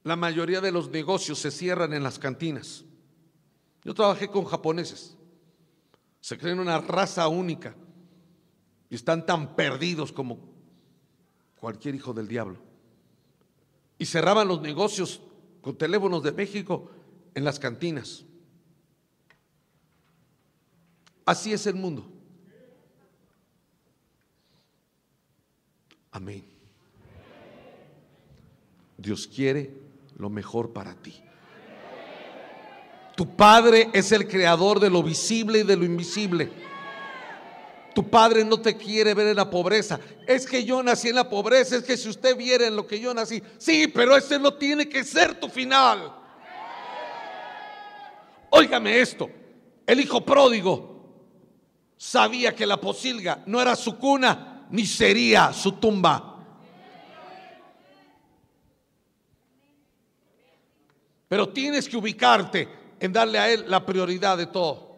la mayoría de los negocios se cierran en las cantinas. Yo trabajé con japoneses. Se creen una raza única y están tan perdidos como cualquier hijo del diablo. Y cerraban los negocios con teléfonos de México en las cantinas. Así es el mundo. Amén. Dios quiere lo mejor para ti. Tu Padre es el creador de lo visible y de lo invisible. Tu padre no te quiere ver en la pobreza. Es que yo nací en la pobreza. Es que si usted viera en lo que yo nací. Sí, pero ese no tiene que ser tu final. Óigame esto. El hijo pródigo sabía que la posilga no era su cuna ni sería su tumba. Pero tienes que ubicarte en darle a él la prioridad de todo.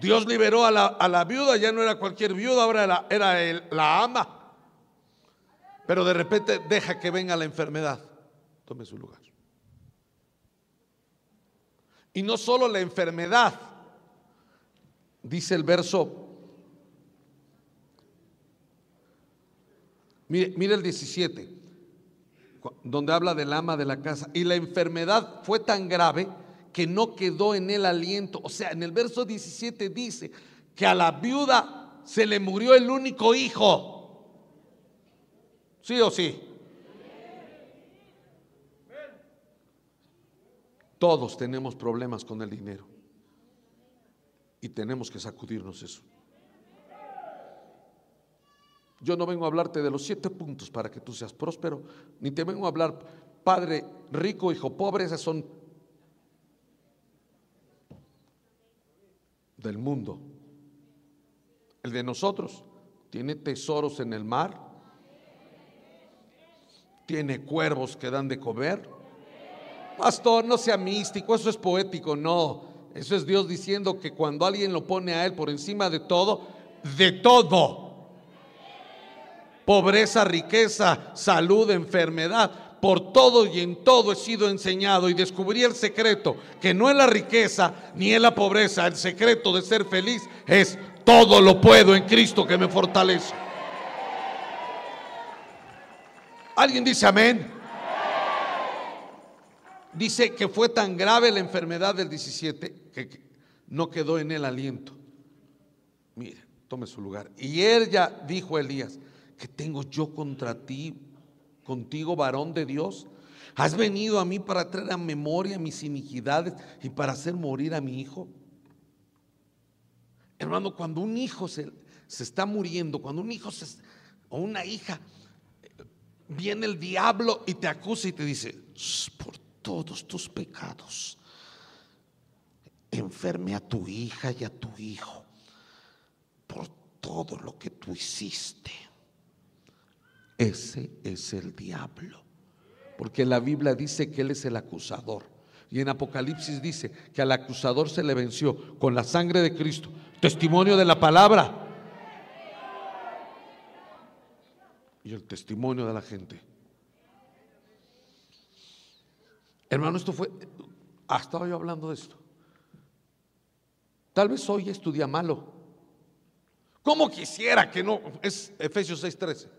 Dios liberó a la, viuda, ya no era cualquier viuda, ahora era, la ama. Pero de repente deja que venga la enfermedad. Tome su lugar. Y no solo la enfermedad, dice el verso. Mire, el 17, donde habla del ama de la casa. Y la enfermedad fue tan grave que no quedó en el aliento. O sea, en el verso 17 dice que a la viuda se le murió el único hijo. ¿Sí o sí? Todos tenemos problemas con el dinero. Y tenemos que sacudirnos eso. Yo no vengo a hablarte de los siete puntos para que tú seas próspero, ni te vengo a hablar, padre rico, hijo pobre, esas son del mundo. El de nosotros tiene tesoros en el mar, tiene cuervos que dan de comer. Pastor, no sea místico, eso es poético, no. Eso es Dios diciendo que cuando alguien lo pone a Él por encima de todo, de todo, pobreza, riqueza, salud, enfermedad, por todo y en todo he sido enseñado y descubrí el secreto, que no es la riqueza ni es la pobreza, el secreto de ser feliz es todo lo puedo en Cristo que me fortalece. ¿Alguien dice amén? Dice que fue tan grave la enfermedad del 17 que no quedó en el aliento. Mire, tome su lugar. Y ella dijo a Elías, que tengo yo contra ti, contigo, varón de Dios? ¿Has venido a mí para traer a memoria mis iniquidades y para hacer morir a mi hijo? Hermano, cuando un hijo se, se está muriendo, cuando un hijo o una hija, viene el diablo y te acusa y te dice, por todos tus pecados, enferme a tu hija y a tu hijo, por todo lo que tú hiciste. Ese es el diablo. Porque la Biblia dice que Él es el acusador. Y en Apocalipsis dice que al acusador se le venció con la sangre de Cristo, Testimonio de la palabra. Y el testimonio de la gente. Hermano, esto fue, ah, estaba yo hablando de esto. Tal vez hoy es malo. ¿Cómo quisiera que no? Es Efesios 6:13.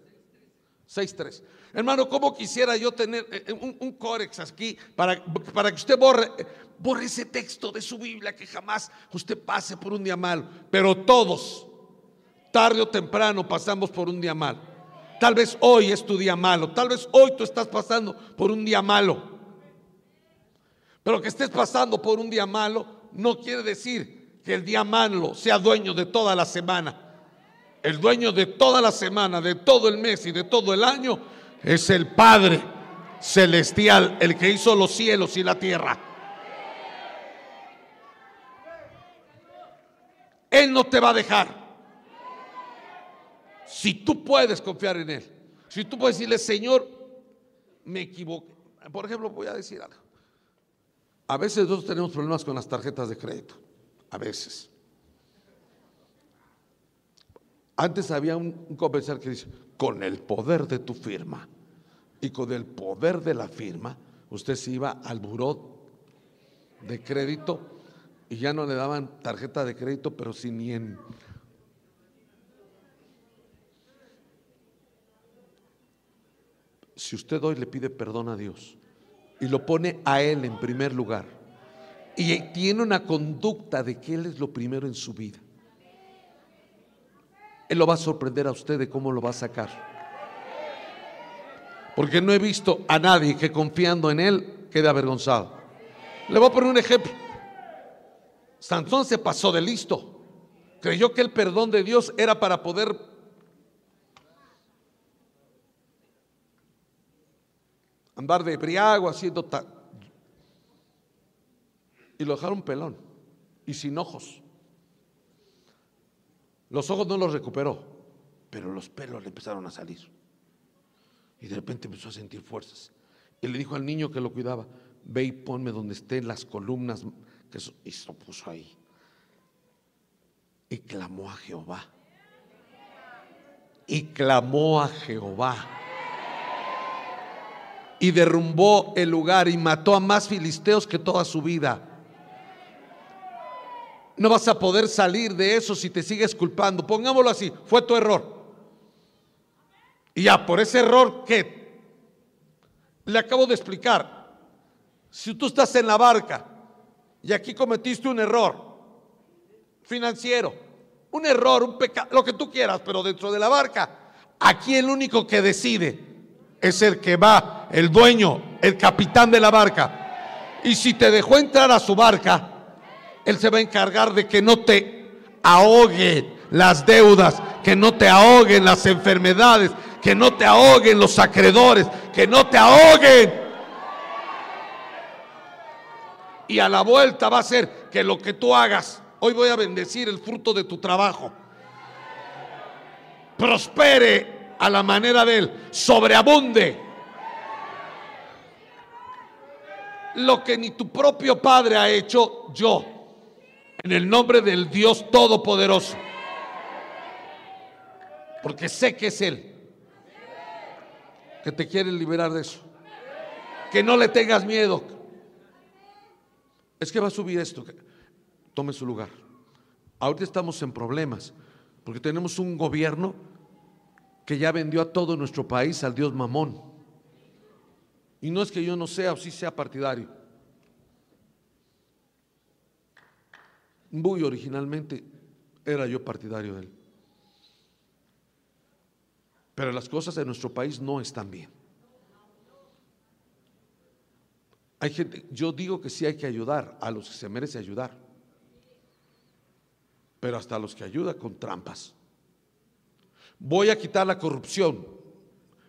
6.3. Hermano, ¿cómo quisiera yo tener eh, eh, un, un córex aquí para, para, que usted borre, borre ese texto de su Biblia que jamás usted pase por un día malo? Pero todos, tarde o temprano, pasamos por un día malo. Tal vez hoy es tu día malo, tal vez hoy tú estás pasando por un día malo. Pero que estés pasando por un día malo no quiere decir que el día malo sea dueño de toda la semana. El dueño de toda la semana, de todo el mes y de todo el año es el Padre celestial, el que hizo los cielos y la tierra. Él no te va a dejar. Si tú puedes confiar en Él, si tú puedes decirle, Señor, me equivoqué. Por ejemplo, voy a decir algo. A veces nosotros tenemos problemas con las tarjetas de crédito. A veces. Antes había un, comercial que dice, con el poder de tu firma y con el poder de la firma, usted se iba al buró de crédito y ya no le daban tarjeta de crédito, pero sin ni en... Si usted hoy le pide perdón a Dios y lo pone a Él en primer lugar y tiene una conducta de que Él es lo primero en su vida, él lo va a sorprender a usted de cómo lo va a sacar. Porque no he visto a nadie que confiando en Él quede avergonzado. Le voy a poner un ejemplo. Sansón se pasó de listo. Creyó que el perdón de Dios era para poder andar de briago haciendo tal. Y lo dejaron pelón y sin ojos. Los ojos no los recuperó, pero los pelos le empezaron a salir. Y de repente empezó a sentir fuerzas. Y le dijo al niño que lo cuidaba, ve y ponme donde estén las columnas. Que y se lo puso ahí. Y clamó a Jehová. Y clamó a Jehová. Y derrumbó el lugar y mató a más filisteos que toda su vida. No vas a poder salir de eso si te sigues culpando. Pongámoslo así, fue tu error. Y ya, por ese error que le acabo de explicar, si tú estás en la barca y aquí cometiste un error financiero, un error, un pecado, lo que tú quieras, pero dentro de la barca, aquí el único que decide es el que va, el dueño, el capitán de la barca. Y si te dejó entrar a su barca, él se va a encargar de que no te ahoguen las deudas, que no te ahoguen las enfermedades, que no te ahoguen los acreedores, que no te ahoguen. Y a la vuelta va a ser que lo que tú hagas, hoy voy a bendecir el fruto de tu trabajo. Prospere a la manera de él, sobreabunde. Lo que ni tu propio padre ha hecho, yo en el nombre del Dios Todopoderoso. Porque sé que es Él. Que te quiere liberar de eso. Que no le tengas miedo. Es que va a subir esto. Tome su lugar. Ahorita estamos en problemas. Porque tenemos un gobierno que ya vendió a todo nuestro país al Dios Mamón. Y no es que yo no sea o sí sea partidario. Muy originalmente era yo partidario de él. Pero las cosas en nuestro país no están bien. Hay gente, yo digo que sí hay que ayudar a los que se merece ayudar, pero hasta a los que ayuda con trampas. Voy a quitar la corrupción,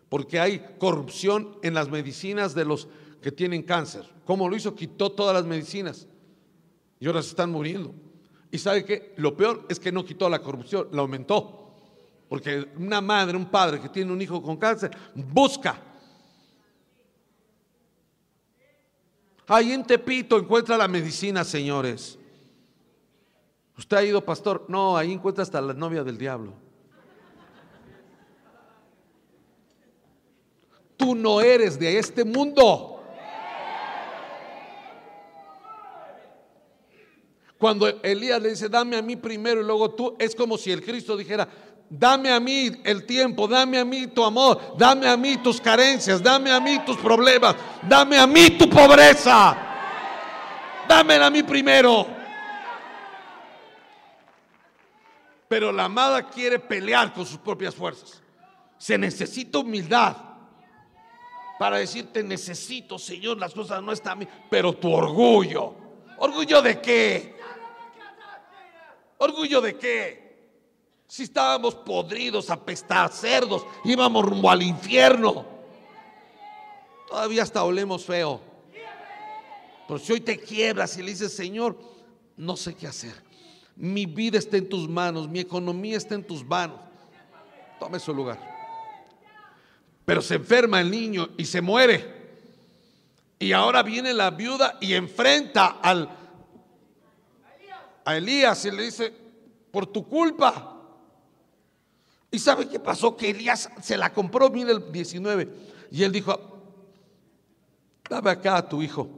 porque hay corrupción en las medicinas de los que tienen cáncer. ¿Cómo lo hizo? Quitó todas las medicinas y ahora se están muriendo. Y sabe que lo peor es que no quitó la corrupción, la aumentó. Porque una madre, un padre que tiene un hijo con cáncer, busca. Ahí en Tepito encuentra la medicina, señores. Usted ha ido, pastor. No, ahí encuentra hasta la novia del diablo. Tú no eres de este mundo. Cuando Elías le dice, dame a mí primero y luego tú, es como si el Cristo dijera, dame a mí el tiempo, dame a mí tu amor, dame a mí tus carencias, dame a mí tus problemas, dame a mí tu pobreza, dámela a mí primero. Pero la amada quiere pelear con sus propias fuerzas. Se necesita humildad para decirte necesito, Señor, las cosas no están bien. Pero tu orgullo, ¿orgullo de qué? ¿Orgullo de qué? Si estábamos podridos, apestar, cerdos, íbamos rumbo al infierno. Todavía hasta olemos feo. Pero si hoy te quiebras y le dices, Señor, no sé qué hacer mi vida está en tus manos, mi economía está en tus manos. Tome su lugar. Pero se enferma el niño y se muere. Y ahora viene la viuda y enfrenta al, a Elías y le dice, por tu culpa. ¿Y sabe qué pasó? Que Elías se la compró, mire el 19. Y él dijo, dame acá a tu hijo.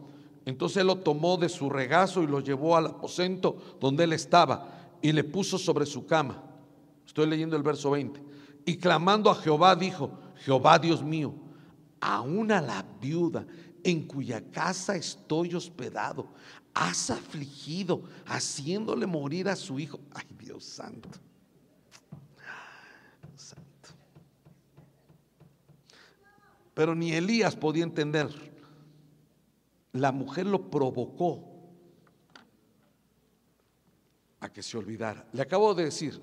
Entonces él lo tomó de su regazo y lo llevó al aposento donde él estaba y le puso sobre su cama. Estoy leyendo el verso 20. Y clamando a Jehová dijo, Jehová Dios mío, aún a la viuda en cuya casa estoy hospedado, has afligido, haciéndole morir a su hijo. Ay, Dios santo. Santo. Pero ni Elías podía entender la mujer lo provocó a que se olvidara. Le acabo de decir,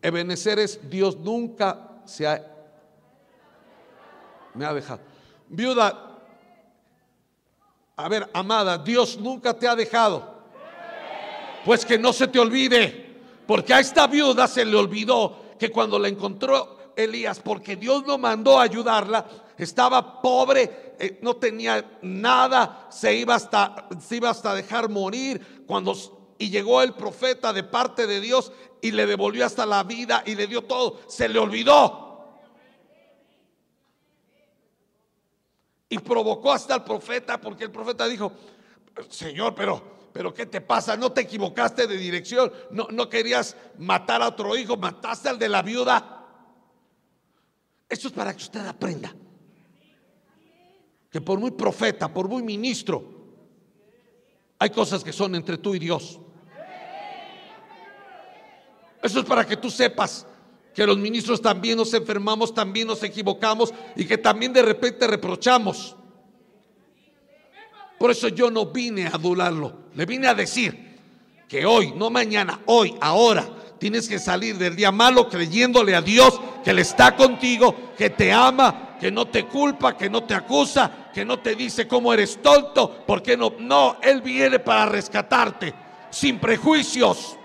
Ebenezer es Dios nunca se ha, me ha dejado. Viuda, a ver, amada, Dios nunca te ha dejado. Pues que no se te olvide, porque a esta viuda se le olvidó que cuando la encontró Elías, porque Dios no mandó a ayudarla, estaba pobre, eh, no tenía nada, se iba hasta, se iba hasta dejar morir cuando y llegó el profeta de parte de Dios y le devolvió hasta la vida y le dio todo, se le olvidó. Y provocó hasta el profeta porque el profeta dijo, "Señor, pero pero ¿qué te pasa? No te equivocaste de dirección, no no querías matar a otro hijo, mataste al de la viuda." Esto es para que usted aprenda que por muy profeta, por muy ministro, hay cosas que son entre tú y Dios. Eso es para que tú sepas que los ministros también nos enfermamos, también nos equivocamos y que también de repente reprochamos. Por eso yo no vine a adularlo, le vine a decir que hoy, no mañana, hoy, ahora, tienes que salir del día malo creyéndole a Dios que Él está contigo, que te ama, que no te culpa, que no te acusa, que no te dice cómo eres tonto, porque no, no, Él viene para rescatarte, sin prejuicios.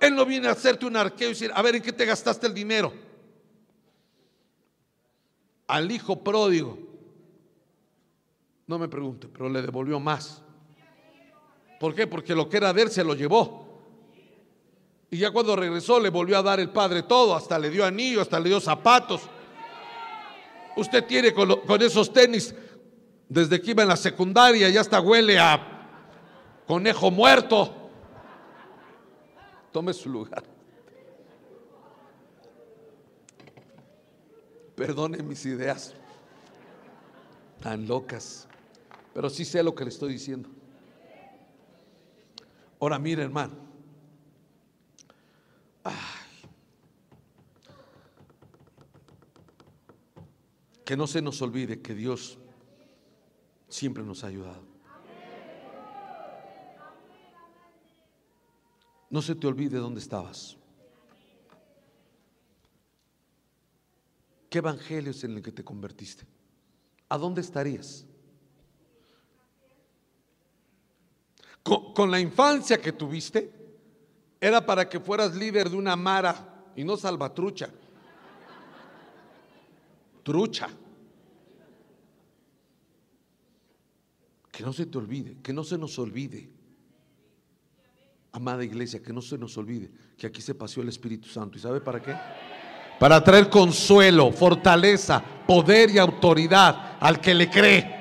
Él no viene a hacerte un arqueo y decir, a ver, ¿en qué te gastaste el dinero? Al hijo pródigo, no me pregunte, pero le devolvió más. ¿Por qué? Porque lo que era de él se lo llevó. Y ya cuando regresó le volvió a dar el Padre todo, hasta le dio anillo, hasta le dio zapatos. Usted tiene con, esos tenis, desde que iba en la secundaria, ya hasta huele a conejo muerto. Tome su lugar. Perdone mis ideas tan locas, pero sí sé lo que le estoy diciendo. Ahora mire, hermano. Que no se nos olvide que Dios siempre nos ha ayudado. No se te olvide dónde estabas. ¿Qué evangelio es en el que te convertiste? ¿A dónde estarías? Con, con, la infancia que tuviste, era para que fueras líder de una mara y no salvatrucha trucha. Que no se te olvide, que no se nos olvide. Amada iglesia, que no se nos olvide que aquí se paseó el Espíritu Santo. ¿Y sabe para qué? Para traer consuelo, fortaleza, poder y autoridad al que le cree.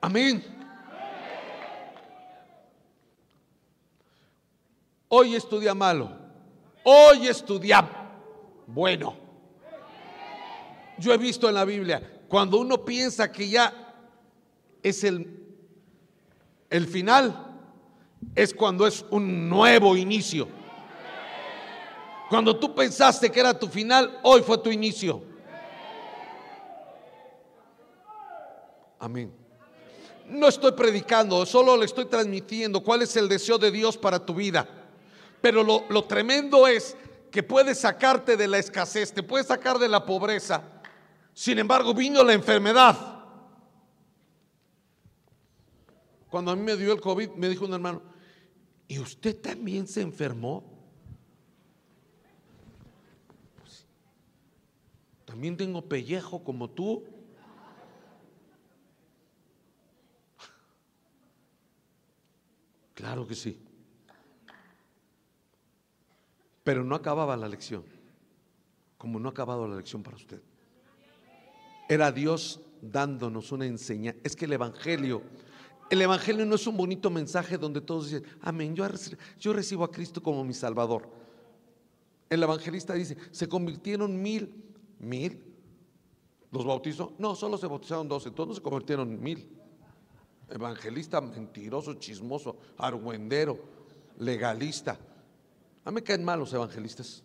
Amén. Hoy estudia malo. Hoy estudia bueno. Yo he visto en la Biblia, cuando uno piensa que ya es el, el final, es cuando es un nuevo inicio. Cuando tú pensaste que era tu final, hoy fue tu inicio. Amén. No estoy predicando, solo le estoy transmitiendo cuál es el deseo de Dios para tu vida. Pero lo, lo tremendo es que puede sacarte de la escasez, te puede sacar de la pobreza. Sin embargo, vino la enfermedad. Cuando a mí me dio el COVID, me dijo un hermano, ¿y usted también se enfermó? Pues, también tengo pellejo como tú. Claro que sí. Pero no acababa la lección, como no ha acabado la lección para usted. Era Dios dándonos una enseñanza. Es que el Evangelio, el Evangelio no es un bonito mensaje donde todos dicen, amén, yo, yo recibo a Cristo como mi Salvador. El evangelista dice, se convirtieron mil, mil, ¿los bautizó? No, solo se bautizaron doce, todos no se convirtieron mil. Evangelista mentiroso, chismoso, argüendero, legalista. A mí me caen mal los evangelistas.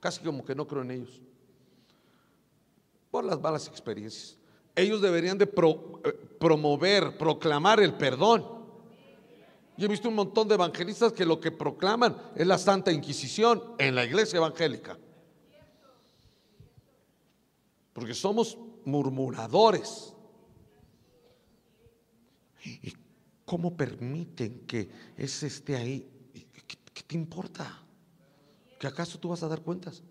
Casi como que no creo en ellos. Por las malas experiencias. Ellos deberían de eh, promover, proclamar el perdón. Yo he visto un montón de evangelistas que lo que proclaman es la Santa Inquisición en la iglesia evangélica. Porque somos murmuradores. ¿Y cómo permiten que ese esté ahí? ¿Qué te importa? ¿Que acaso tú vas a dar cuentas?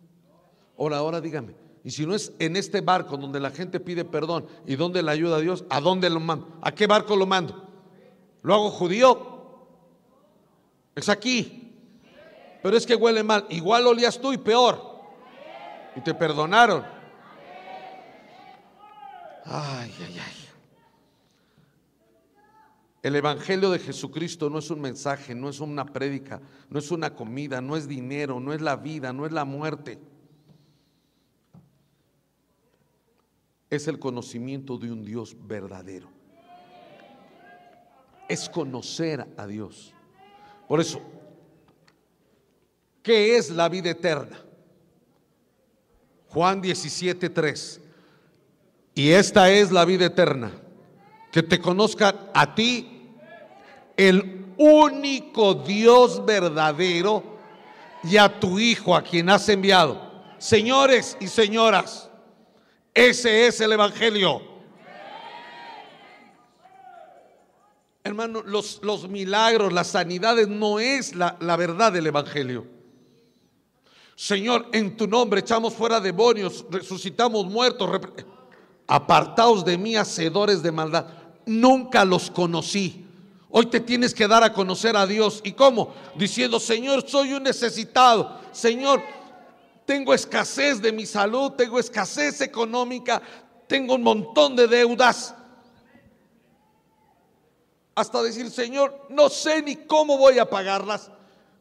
Ahora, ahora dígame, y si no es en este barco donde la gente pide perdón y donde le ayuda a Dios, ¿a dónde lo mando? ¿A qué barco lo mando? ¿Lo hago judío? Es aquí. Pero es que huele mal. Igual olías tú y peor. Y te perdonaron. Ay, ay, ay. El Evangelio de Jesucristo no es un mensaje, no es una prédica, no es una comida, no es dinero, no es la vida, no es la muerte. Es el conocimiento de un Dios verdadero. Es conocer a Dios. Por eso, ¿qué es la vida eterna? Juan 17, 3. Y esta es la vida eterna, que te conozcan a ti, el único Dios verdadero y a tu Hijo a quien has enviado. Señores y señoras, ese es el Evangelio. Hermano, los, los milagros, las sanidades no es la, la verdad del Evangelio. Señor, en tu nombre echamos fuera demonios, resucitamos muertos. Apartaos de mí, hacedores de maldad. Nunca los conocí. Hoy te tienes que dar a conocer a Dios. ¿Y cómo? Diciendo, Señor, soy un necesitado. Señor, tengo escasez de mi salud, tengo escasez económica, tengo un montón de deudas. Hasta decir, Señor, no sé ni cómo voy a pagarlas,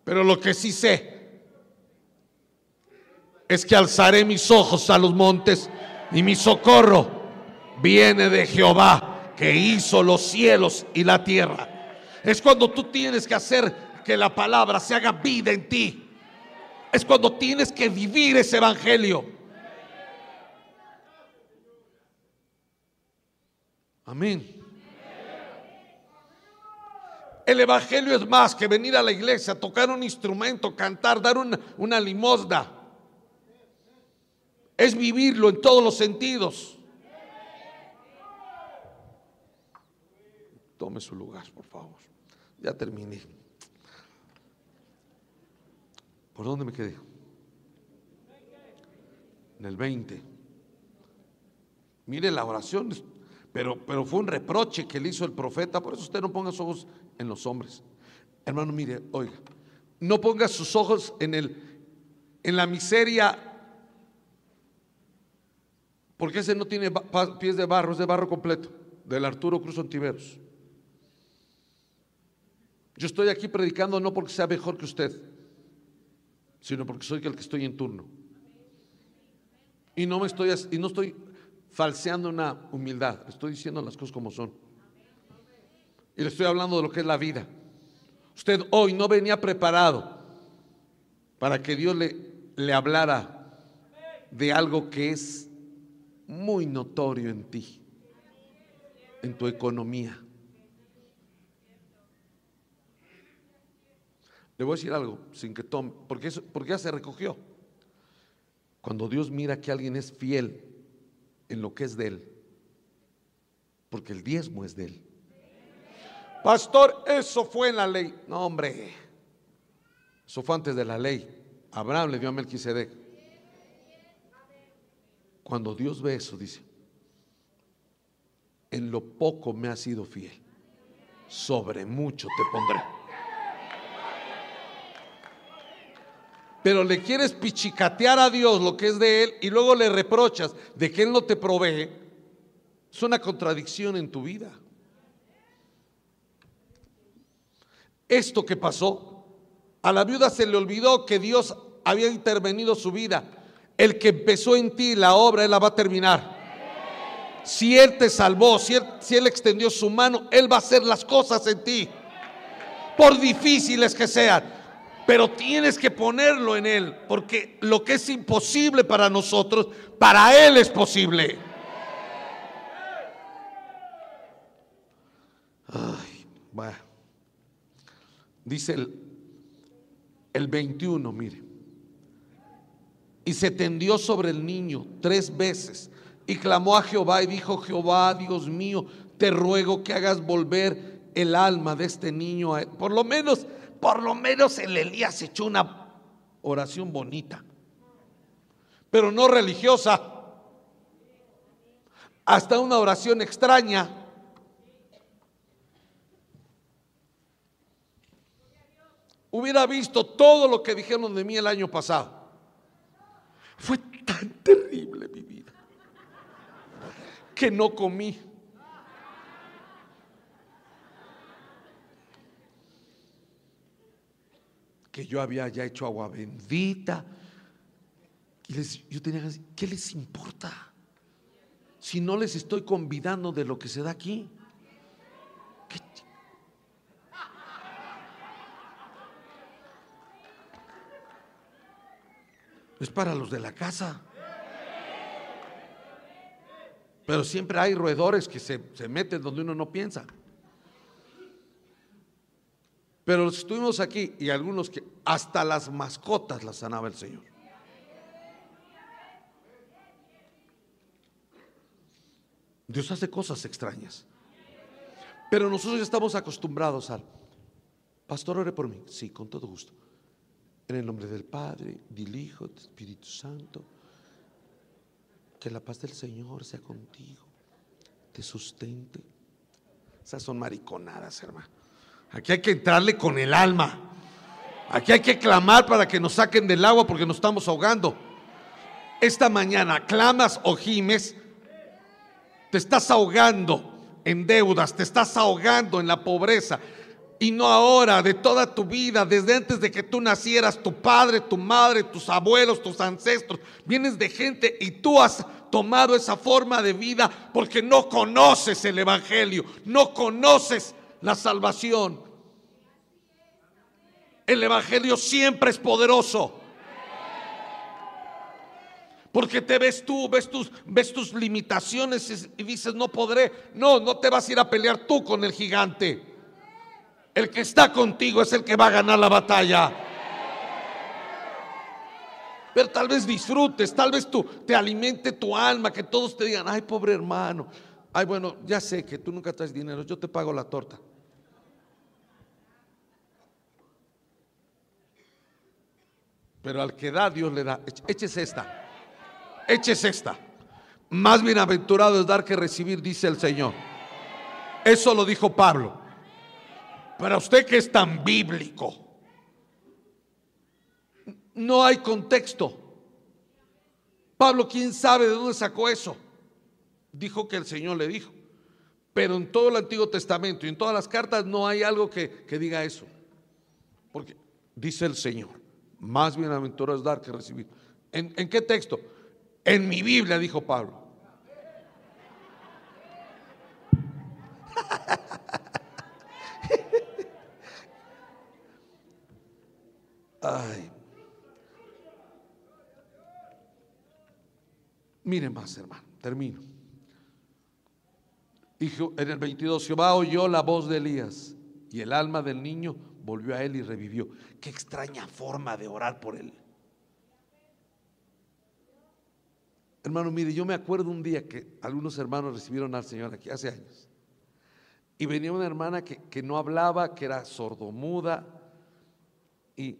pero lo que sí sé es que alzaré mis ojos a los montes y mi socorro viene de Jehová que hizo los cielos y la tierra. Es cuando tú tienes que hacer que la palabra se haga vida en ti. Es cuando tienes que vivir ese evangelio. Amén. El evangelio es más que venir a la iglesia, tocar un instrumento, cantar, dar una, limosna. Es vivirlo en todos los sentidos. Tome su lugar, por favor. Ya terminé. ¿Por dónde me quedé? En el 20. Mire la oración, pero, pero fue un reproche que le hizo el profeta, por eso usted no ponga sus ojos en los hombres. Hermano, mire, oiga, no ponga sus ojos en, el, en la miseria, porque ese no tiene pies de barro, es de barro completo, del Arturo Cruz Ontiveros. Yo estoy aquí predicando no porque sea mejor que usted, sino porque soy el que estoy en turno. Y no me estoy y no estoy falseando una humildad, estoy diciendo las cosas como son. Y le estoy hablando de lo que es la vida. Usted hoy no venía preparado para que Dios le, le hablara de algo que es muy notorio en ti, en tu economía. Le voy a decir algo sin que tome, porque, eso, porque ya se recogió. Cuando Dios mira que alguien es fiel en lo que es de él, porque el diezmo es de él. Pastor, eso fue en la ley. No, hombre, eso fue antes de la ley. Abraham le dio a Melquisedec. Cuando Dios ve eso, dice, en lo poco me has sido fiel, sobre mucho te pondré. Pero le quieres pichicatear a Dios lo que es de Él y luego le reprochas de que Él no te provee, es una contradicción en tu vida. Esto que pasó, a la viuda se le olvidó que Dios había intervenido su vida. El que empezó en ti la obra, Él la va a terminar. Si Él te salvó, si él, si él extendió su mano, Él va a hacer las cosas en ti. Por difíciles que sean pero tienes que ponerlo en Él, porque lo que es imposible para nosotros, para Él es posible. Ay, Dice el, el 21, mire. Y se tendió sobre el niño tres veces y clamó a Jehová y dijo, Jehová, Dios mío, te ruego que hagas volver el alma de este niño. A Por lo menos por lo menos el Elías echó una oración bonita, pero no religiosa. Hasta una oración extraña. Hubiera visto todo lo que dijeron de mí el año pasado. Fue tan terrible mi vida que no comí. Que yo había ya hecho agua bendita. Y yo tenía ¿qué les importa? Si no les estoy convidando de lo que se da aquí. Es para los de la casa. Pero siempre hay roedores que se, se meten donde uno no piensa. Pero estuvimos aquí y algunos que hasta las mascotas las sanaba el Señor. Dios hace cosas extrañas. Pero nosotros ya estamos acostumbrados al, pastor, ore por mí. Sí, con todo gusto. En el nombre del Padre, del Hijo, del Espíritu Santo. Que la paz del Señor sea contigo, te sustente. Esas son mariconadas, hermano. Aquí hay que entrarle con el alma. Aquí hay que clamar para que nos saquen del agua porque nos estamos ahogando. Esta mañana clamas o gimes, te estás ahogando en deudas, te estás ahogando en la pobreza. Y no ahora, de toda tu vida, desde antes de que tú nacieras, tu padre, tu madre, tus abuelos, tus ancestros, vienes de gente y tú has tomado esa forma de vida porque no conoces el Evangelio, no conoces la salvación. El Evangelio siempre es poderoso. Porque te ves tú, ves tus, ves tus limitaciones y dices, no podré. No, no te vas a ir a pelear tú con el gigante. El que está contigo es el que va a ganar la batalla. Pero tal vez disfrutes, tal vez tú te alimente tu alma, que todos te digan, ay, pobre hermano. Ay, bueno, ya sé que tú nunca traes dinero, yo te pago la torta. Pero al que da, Dios le da. Échese esta. Échese esta. Más bienaventurado es dar que recibir, dice el Señor. Eso lo dijo Pablo. Para usted que es tan bíblico, no hay contexto. Pablo, ¿quién sabe de dónde sacó eso? Dijo que el Señor le dijo. Pero en todo el Antiguo Testamento y en todas las cartas no hay algo que, que diga eso. Porque dice el Señor, más bienaventurado es dar que recibir. ¿En, ¿En qué texto? En mi Biblia, dijo Pablo. Ay. Mire más, hermano, termino. En el 22, Jehová oyó la voz de Elías y el alma del niño volvió a él y revivió. Qué extraña forma de orar por él. Hermano, mire, yo me acuerdo un día que algunos hermanos recibieron al Señor aquí, hace años. Y venía una hermana que, que no hablaba, que era sordomuda, y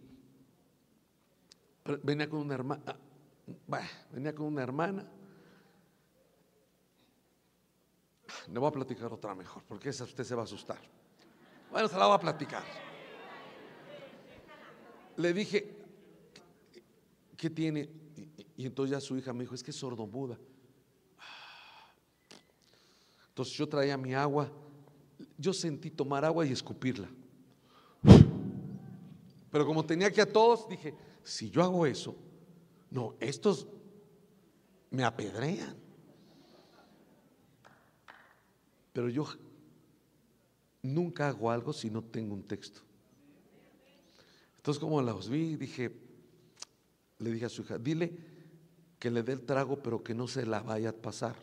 venía con una hermana, venía con una hermana. Le voy a platicar otra mejor, porque esa usted se va a asustar. Bueno, se la voy a platicar. Le dije, ¿qué tiene? Y, entonces ya su hija me dijo, es que es sordomuda. Entonces yo traía mi agua, yo sentí tomar agua y escupirla. Pero como tenía que a todos, dije, si yo hago eso, no, estos me apedrean. Pero yo nunca hago algo si no tengo un texto. Entonces como los vi, dije, le dije a su hija, dile que le dé el trago, pero que no se la vaya a pasar.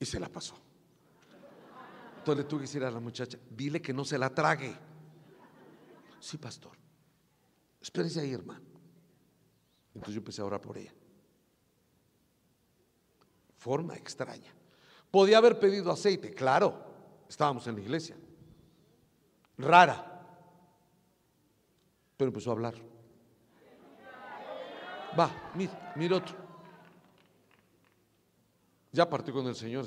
Y se la pasó. Entonces le tuve que a la muchacha, dile que no se la trague. Sí, pastor. Espérese ahí, hermano. Entonces yo empecé a orar por ella forma extraña. Podía haber pedido aceite, claro, estábamos en la iglesia. Rara. Pero empezó a hablar. Va, mira, mira otro. Ya partió con el Señor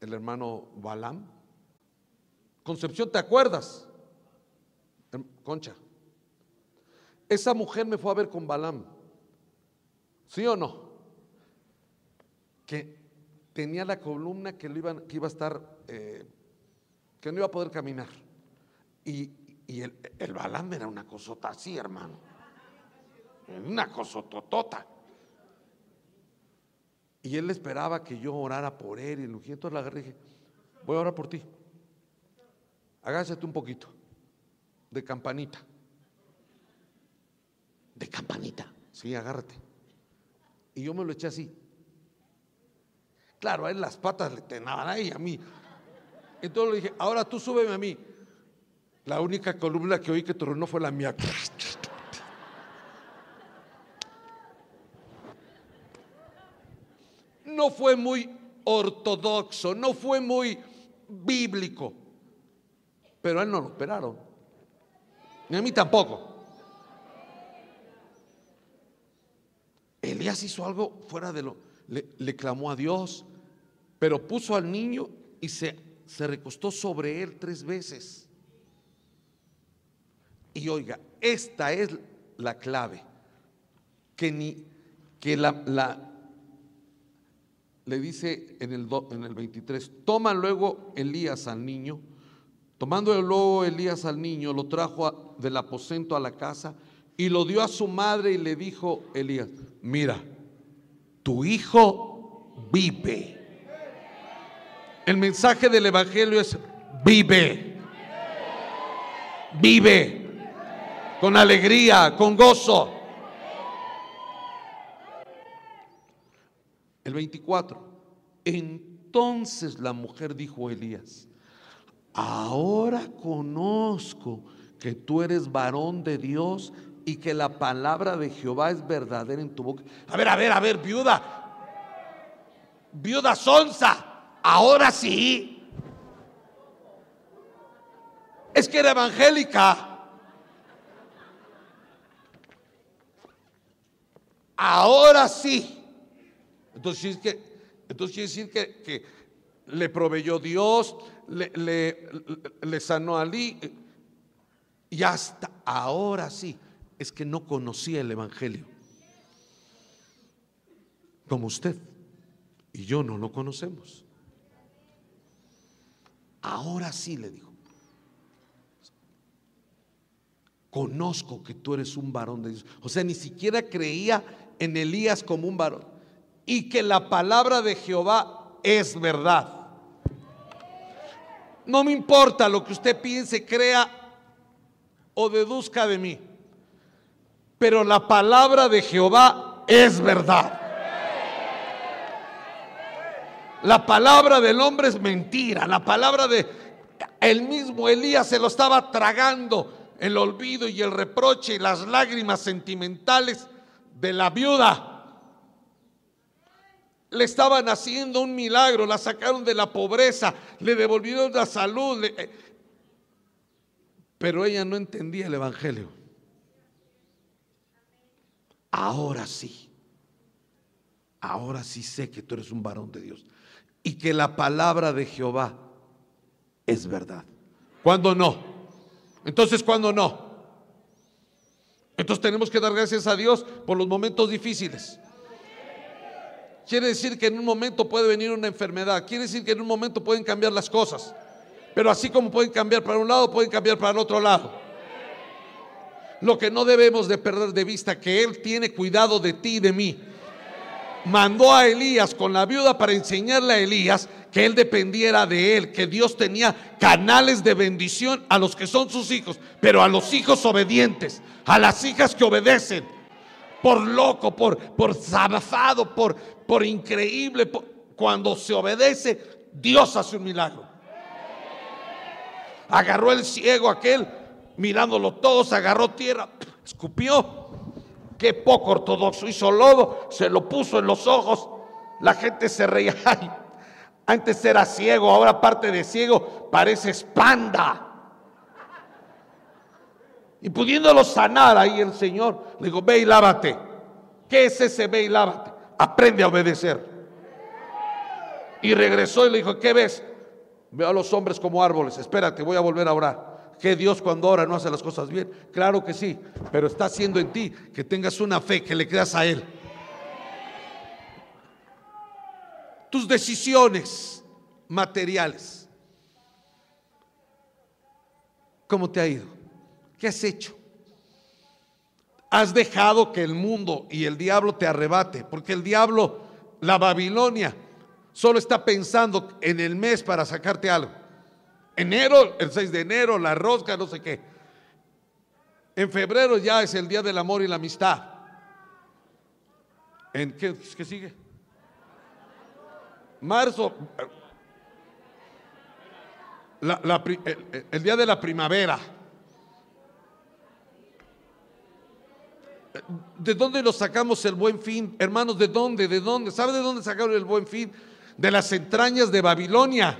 el hermano Balam. Concepción, ¿te acuerdas? Concha. Esa mujer me fue a ver con Balam. ¿Sí o no? Que tenía la columna que, iba, que iba a estar, eh, que no iba a poder caminar. Y, el, el balán era una cosota así, hermano. Una cosototota. Y él esperaba que yo orara por él. Y entonces la agarré y dije, voy a orar por ti. Agáchate un poquito. De campanita. De campanita. Sí, agárrate. Y yo me lo eché así. Claro, a él las patas le tenaban ahí a mí. Entonces le dije, ahora tú súbeme a mí. La única columna que oí que tronó fue la mía. No fue muy ortodoxo, no fue muy bíblico. Pero a él no lo operaron. Ni a mí tampoco. Elías hizo algo fuera de lo... Le, le clamó a Dios, pero puso al niño y se, se recostó sobre él tres veces. Y oiga, esta es la clave. Que ni que la, la le dice en el, en el 23, toma luego Elías al niño, tomando luego Elías al niño, lo trajo del aposento a la casa y lo dio a su madre y le dijo Elías, mira, tu hijo vive. El mensaje del Evangelio es vive. Vive. Con alegría, con gozo. El 24. Entonces la mujer dijo a Elías, ahora conozco que tú eres varón de Dios y que la palabra de Jehová es verdadera en tu boca. A ver, a ver, a ver, viuda. Viuda sonza. Ahora sí. Es que era evangélica. Ahora sí. Entonces, que, entonces quiere decir que, le proveyó Dios, le, sanó a Ali, y hasta ahora sí, es que no conocía el Evangelio. Como usted y yo no lo conocemos. Ahora sí le dijo. Conozco que tú eres un varón de Dios. O sea, ni siquiera creía en Elías como un varón. Y que la palabra de Jehová es verdad. No me importa lo que usted piense, crea o deduzca de mí. Pero la palabra de Jehová es verdad. La palabra del hombre es mentira. La palabra de el mismo Elías se lo estaba tragando el olvido y el reproche y las lágrimas sentimentales de la viuda. Le estaban haciendo un milagro, la sacaron de la pobreza, le devolvieron la salud. eh, pero ella no entendía el Evangelio. Ahora sí, ahora sí sé que tú eres un varón de Dios y que la palabra de Jehová es verdad. ¿Cuándo no? Entonces, ¿cuándo no? Entonces tenemos que dar gracias a Dios por los momentos difíciles. Quiere decir que en un momento puede venir una enfermedad, quiere decir que en un momento pueden cambiar las cosas, pero así como pueden cambiar para un lado, pueden cambiar para el otro lado. Lo que no debemos de perder de vista que Él tiene cuidado de ti y de mí. Mandó a Elías con la viuda para enseñarle a Elías que él dependiera de él, que Dios tenía canales de bendición a los que son sus hijos, pero a los hijos obedientes, a las hijas que obedecen, por loco, por, por zafado, por, por increíble, cuando se obedece, Dios hace un milagro. Agarró el ciego aquel, mirándolo todos, agarró tierra, escupió. Qué poco ortodoxo, hizo lodo, se lo puso en los ojos, la gente se reía. antes era ciego, ahora aparte de ciego, parece espanda. Y pudiéndolo sanar ahí el Señor, le dijo, ve y lávate. ¿Qué es ese ve y lávate? Aprende a obedecer. Y regresó y le dijo, ¿qué ves? Veo a los hombres como árboles, espérate, voy a volver a orar. Que Dios cuando ora no hace las cosas bien. Claro que sí, pero está haciendo en ti que tengas una fe, que le creas a Él. Tus decisiones materiales. ¿Cómo te ha ido? ¿Qué has hecho? Has dejado que el mundo y el diablo te arrebate, porque el diablo, la Babilonia, solo está pensando en el mes para sacarte algo. Enero, el 6 de enero, la rosca, no sé qué. En febrero ya es el día del amor y la amistad. ¿En qué, qué sigue? Marzo, el, día de la primavera. ¿De dónde nos sacamos el buen fin? Hermanos, ¿de dónde? ¿De dónde? ¿Sabe de dónde sacaron el buen fin? De las entrañas de Babilonia.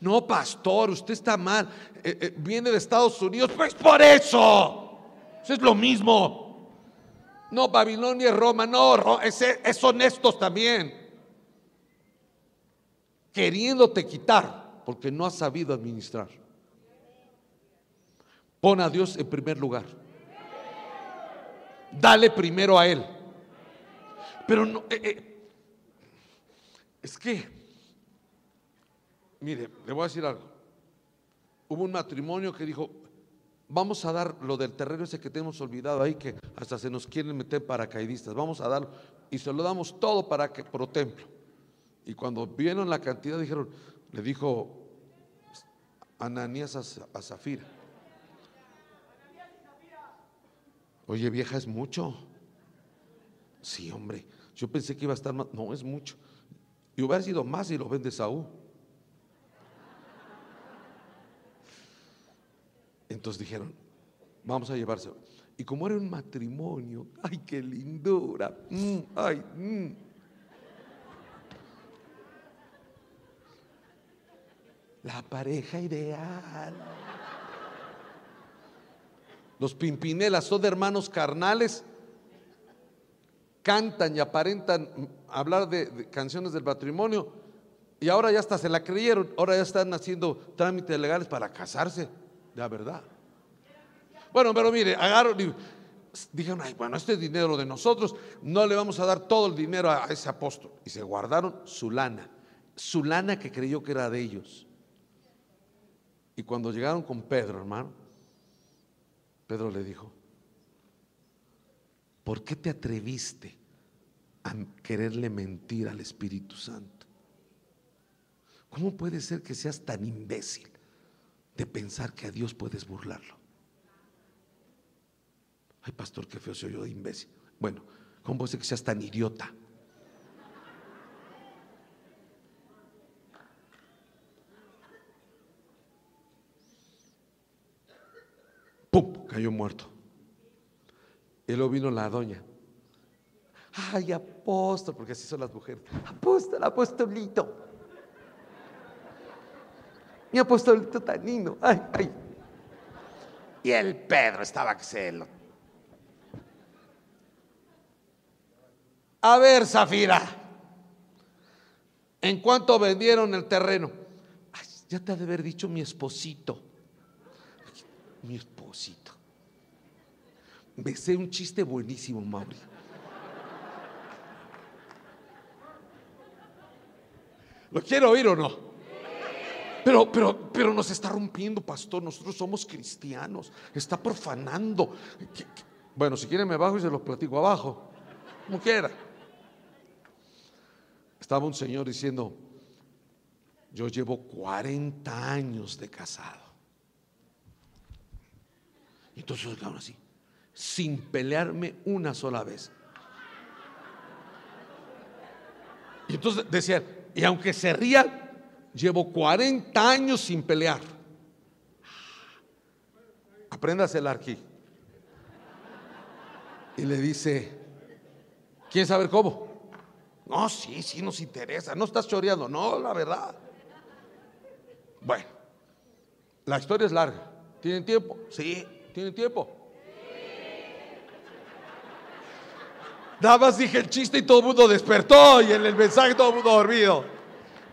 No, pastor, usted está mal. Eh, eh, viene de Estados Unidos. Pues por eso. Eso es lo mismo. No, Babilonia es Roma. No, es honestos también. Queriéndote quitar porque no has sabido administrar. Pon a Dios en primer lugar. Dale primero a Él. Pero no, eh, eh, es que, mire, le voy a decir algo. Hubo un matrimonio que dijo, vamos a dar lo del terreno ese que tenemos olvidado ahí, que hasta se nos quieren meter paracaidistas, vamos a darlo y se lo damos todo para que pro templo. Y cuando vieron la cantidad dijeron, le dijo Ananías a, a Zafira, Oye, vieja, es mucho. Sí, hombre. Yo pensé que iba a estar más. No, es mucho. Y hubiera sido más si lo vende Saúl. Entonces dijeron, vamos a llevárselo. Y como era un matrimonio, ay, qué lindura. mm, ay, mm. La pareja ideal. Los Pimpinelas son de hermanos carnales cantan y aparentan hablar de, canciones del matrimonio y ahora ya hasta se la creyeron, ahora ya están haciendo trámites legales para casarse, la verdad. Bueno, pero mire, agarraron y dijeron, ay, bueno, este es dinero de nosotros, no le vamos a dar todo el dinero a ese apóstol. Y se guardaron su lana, su lana que creyó que era de ellos. Y cuando llegaron con Pedro, hermano, Pedro le dijo, ¿por qué te atreviste a quererle mentir al Espíritu Santo? ¿Cómo puede ser que seas tan imbécil de pensar que a Dios puedes burlarlo? Ay, pastor, qué feo soy yo de imbécil. Bueno, ¿cómo puede ser que seas tan idiota? ¡Pum! Cayó muerto. Y luego vino la doña. Ay, apóstol, porque así son las mujeres. Apóstol, apostolito. Mi apostolito tan lindo. Ay, ay. Y el Pedro estaba que se. A ver, Zafira. ¿En cuánto vendieron el terreno? Ay, ya te ha de haber dicho mi esposito. Mi esposito. Me sé un chiste buenísimo, Mauri. ¿Lo quiero oír o no? Pero, pero, pero nos está rompiendo, pastor. Nosotros somos cristianos. Está profanando. Bueno, si quiere me bajo y se lo platico abajo. Como quiera. Estaba un señor diciendo, yo llevo 40 años de casado. Y entonces quedaron así, sin pelearme una sola vez. Y entonces decían, y aunque se rían, llevo 40 años sin pelear. Apréndasela aquí. Y le dice, ¿quién saber cómo? No, sí, sí nos interesa. No estás choreando, no, la verdad. Bueno, la historia es larga. ¿Tienen tiempo? Sí, ¿tienen tiempo? Más dije el chiste y todo el mundo despertó y en el mensaje todo el mundo dormido.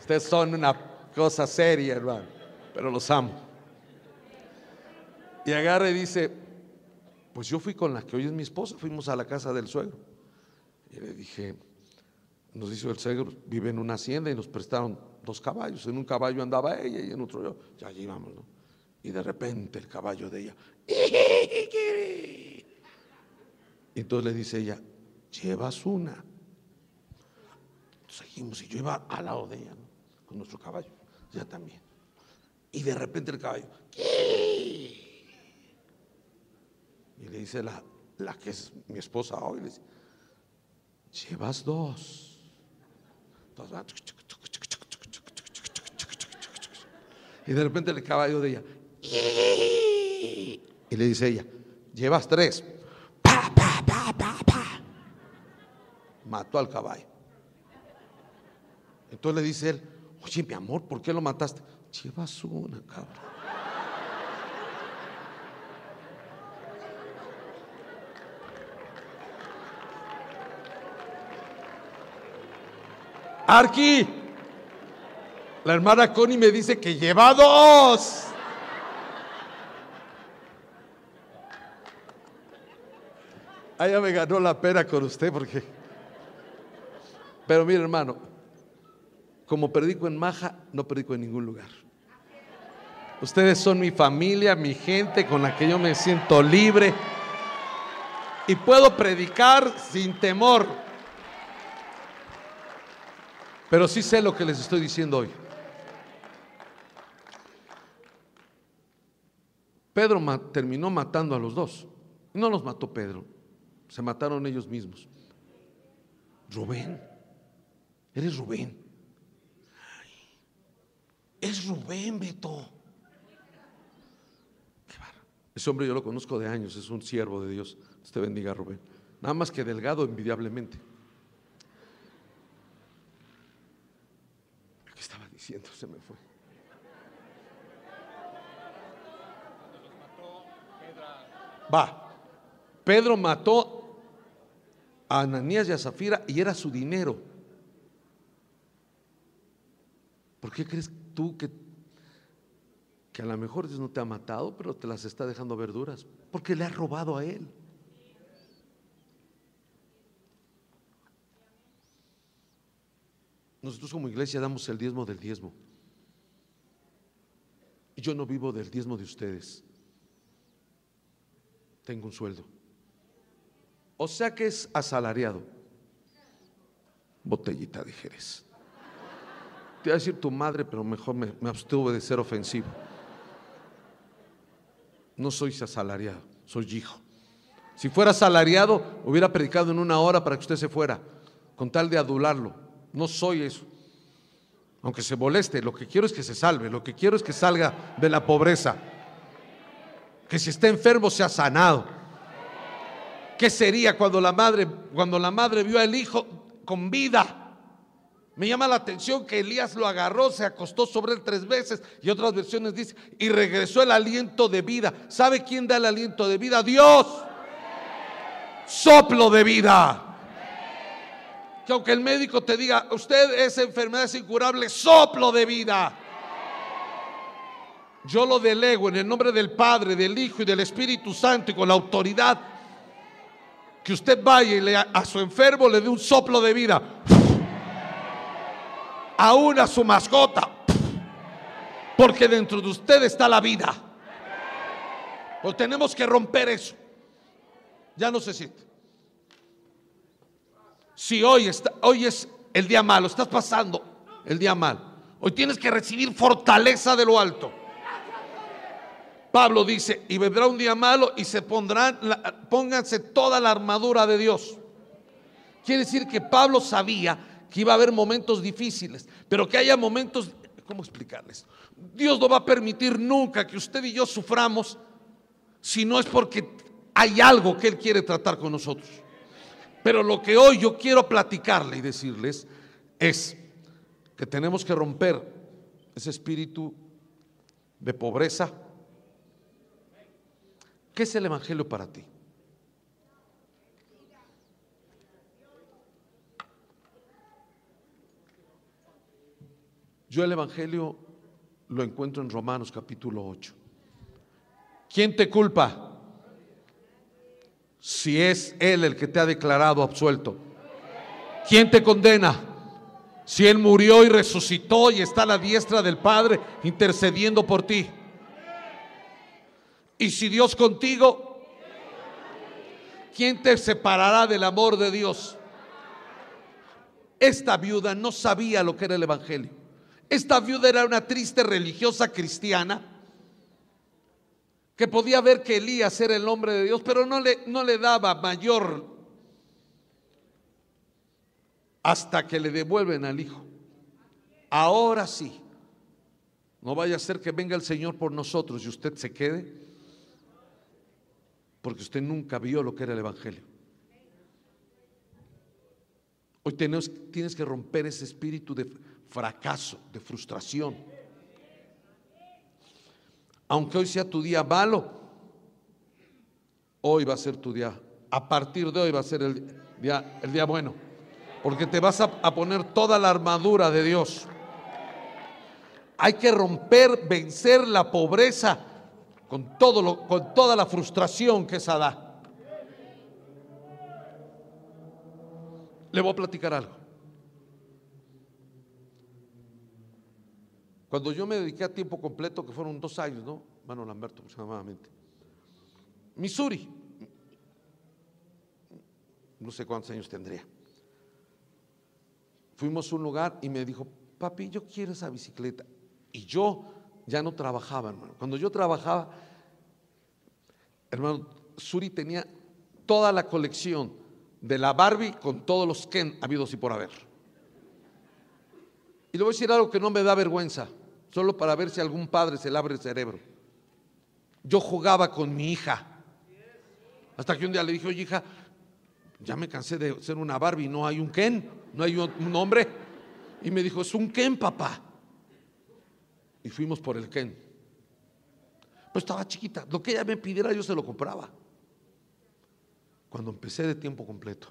Ustedes son una cosa seria, hermano, pero los amo. Y agarra y dice, pues yo fui con la que hoy es mi esposa, fuimos a la casa del suegro. Y le dije, nos dice el suegro, vive en una hacienda y nos prestaron dos caballos. En un caballo andaba ella y en otro yo. Ya llevamos, ¿no? Y de repente el caballo de ella. Y entonces le dice ella, llevas una. Seguimos y yo iba al lado de ella, ¿no? con nuestro caballo, ya también. Y de repente el caballo. Y le dice la, la que es mi esposa hoy, le dice, llevas dos. Y de repente el caballo de ella. Y le dice ella, llevas tres. Pa, pa, pa, pa, pa. Mató al caballo. Entonces le dice él, oye mi amor, ¿por qué lo mataste? Llevas una, cabrón. Arqui, la hermana Connie me dice que lleva dos. Ah, ya me ganó la pena con usted porque... Pero mire hermano, como predico en Maja, no predico en ningún lugar. Ustedes son mi familia, mi gente con la que yo me siento libre y puedo predicar sin temor. Pero sí sé lo que les estoy diciendo hoy. Pedro terminó matando a los dos. No los mató Pedro, se mataron ellos mismos. Rubén, eres Rubén. es Rubén, Beto. Qué Ese hombre yo lo conozco de años, es un siervo de Dios. Usted bendiga Rubén. Nada más que delgado envidiablemente. ¿Qué estaba diciendo? Se me fue. Va. Pedro mató a Ananías y a Zafira y era su dinero. ¿Por qué crees tú que, que a lo mejor Dios no te ha matado, pero te las está dejando verduras? Porque le ha robado a él. Nosotros como iglesia damos el diezmo del diezmo. Y yo no vivo del diezmo de ustedes. Tengo un sueldo. O sea que es asalariado. Botellita de Jerez. Te iba a decir tu madre, pero mejor me, me abstuve de ser ofensivo. No soy asalariado, soy hijo. Si fuera asalariado, hubiera predicado en una hora para que usted se fuera, con tal de adularlo. No soy eso. Aunque se moleste, lo que quiero es que se salve, lo que quiero es que salga de la pobreza. Que si está enfermo sea sanado. ¿Qué sería cuando la madre cuando la madre vio al hijo con vida? Me llama la atención que Elías lo agarró, se acostó sobre él tres veces y otras versiones dicen, y regresó el aliento de vida. ¿Sabe quién da el aliento de vida? Dios. Soplo de vida que aunque el médico te diga, usted esa enfermedad es incurable, soplo de vida. Yo lo delego en el nombre del Padre, del Hijo y del Espíritu Santo y con la autoridad que usted vaya y le, a su enfermo le dé un soplo de vida. Aún a su mascota. Porque dentro de usted está la vida. Pues tenemos que romper eso. Ya no se siente. Si hoy, está, hoy es el día malo, estás pasando el día mal, hoy tienes que recibir fortaleza de lo alto. Pablo dice, y vendrá un día malo y se pondrán, pónganse toda la armadura de Dios. Quiere decir que Pablo sabía que iba a haber momentos difíciles, pero que haya momentos, ¿cómo explicarles? Dios no va a permitir nunca que usted y yo suframos si no es porque hay algo que Él quiere tratar con nosotros. Pero lo que hoy yo quiero platicarle y decirles es que tenemos que romper ese espíritu de pobreza. ¿Qué es el Evangelio para ti? Yo el Evangelio lo encuentro en Romanos capítulo 8. ¿Quién te culpa? si es Él el que te ha declarado absuelto? ¿Quién te condena? Si Él murió y resucitó y está a la diestra del Padre intercediendo por ti. Y si Dios contigo, ¿quién te separará del amor de Dios? Esta viuda no sabía lo que era el Evangelio. Esta viuda era una triste religiosa cristiana que podía ver que Elías era el hombre de Dios, pero no le, no le daba mayor hasta que le devuelven al hijo. Ahora sí, no vaya a ser que venga el Señor por nosotros y usted se quede, porque usted nunca vio lo que era el Evangelio. Hoy tienes que romper ese espíritu de fracaso, de frustración aunque hoy sea tu día malo, hoy va a ser tu día. A partir de hoy va a ser el día, el día bueno. Porque te vas a poner toda la armadura de Dios. Hay que romper, vencer la pobreza con, todo lo, con toda la frustración que esa da. Le voy a platicar algo. Cuando yo me dediqué a tiempo completo, que fueron dos años, ¿no? Mano Lamberto aproximadamente. Missouri. No sé cuántos años tendría. Fuimos a un lugar y me dijo, papi, yo quiero esa bicicleta. Y yo ya no trabajaba, hermano. Cuando yo trabajaba, hermano, Suri tenía toda la colección de la Barbie con todos los Ken habidos y por haber. Y le voy a decir algo que no me da vergüenza solo para ver si algún padre se le abre el cerebro. Yo jugaba con mi hija. Hasta que un día le dije, oye hija, ya me cansé de ser una Barbie, no hay un Ken, no hay un hombre. Y me dijo, es un Ken, papá. Y fuimos por el Ken. Pues estaba chiquita, lo que ella me pidiera yo se lo compraba. Cuando empecé de tiempo completo,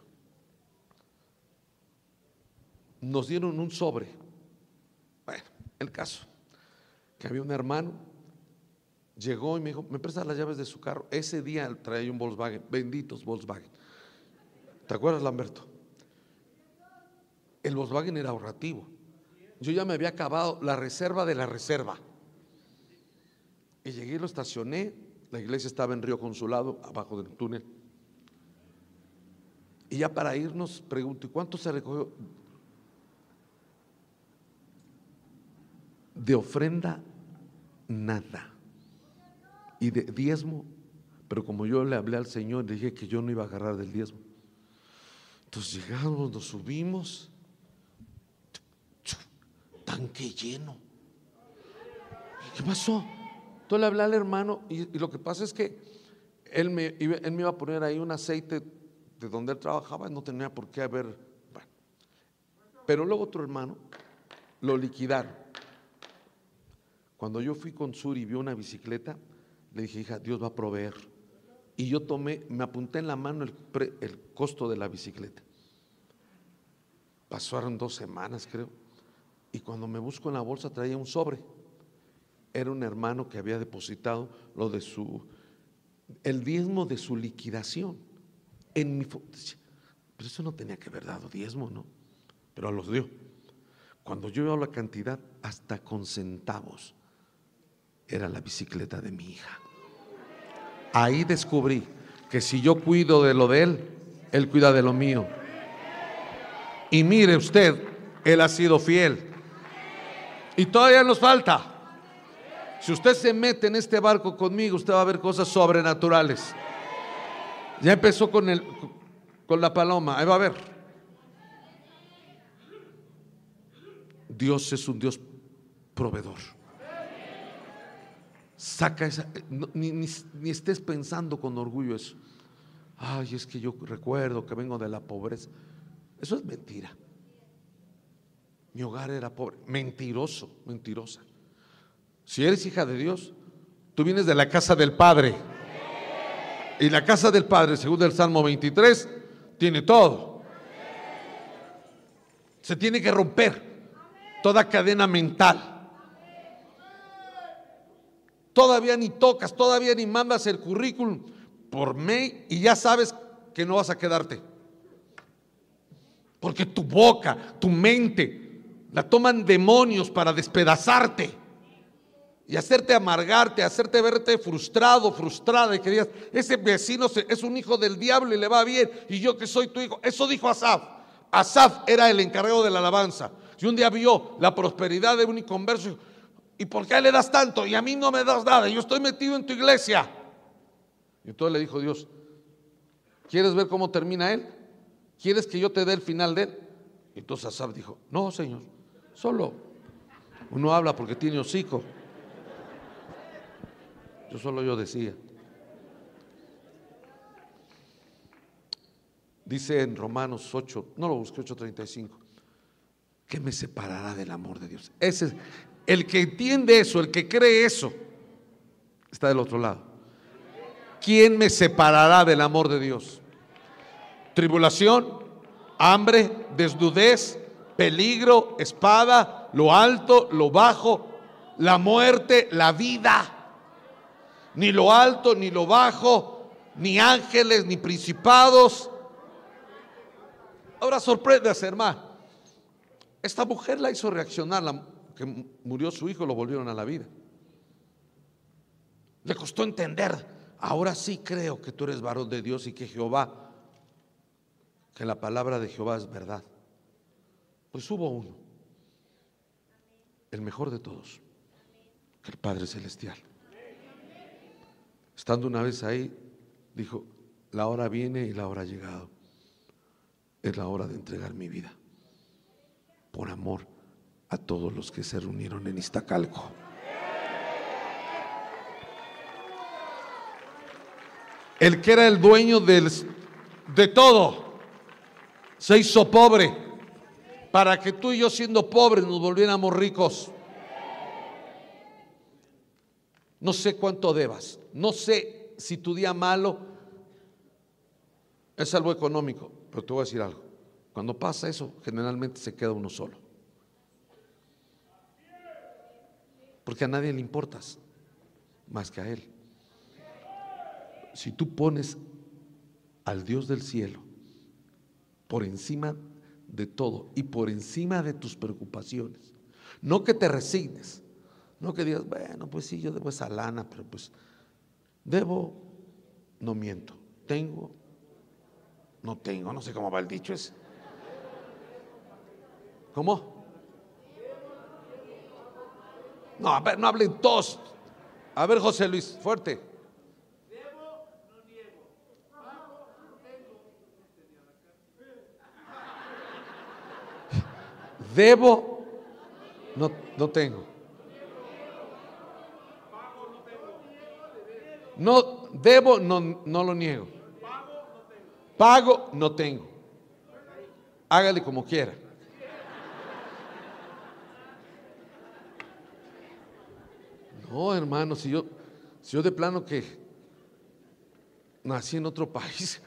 nos dieron un sobre. Bueno, el caso, que había un hermano, llegó y me dijo, ¿me prestas las llaves de su carro? Ese día traía un Volkswagen, benditos Volkswagen. ¿Te acuerdas, Lamberto? El Volkswagen era ahorrativo. Yo ya me había acabado la reserva de la reserva. Y llegué y lo estacioné. La iglesia estaba en Río Consulado, abajo del túnel. Y ya para irnos, pregunto, ¿y cuánto se recogió? De ofrenda, nada. Y de diezmo, pero como yo le hablé al Señor, le dije que yo no iba a agarrar del diezmo. Entonces llegamos, nos subimos, tanque lleno. ¿Qué pasó? Entonces le hablé al hermano y, lo que pasa es que él me, él me iba a poner ahí un aceite de donde él trabajaba, no tenía por qué haber. bueno. Pero luego otro hermano lo liquidaron. Cuando yo fui con Suri y vio una bicicleta, le dije, hija, Dios va a proveer. Y yo tomé, me apunté en la mano el, el costo de la bicicleta. Pasaron dos semanas, creo. Y cuando me busco en la bolsa traía un sobre. Era un hermano que había depositado lo de su, el diezmo de su liquidación. En mi, pero eso no tenía que haber dado diezmo, ¿no? Pero los dio. Cuando yo veo la cantidad, hasta con centavos, era la bicicleta de mi hija. Ahí descubrí que si yo cuido de lo de él, él cuida de lo mío. Y mire usted, él ha sido fiel. Y todavía nos falta. Si usted se mete en este barco conmigo, usted va a ver cosas sobrenaturales. Ya empezó con, el, con la paloma, ahí va a ver. Dios es un Dios proveedor. Saca esa, ni estés pensando con orgullo eso. Ay, es que yo recuerdo que vengo de la pobreza. Eso es mentira. Mi hogar era pobre. Mentiroso, mentirosa. Si eres hija de Dios, tú vienes de la casa del Padre. Y la casa del Padre, según el Salmo 23, tiene todo. Se tiene que romper toda cadena mental. Todavía ni tocas, todavía ni mandas el currículum por mail y ya sabes que no vas a quedarte. Porque tu boca, tu mente, la toman demonios para despedazarte y hacerte amargarte, hacerte verte frustrado, frustrada y que digas, ese vecino es un hijo del diablo y le va bien y yo que soy tu hijo. Eso dijo Asaf. Asaf era el encargado de la alabanza. Y un día vio la prosperidad de un inconverso ¿y por qué le das tanto? Y a mí no me das nada, yo estoy metido en tu iglesia. Y entonces le dijo Dios, ¿quieres ver cómo termina él? ¿Quieres que yo te dé el final de él? Y entonces Asaf dijo, no, Señor, solo uno habla porque tiene hocico. Yo solo yo decía. Dice en Romanos 8, no lo busqué 8:35. ¿Qué me separará del amor de Dios? Ese es el que entiende eso, el que cree eso, está del otro lado. ¿Quién me separará del amor de Dios? Tribulación, hambre, desnudez, peligro, espada, lo alto, lo bajo, la muerte, la vida ni lo alto, ni lo bajo, ni ángeles, ni principados. Ahora sorpréndase, hermano. Esta mujer la hizo reaccionar, la que murió su hijo, lo volvieron a la vida. Le costó entender. Ahora sí creo que tú eres varón de Dios y que Jehová, que la palabra de Jehová es verdad. Pues hubo uno, el mejor de todos, el Padre Celestial. Estando una vez ahí, dijo, la hora viene y la hora ha llegado. Es la hora de entregar mi vida por amor a todos los que se reunieron en Iztacalco. El que era el dueño del- de todo se hizo pobre para que tú y yo siendo pobres nos volviéramos ricos. No sé cuánto debas. No sé si tu día malo es algo económico, pero te voy a decir algo. Cuando pasa eso, generalmente se queda uno solo. Porque a nadie le importas más que a Él. Si tú pones al Dios del cielo por encima de todo y por encima de tus preocupaciones, no que te resignes, no que digas, bueno, pues sí, yo debo esa lana, pero pues debo, no miento, tengo, no tengo, no sé cómo va el dicho ese. ¿Cómo? No, a ver, no hablen todos. A ver, José Luis, fuerte. Debo, no, no tengo. No, debo, no, no lo niego. Pago, no tengo. Hágale como quiera. No, hermano, si yo, si yo de plano que nací en otro país,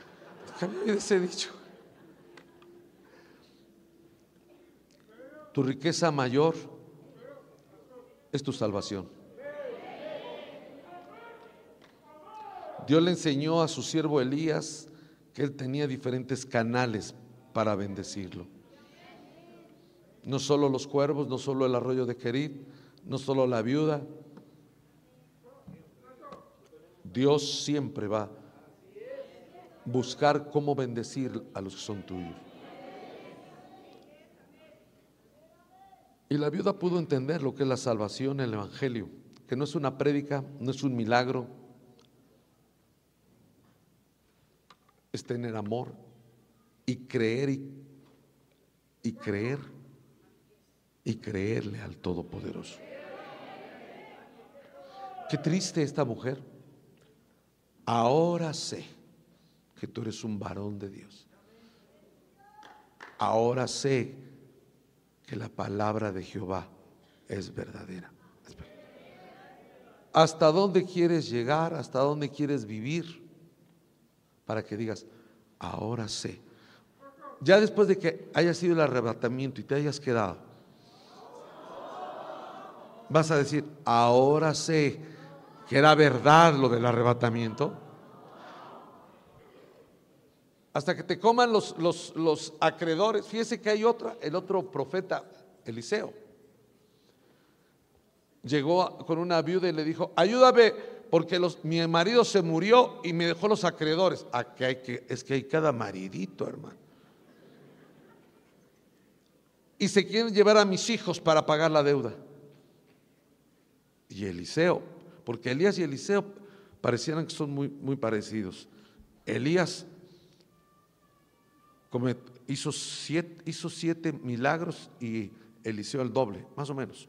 de ese dicho. Tu riqueza mayor es tu salvación. Dios le enseñó a su siervo Elías que él tenía diferentes canales para bendecirlo. No solo los cuervos, no solo el arroyo de Querit, no solo la viuda, Dios siempre va a buscar cómo bendecir a los que son tuyos. Y la viuda pudo entender lo que es la salvación, el Evangelio, que no es una prédica, no es un milagro, es tener amor y creer y, y creer y creerle al Todopoderoso. Qué triste esta mujer ahora sé que tú eres un varón de Dios. Ahora sé que la palabra de Jehová es verdadera. ¿Hasta dónde quieres llegar? ¿Hasta dónde quieres vivir? Para que digas, ahora sé. Ya después de que haya sido el arrebatamiento y te hayas quedado, vas a decir, ahora sé que era verdad lo del arrebatamiento, hasta que te coman los, los, acreedores. Fíjese que hay otra, el otro profeta, Eliseo. Llegó con una viuda y le dijo, ayúdame porque los, mi marido se murió y me dejó los acreedores. Hay que, es que hay cada maridito, hermano. Y se quieren llevar a mis hijos para pagar la deuda. Y Eliseo, porque Elías y Eliseo parecieran que son muy, muy parecidos. Elías hizo, siete, hizo siete milagros y Eliseo el doble, más o menos.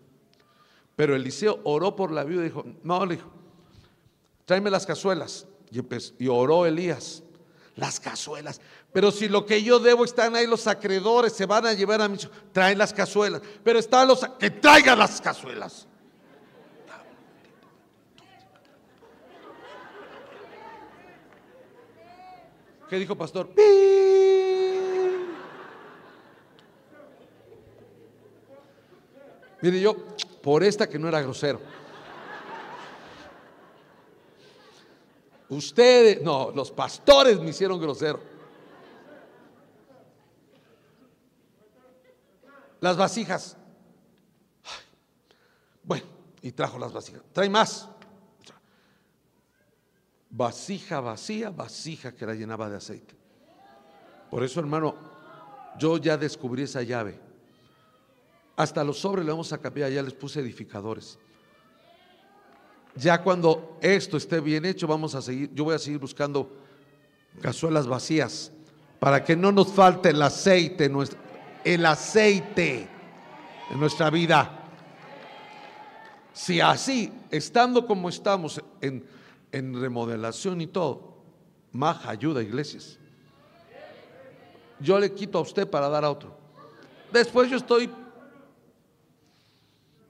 Pero Eliseo oró por la viuda y dijo, no, le dijo, tráeme las cazuelas. Y, oró Elías, las cazuelas. Pero si lo que yo debo están ahí los acreedores, se van a llevar a mí, traen las cazuelas. Pero están los que traigan las cazuelas. ¿Qué dijo pastor? Mire, yo, por esta que no era grosero. Ustedes, no, los pastores me hicieron grosero. Las vasijas. Bueno, y trajo las vasijas. Trae más vasija vacía, vasija que la llenaba de aceite. Por eso, hermano, yo ya descubrí esa llave. Hasta los sobres le vamos a cambiar, ya les puse edificadores. Ya cuando esto esté bien hecho, vamos a seguir, yo voy a seguir buscando cazuelas vacías para que no nos falte el aceite, el aceite en nuestra vida. Si así, estando como estamos en en remodelación y todo. Maja ayuda iglesias. Yo le quito a usted para dar a otro. Después yo estoy,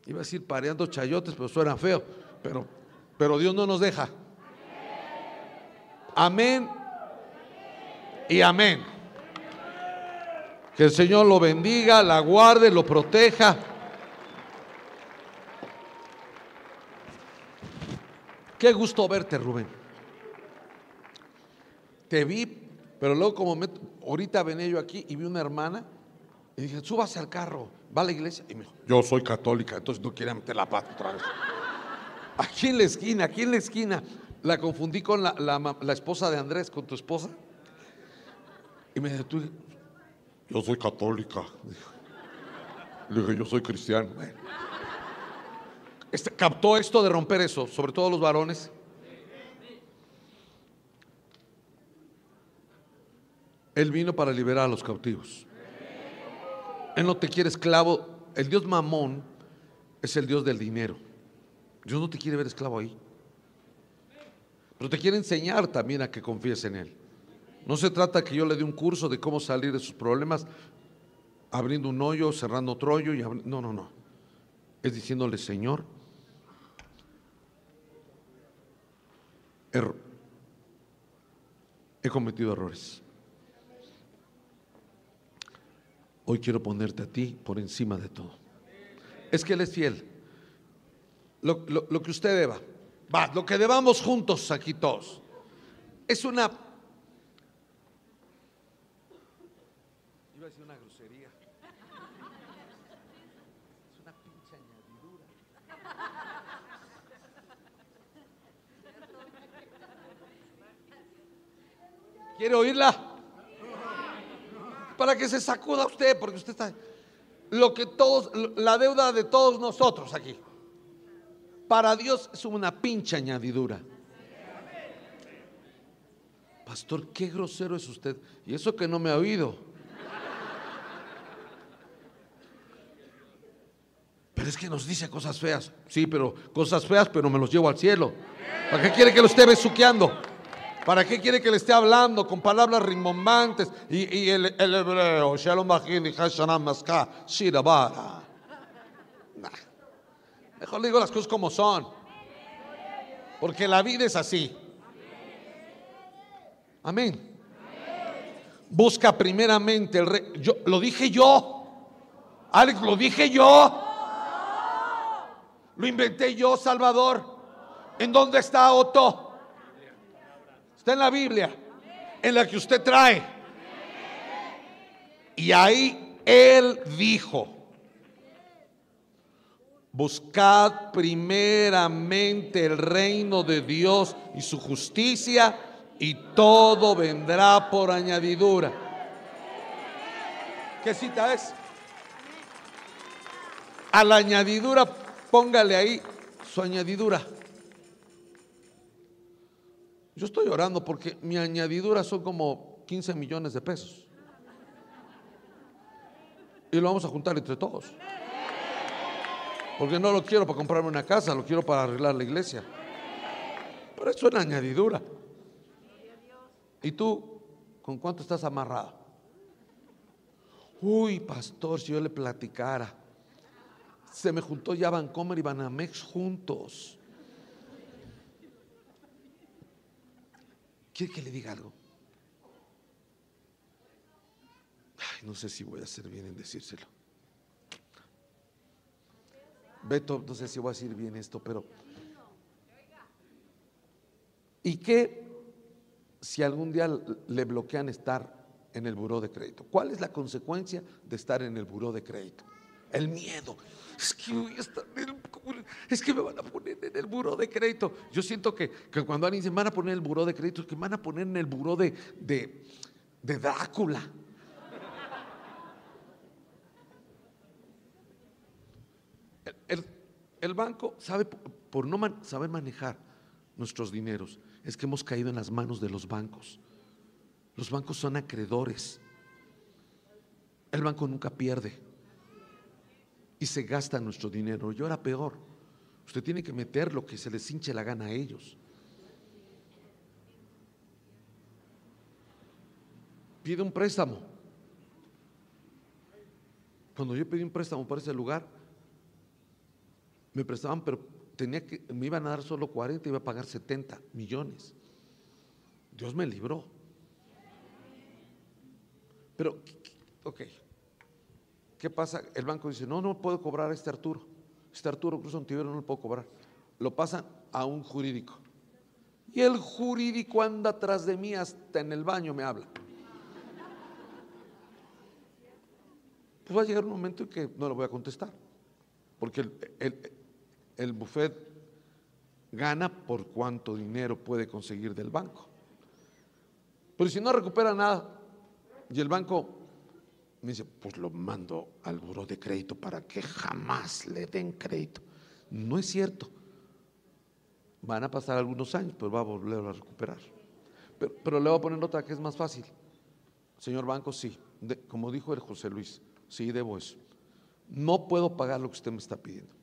iba a decir pareando chayotes, pero suena feo. Pero, pero Dios no nos deja. Amén y amén. Que el Señor lo bendiga, la guarde, lo proteja. Qué gusto verte, Rubén. Te vi, pero luego como ahorita venía yo aquí y vi una hermana y dije, súbase al carro, va a la iglesia. Y me dijo, yo soy católica, entonces no quiero meter la pata otra vez. Aquí en la esquina, aquí en la esquina. La confundí con la, esposa de Andrés, con tu esposa. Y me dijo, tú, yo soy católica. Le dije, yo soy cristiano. Este, captó esto de romper eso, sobre todo los varones. Él vino para liberar a los cautivos. Él no te quiere esclavo. El Dios mamón es el Dios del dinero. Dios no te quiere ver esclavo ahí. Pero te quiere enseñar también a que confíes en Él. No se trata que yo le dé un curso de cómo salir de sus problemas, abriendo un hoyo, cerrando otro hoyo. Y no, no, no. Es diciéndole, Señor, he cometido errores. Hoy quiero ponerte a ti por encima de todo. Es que Él es fiel. Lo, lo- lo que usted deba, va, lo que debamos juntos aquí todos, es una... Iba a decir una grosería. Es una pinche añadidura. ¿Quiere oírla? Para que se sacuda usted, porque usted está... Lo que todos, la deuda de todos nosotros aquí. Para Dios es una pinche añadidura. Pastor, qué grosero es usted. Y eso que no me ha oído. Pero es que nos dice cosas feas. Sí, pero cosas feas, pero me los llevo al cielo. ¿Para qué quiere que lo esté besuqueando? ¿Para qué quiere que le esté hablando con palabras rimbombantes? Y, el, hebreo, Shalom Bajin y Hashanah Maska. Le digo las cosas como son. Porque la vida es así. Amén. Busca primeramente el rey. Yo, lo dije yo. Alex, lo dije yo. Lo inventé yo, Salvador. ¿En dónde está Otto? Está en la Biblia, en la que usted trae. Y ahí él dijo, buscad primeramente el reino de Dios y su justicia y todo vendrá por añadidura. ¿Qué cita es? A la añadidura, póngale ahí su añadidura. Yo estoy orando porque mi añadidura son como 15 millones de pesos. Y lo vamos a juntar entre todos. Porque no lo quiero para comprarme una casa, lo quiero para arreglar la iglesia. Pero eso es una añadidura. ¿Y tú con cuánto estás amarrado? Uy, pastor, si yo le platicara. Se me juntó ya Vancomer y Banamex juntos. ¿Quiere que le diga algo? Ay, no sé si voy a hacer bien en decírselo. Beto, no sé si voy a decir bien esto, pero... ¿Y qué si algún día le bloquean estar en el buró de crédito? ¿Cuál es la consecuencia de estar en el buró de crédito? El miedo. Es que, voy a estar en el- es que me van a poner en el buró de crédito. Yo siento que, que cuando alguien dice van a poner en el buró de crédito, es que me van a poner en el buró de, de, de Drácula. El, el- el banco sabe, por- no man- saber manejar nuestros dineros, es que hemos caído en las manos de los bancos. Los bancos son acreedores. El banco nunca pierde y se gasta nuestro dinero. Y ahora peor, usted tiene que meter lo que se les hinche la gana a ellos. Pide un préstamo. Cuando yo pedí un préstamo para ese lugar, me prestaban, pero tenía que, me iban a dar solo 40, iba a pagar 70 millones. Dios me libró. Pero, ok, ¿qué pasa? El banco dice, no, no puedo cobrar a este Arturo. Este Arturo Cruz Ontiveros no lo puedo cobrar. Lo pasan a un jurídico. Y el jurídico anda atrás de mí hasta en el baño me habla. Pues va a llegar un momento en que no lo voy a contestar. Porque el, buffet gana por cuánto dinero puede conseguir del banco. Pero si no recupera nada y el banco me dice, pues lo mando al buro de crédito para que jamás le den crédito. No es cierto. Van a pasar algunos años, pero va a volver a recuperar. Pero, le voy a poner otra que es más fácil. Señor banco, sí, como dijo el José Luis, sí debo eso. No puedo pagar lo que usted me está pidiendo.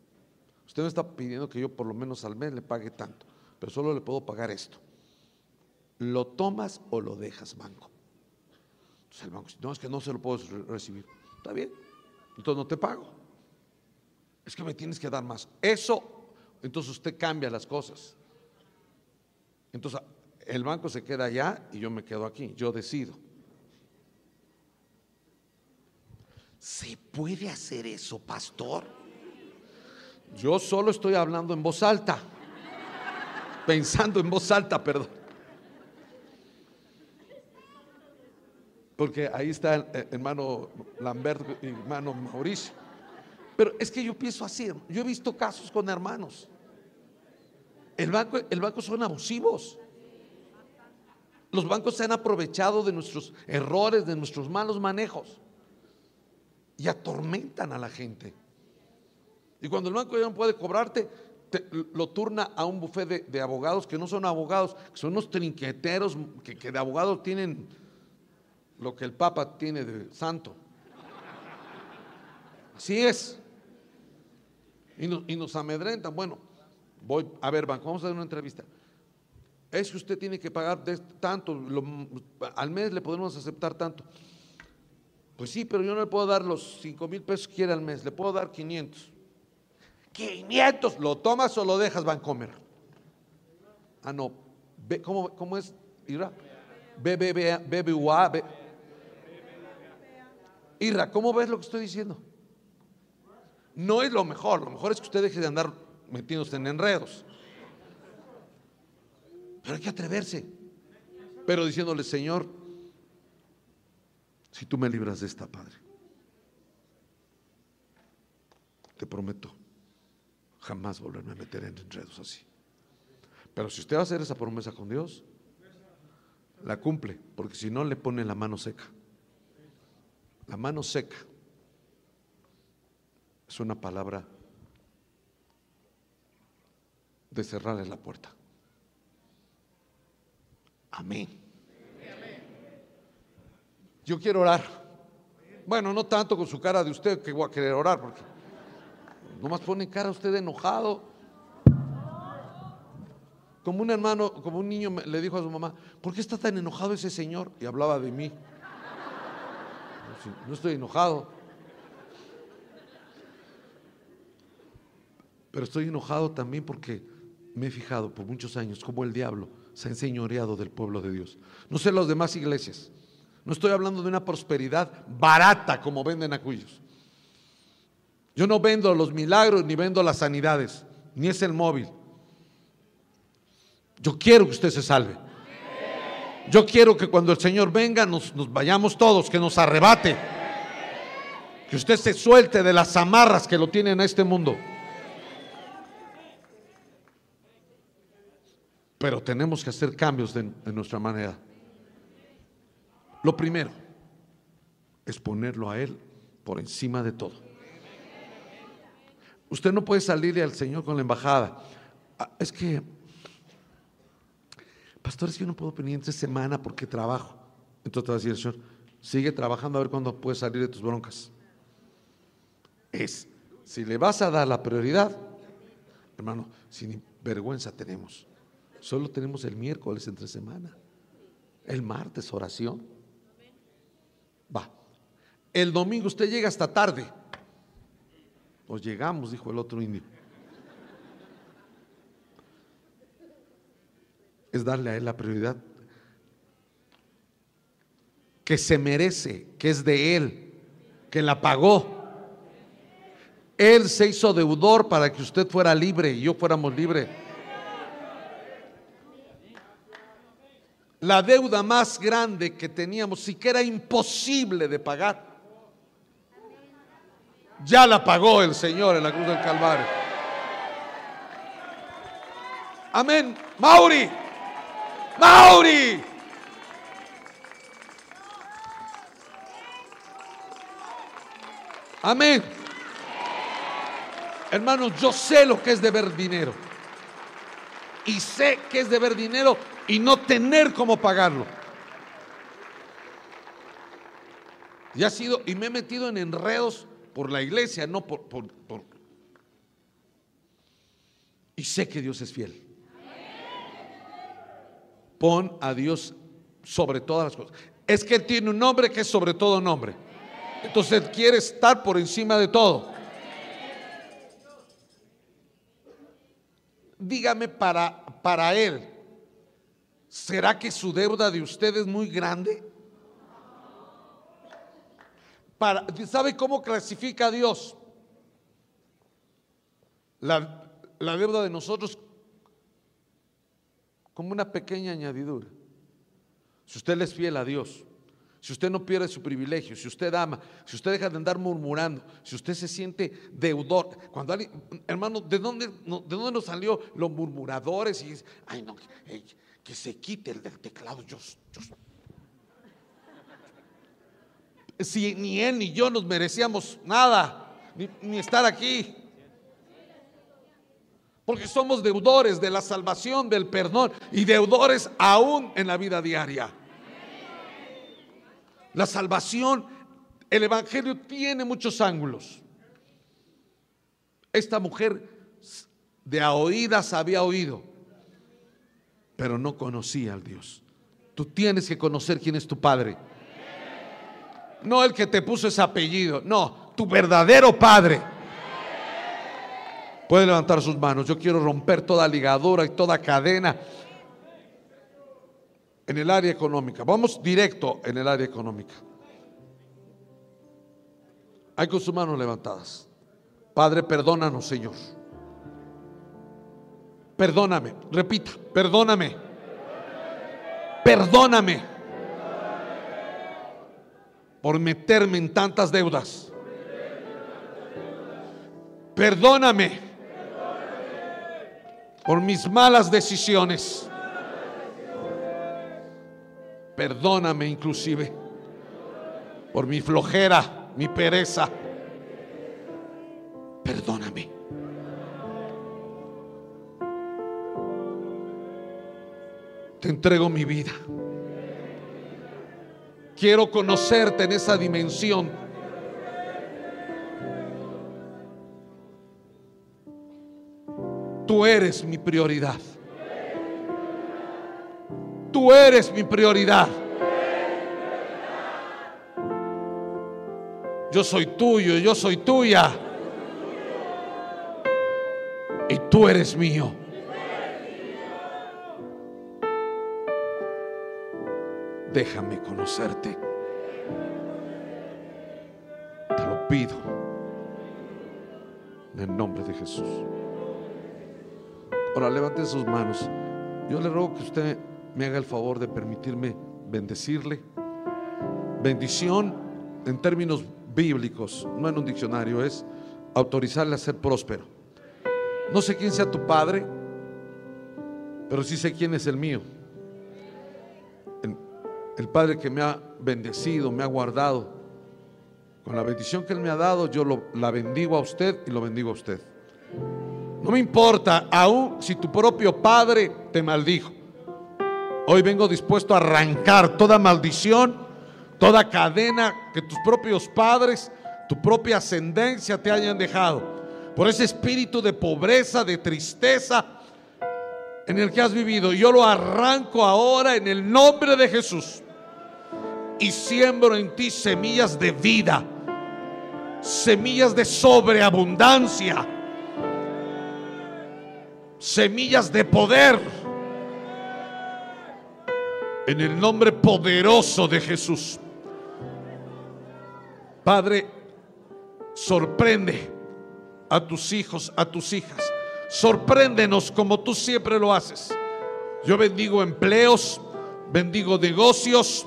Usted me está pidiendo que yo por lo menos al mes le pague tanto, pero solo le puedo pagar esto. ¿Lo tomas o lo dejas, banco? Entonces el banco dice, no, es que no se lo puedo recibir. Está bien, entonces no te pago. Es que me tienes que dar más. Eso, entonces usted cambia las cosas. Entonces el banco se queda allá y yo me quedo aquí, yo decido. ¿Se puede hacer eso, pastor? Yo solo estoy hablando en voz alta, pensando en voz alta, perdón. Porque ahí está el eh, hermano Lambert y hermano Mauricio. Pero es que yo pienso así, yo he visto casos con hermanos. El banco, el banco son abusivos. Los bancos se han aprovechado de nuestros errores, de nuestros malos manejos y atormentan a la gente. Y cuando el banco ya no puede cobrarte, lo turna a un bufete de, abogados que no son abogados, que son unos trinqueteros que, de abogados tienen lo que el Papa tiene de santo. Así es. Y nos amedrentan. Bueno, voy a ver, banco, vamos a hacer una entrevista. Es que usted tiene que pagar tanto, al mes le podemos aceptar tanto. Pues sí, pero yo no le puedo dar los 5 mil pesos que quiere al mes, le puedo dar 500. 500, ¿lo tomas o lo dejas Vancomer? Ah, no. ¿Cómo, cómo es? Ira. BBVA. Ira, ¿cómo ves lo que estoy diciendo? No es lo mejor, lo mejor es que usted deje de andar metiéndose en enredos. Pero hay que atreverse. Pero diciéndole, Señor, si tú me libras de esta, Padre. Te prometo jamás volverme a meter en enredos así. Pero si usted va a hacer esa promesa con Dios, la cumple, porque si no le pone la mano seca. La mano seca es una palabra de cerrarle la puerta. Amén. Yo quiero orar. Bueno, no tanto con su cara de usted que voy a querer orar, porque nomás pone cara usted enojado. Como un hermano, como un niño le dijo a su mamá, ¿por qué está tan enojado ese señor? Y hablaba de mí. No estoy enojado. Pero estoy enojado también porque me he fijado por muchos años cómo el diablo se ha enseñoreado del pueblo de Dios. No sé las demás iglesias. No estoy hablando de una prosperidad barata como venden aquellos. Yo no vendo los milagros ni vendo las sanidades, ni es el móvil. Yo quiero que usted se salve. Yo quiero que cuando el Señor venga nos, nos vayamos todos, que nos arrebate. Que usted se suelte de las amarras que lo tienen a este mundo. Pero tenemos que hacer cambios en nuestra manera. Lo primero es ponerlo a Él por encima de todo. Usted no puede salirle al Señor con la embajada. Ah, es que, pastor, es que yo no puedo venir esta semana porque trabajo. Entonces te va a decir el Señor, sigue trabajando a ver cuándo puedes salir de tus broncas. Es, si le vas a dar la prioridad, hermano, sin vergüenza tenemos. Solo tenemos el miércoles entre semana, el martes oración. Va. El domingo usted llega hasta tarde. Nos llegamos, dijo el otro indio. Es darle a él la prioridad que se merece, que es de él, que la pagó. Él se hizo deudor para que usted fuera libre y yo fuéramos libres. La deuda más grande que teníamos, sí que era imposible de pagar, ya la pagó el Señor en la cruz del Calvario. Amén. Mauri. Mauri. Amén. Hermanos, yo sé lo que es deber dinero. Y sé que es deber dinero y no tener cómo pagarlo. Y ha sido, y me he metido en enredos por la iglesia, no por, por, por. Y sé que Dios es fiel. Pon a Dios sobre todas las cosas. Es que Él tiene un nombre que es sobre todo nombre. Entonces quiere estar por encima de todo. Dígame para, para Él, ¿será que su deuda de usted es muy grande? ¿Sabe cómo clasifica a Dios? La, deuda de nosotros como una pequeña añadidura. Si usted le es fiel a Dios, si usted no pierde su privilegio, si usted ama, si usted deja de andar murmurando, si usted se siente deudor, cuando alguien, hermano, ¿de dónde, ¿de dónde nos salió los murmuradores? Y ay no, que, se quite el del teclado. Yo, si ni él ni yo nos merecíamos nada, ni, estar aquí. Porque somos deudores de la salvación, del perdón y deudores aún en la vida diaria. La salvación, el Evangelio tiene muchos ángulos. Esta mujer de a oídas había oído, pero no conocía al Dios. Tú tienes que conocer quién es tu Padre. No el que te puso ese apellido, no, tu verdadero Padre. Puede levantar sus manos. Yo quiero romper toda ligadura y toda cadena en el área económica. Vamos directo en el área económica. Hay con sus manos levantadas. Padre, perdónanos, Señor. Perdóname. Repita, perdóname. Perdóname. Por meterme en tantas deudas. Perdóname. Por mis malas decisiones. Perdóname inclusive por mi flojera, mi pereza. Perdóname. Te entrego mi vida. Quiero conocerte en esa dimensión. Tú eres mi prioridad. Tú eres mi prioridad. Yo soy tuyo, yo soy tuya. Y tú eres mío. Déjame conocerte. Te lo pido. En el nombre de Jesús. Ahora levante sus manos. Yo le ruego que usted me haga el favor de permitirme bendecirle. Bendición en términos bíblicos, no en un diccionario, es autorizarle a ser próspero. No sé quién sea tu padre, pero sí sé quién es el mío. El, Padre que me ha bendecido, me ha guardado. Con la bendición que Él me ha dado, yo la bendigo a usted y lo bendigo a usted. No me importa, aún si tu propio Padre te maldijo. Hoy vengo dispuesto a arrancar toda maldición, toda cadena que tus propios padres, tu propia ascendencia te hayan dejado. Por ese espíritu de pobreza, de tristeza en el que has vivido. Yo lo arranco ahora en el nombre de Jesús. Y siembro en ti semillas de vida, semillas de sobreabundancia, semillas de poder en el nombre poderoso de Jesús. Padre, sorprende a tus hijos, a tus hijas. Sorpréndenos como tú siempre lo haces. Yo bendigo empleos, bendigo negocios,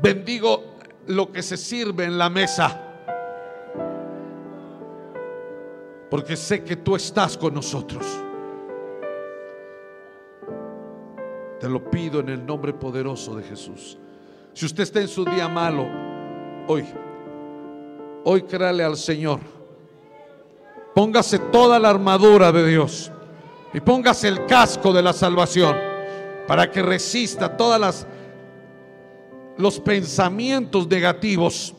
bendigo lo que se sirve en la mesa. Porque sé que tú estás con nosotros. Te lo pido en el nombre poderoso de Jesús. Si usted está en su día malo, hoy, hoy créale al Señor. Póngase toda la armadura de Dios y póngase el casco de la salvación para que resista todas las los pensamientos negativos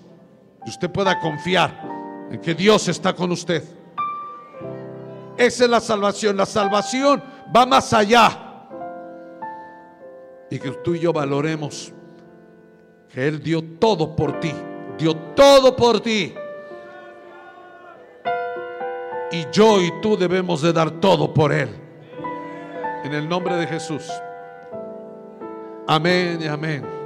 y usted pueda confiar en que Dios está con usted. Esa es la salvación. La salvación va más allá. Y que tú y yo valoremos que Él dio todo por ti. Dio todo por ti. Y yo y tú debemos de dar todo por Él. En el nombre de Jesús. Amén y amén.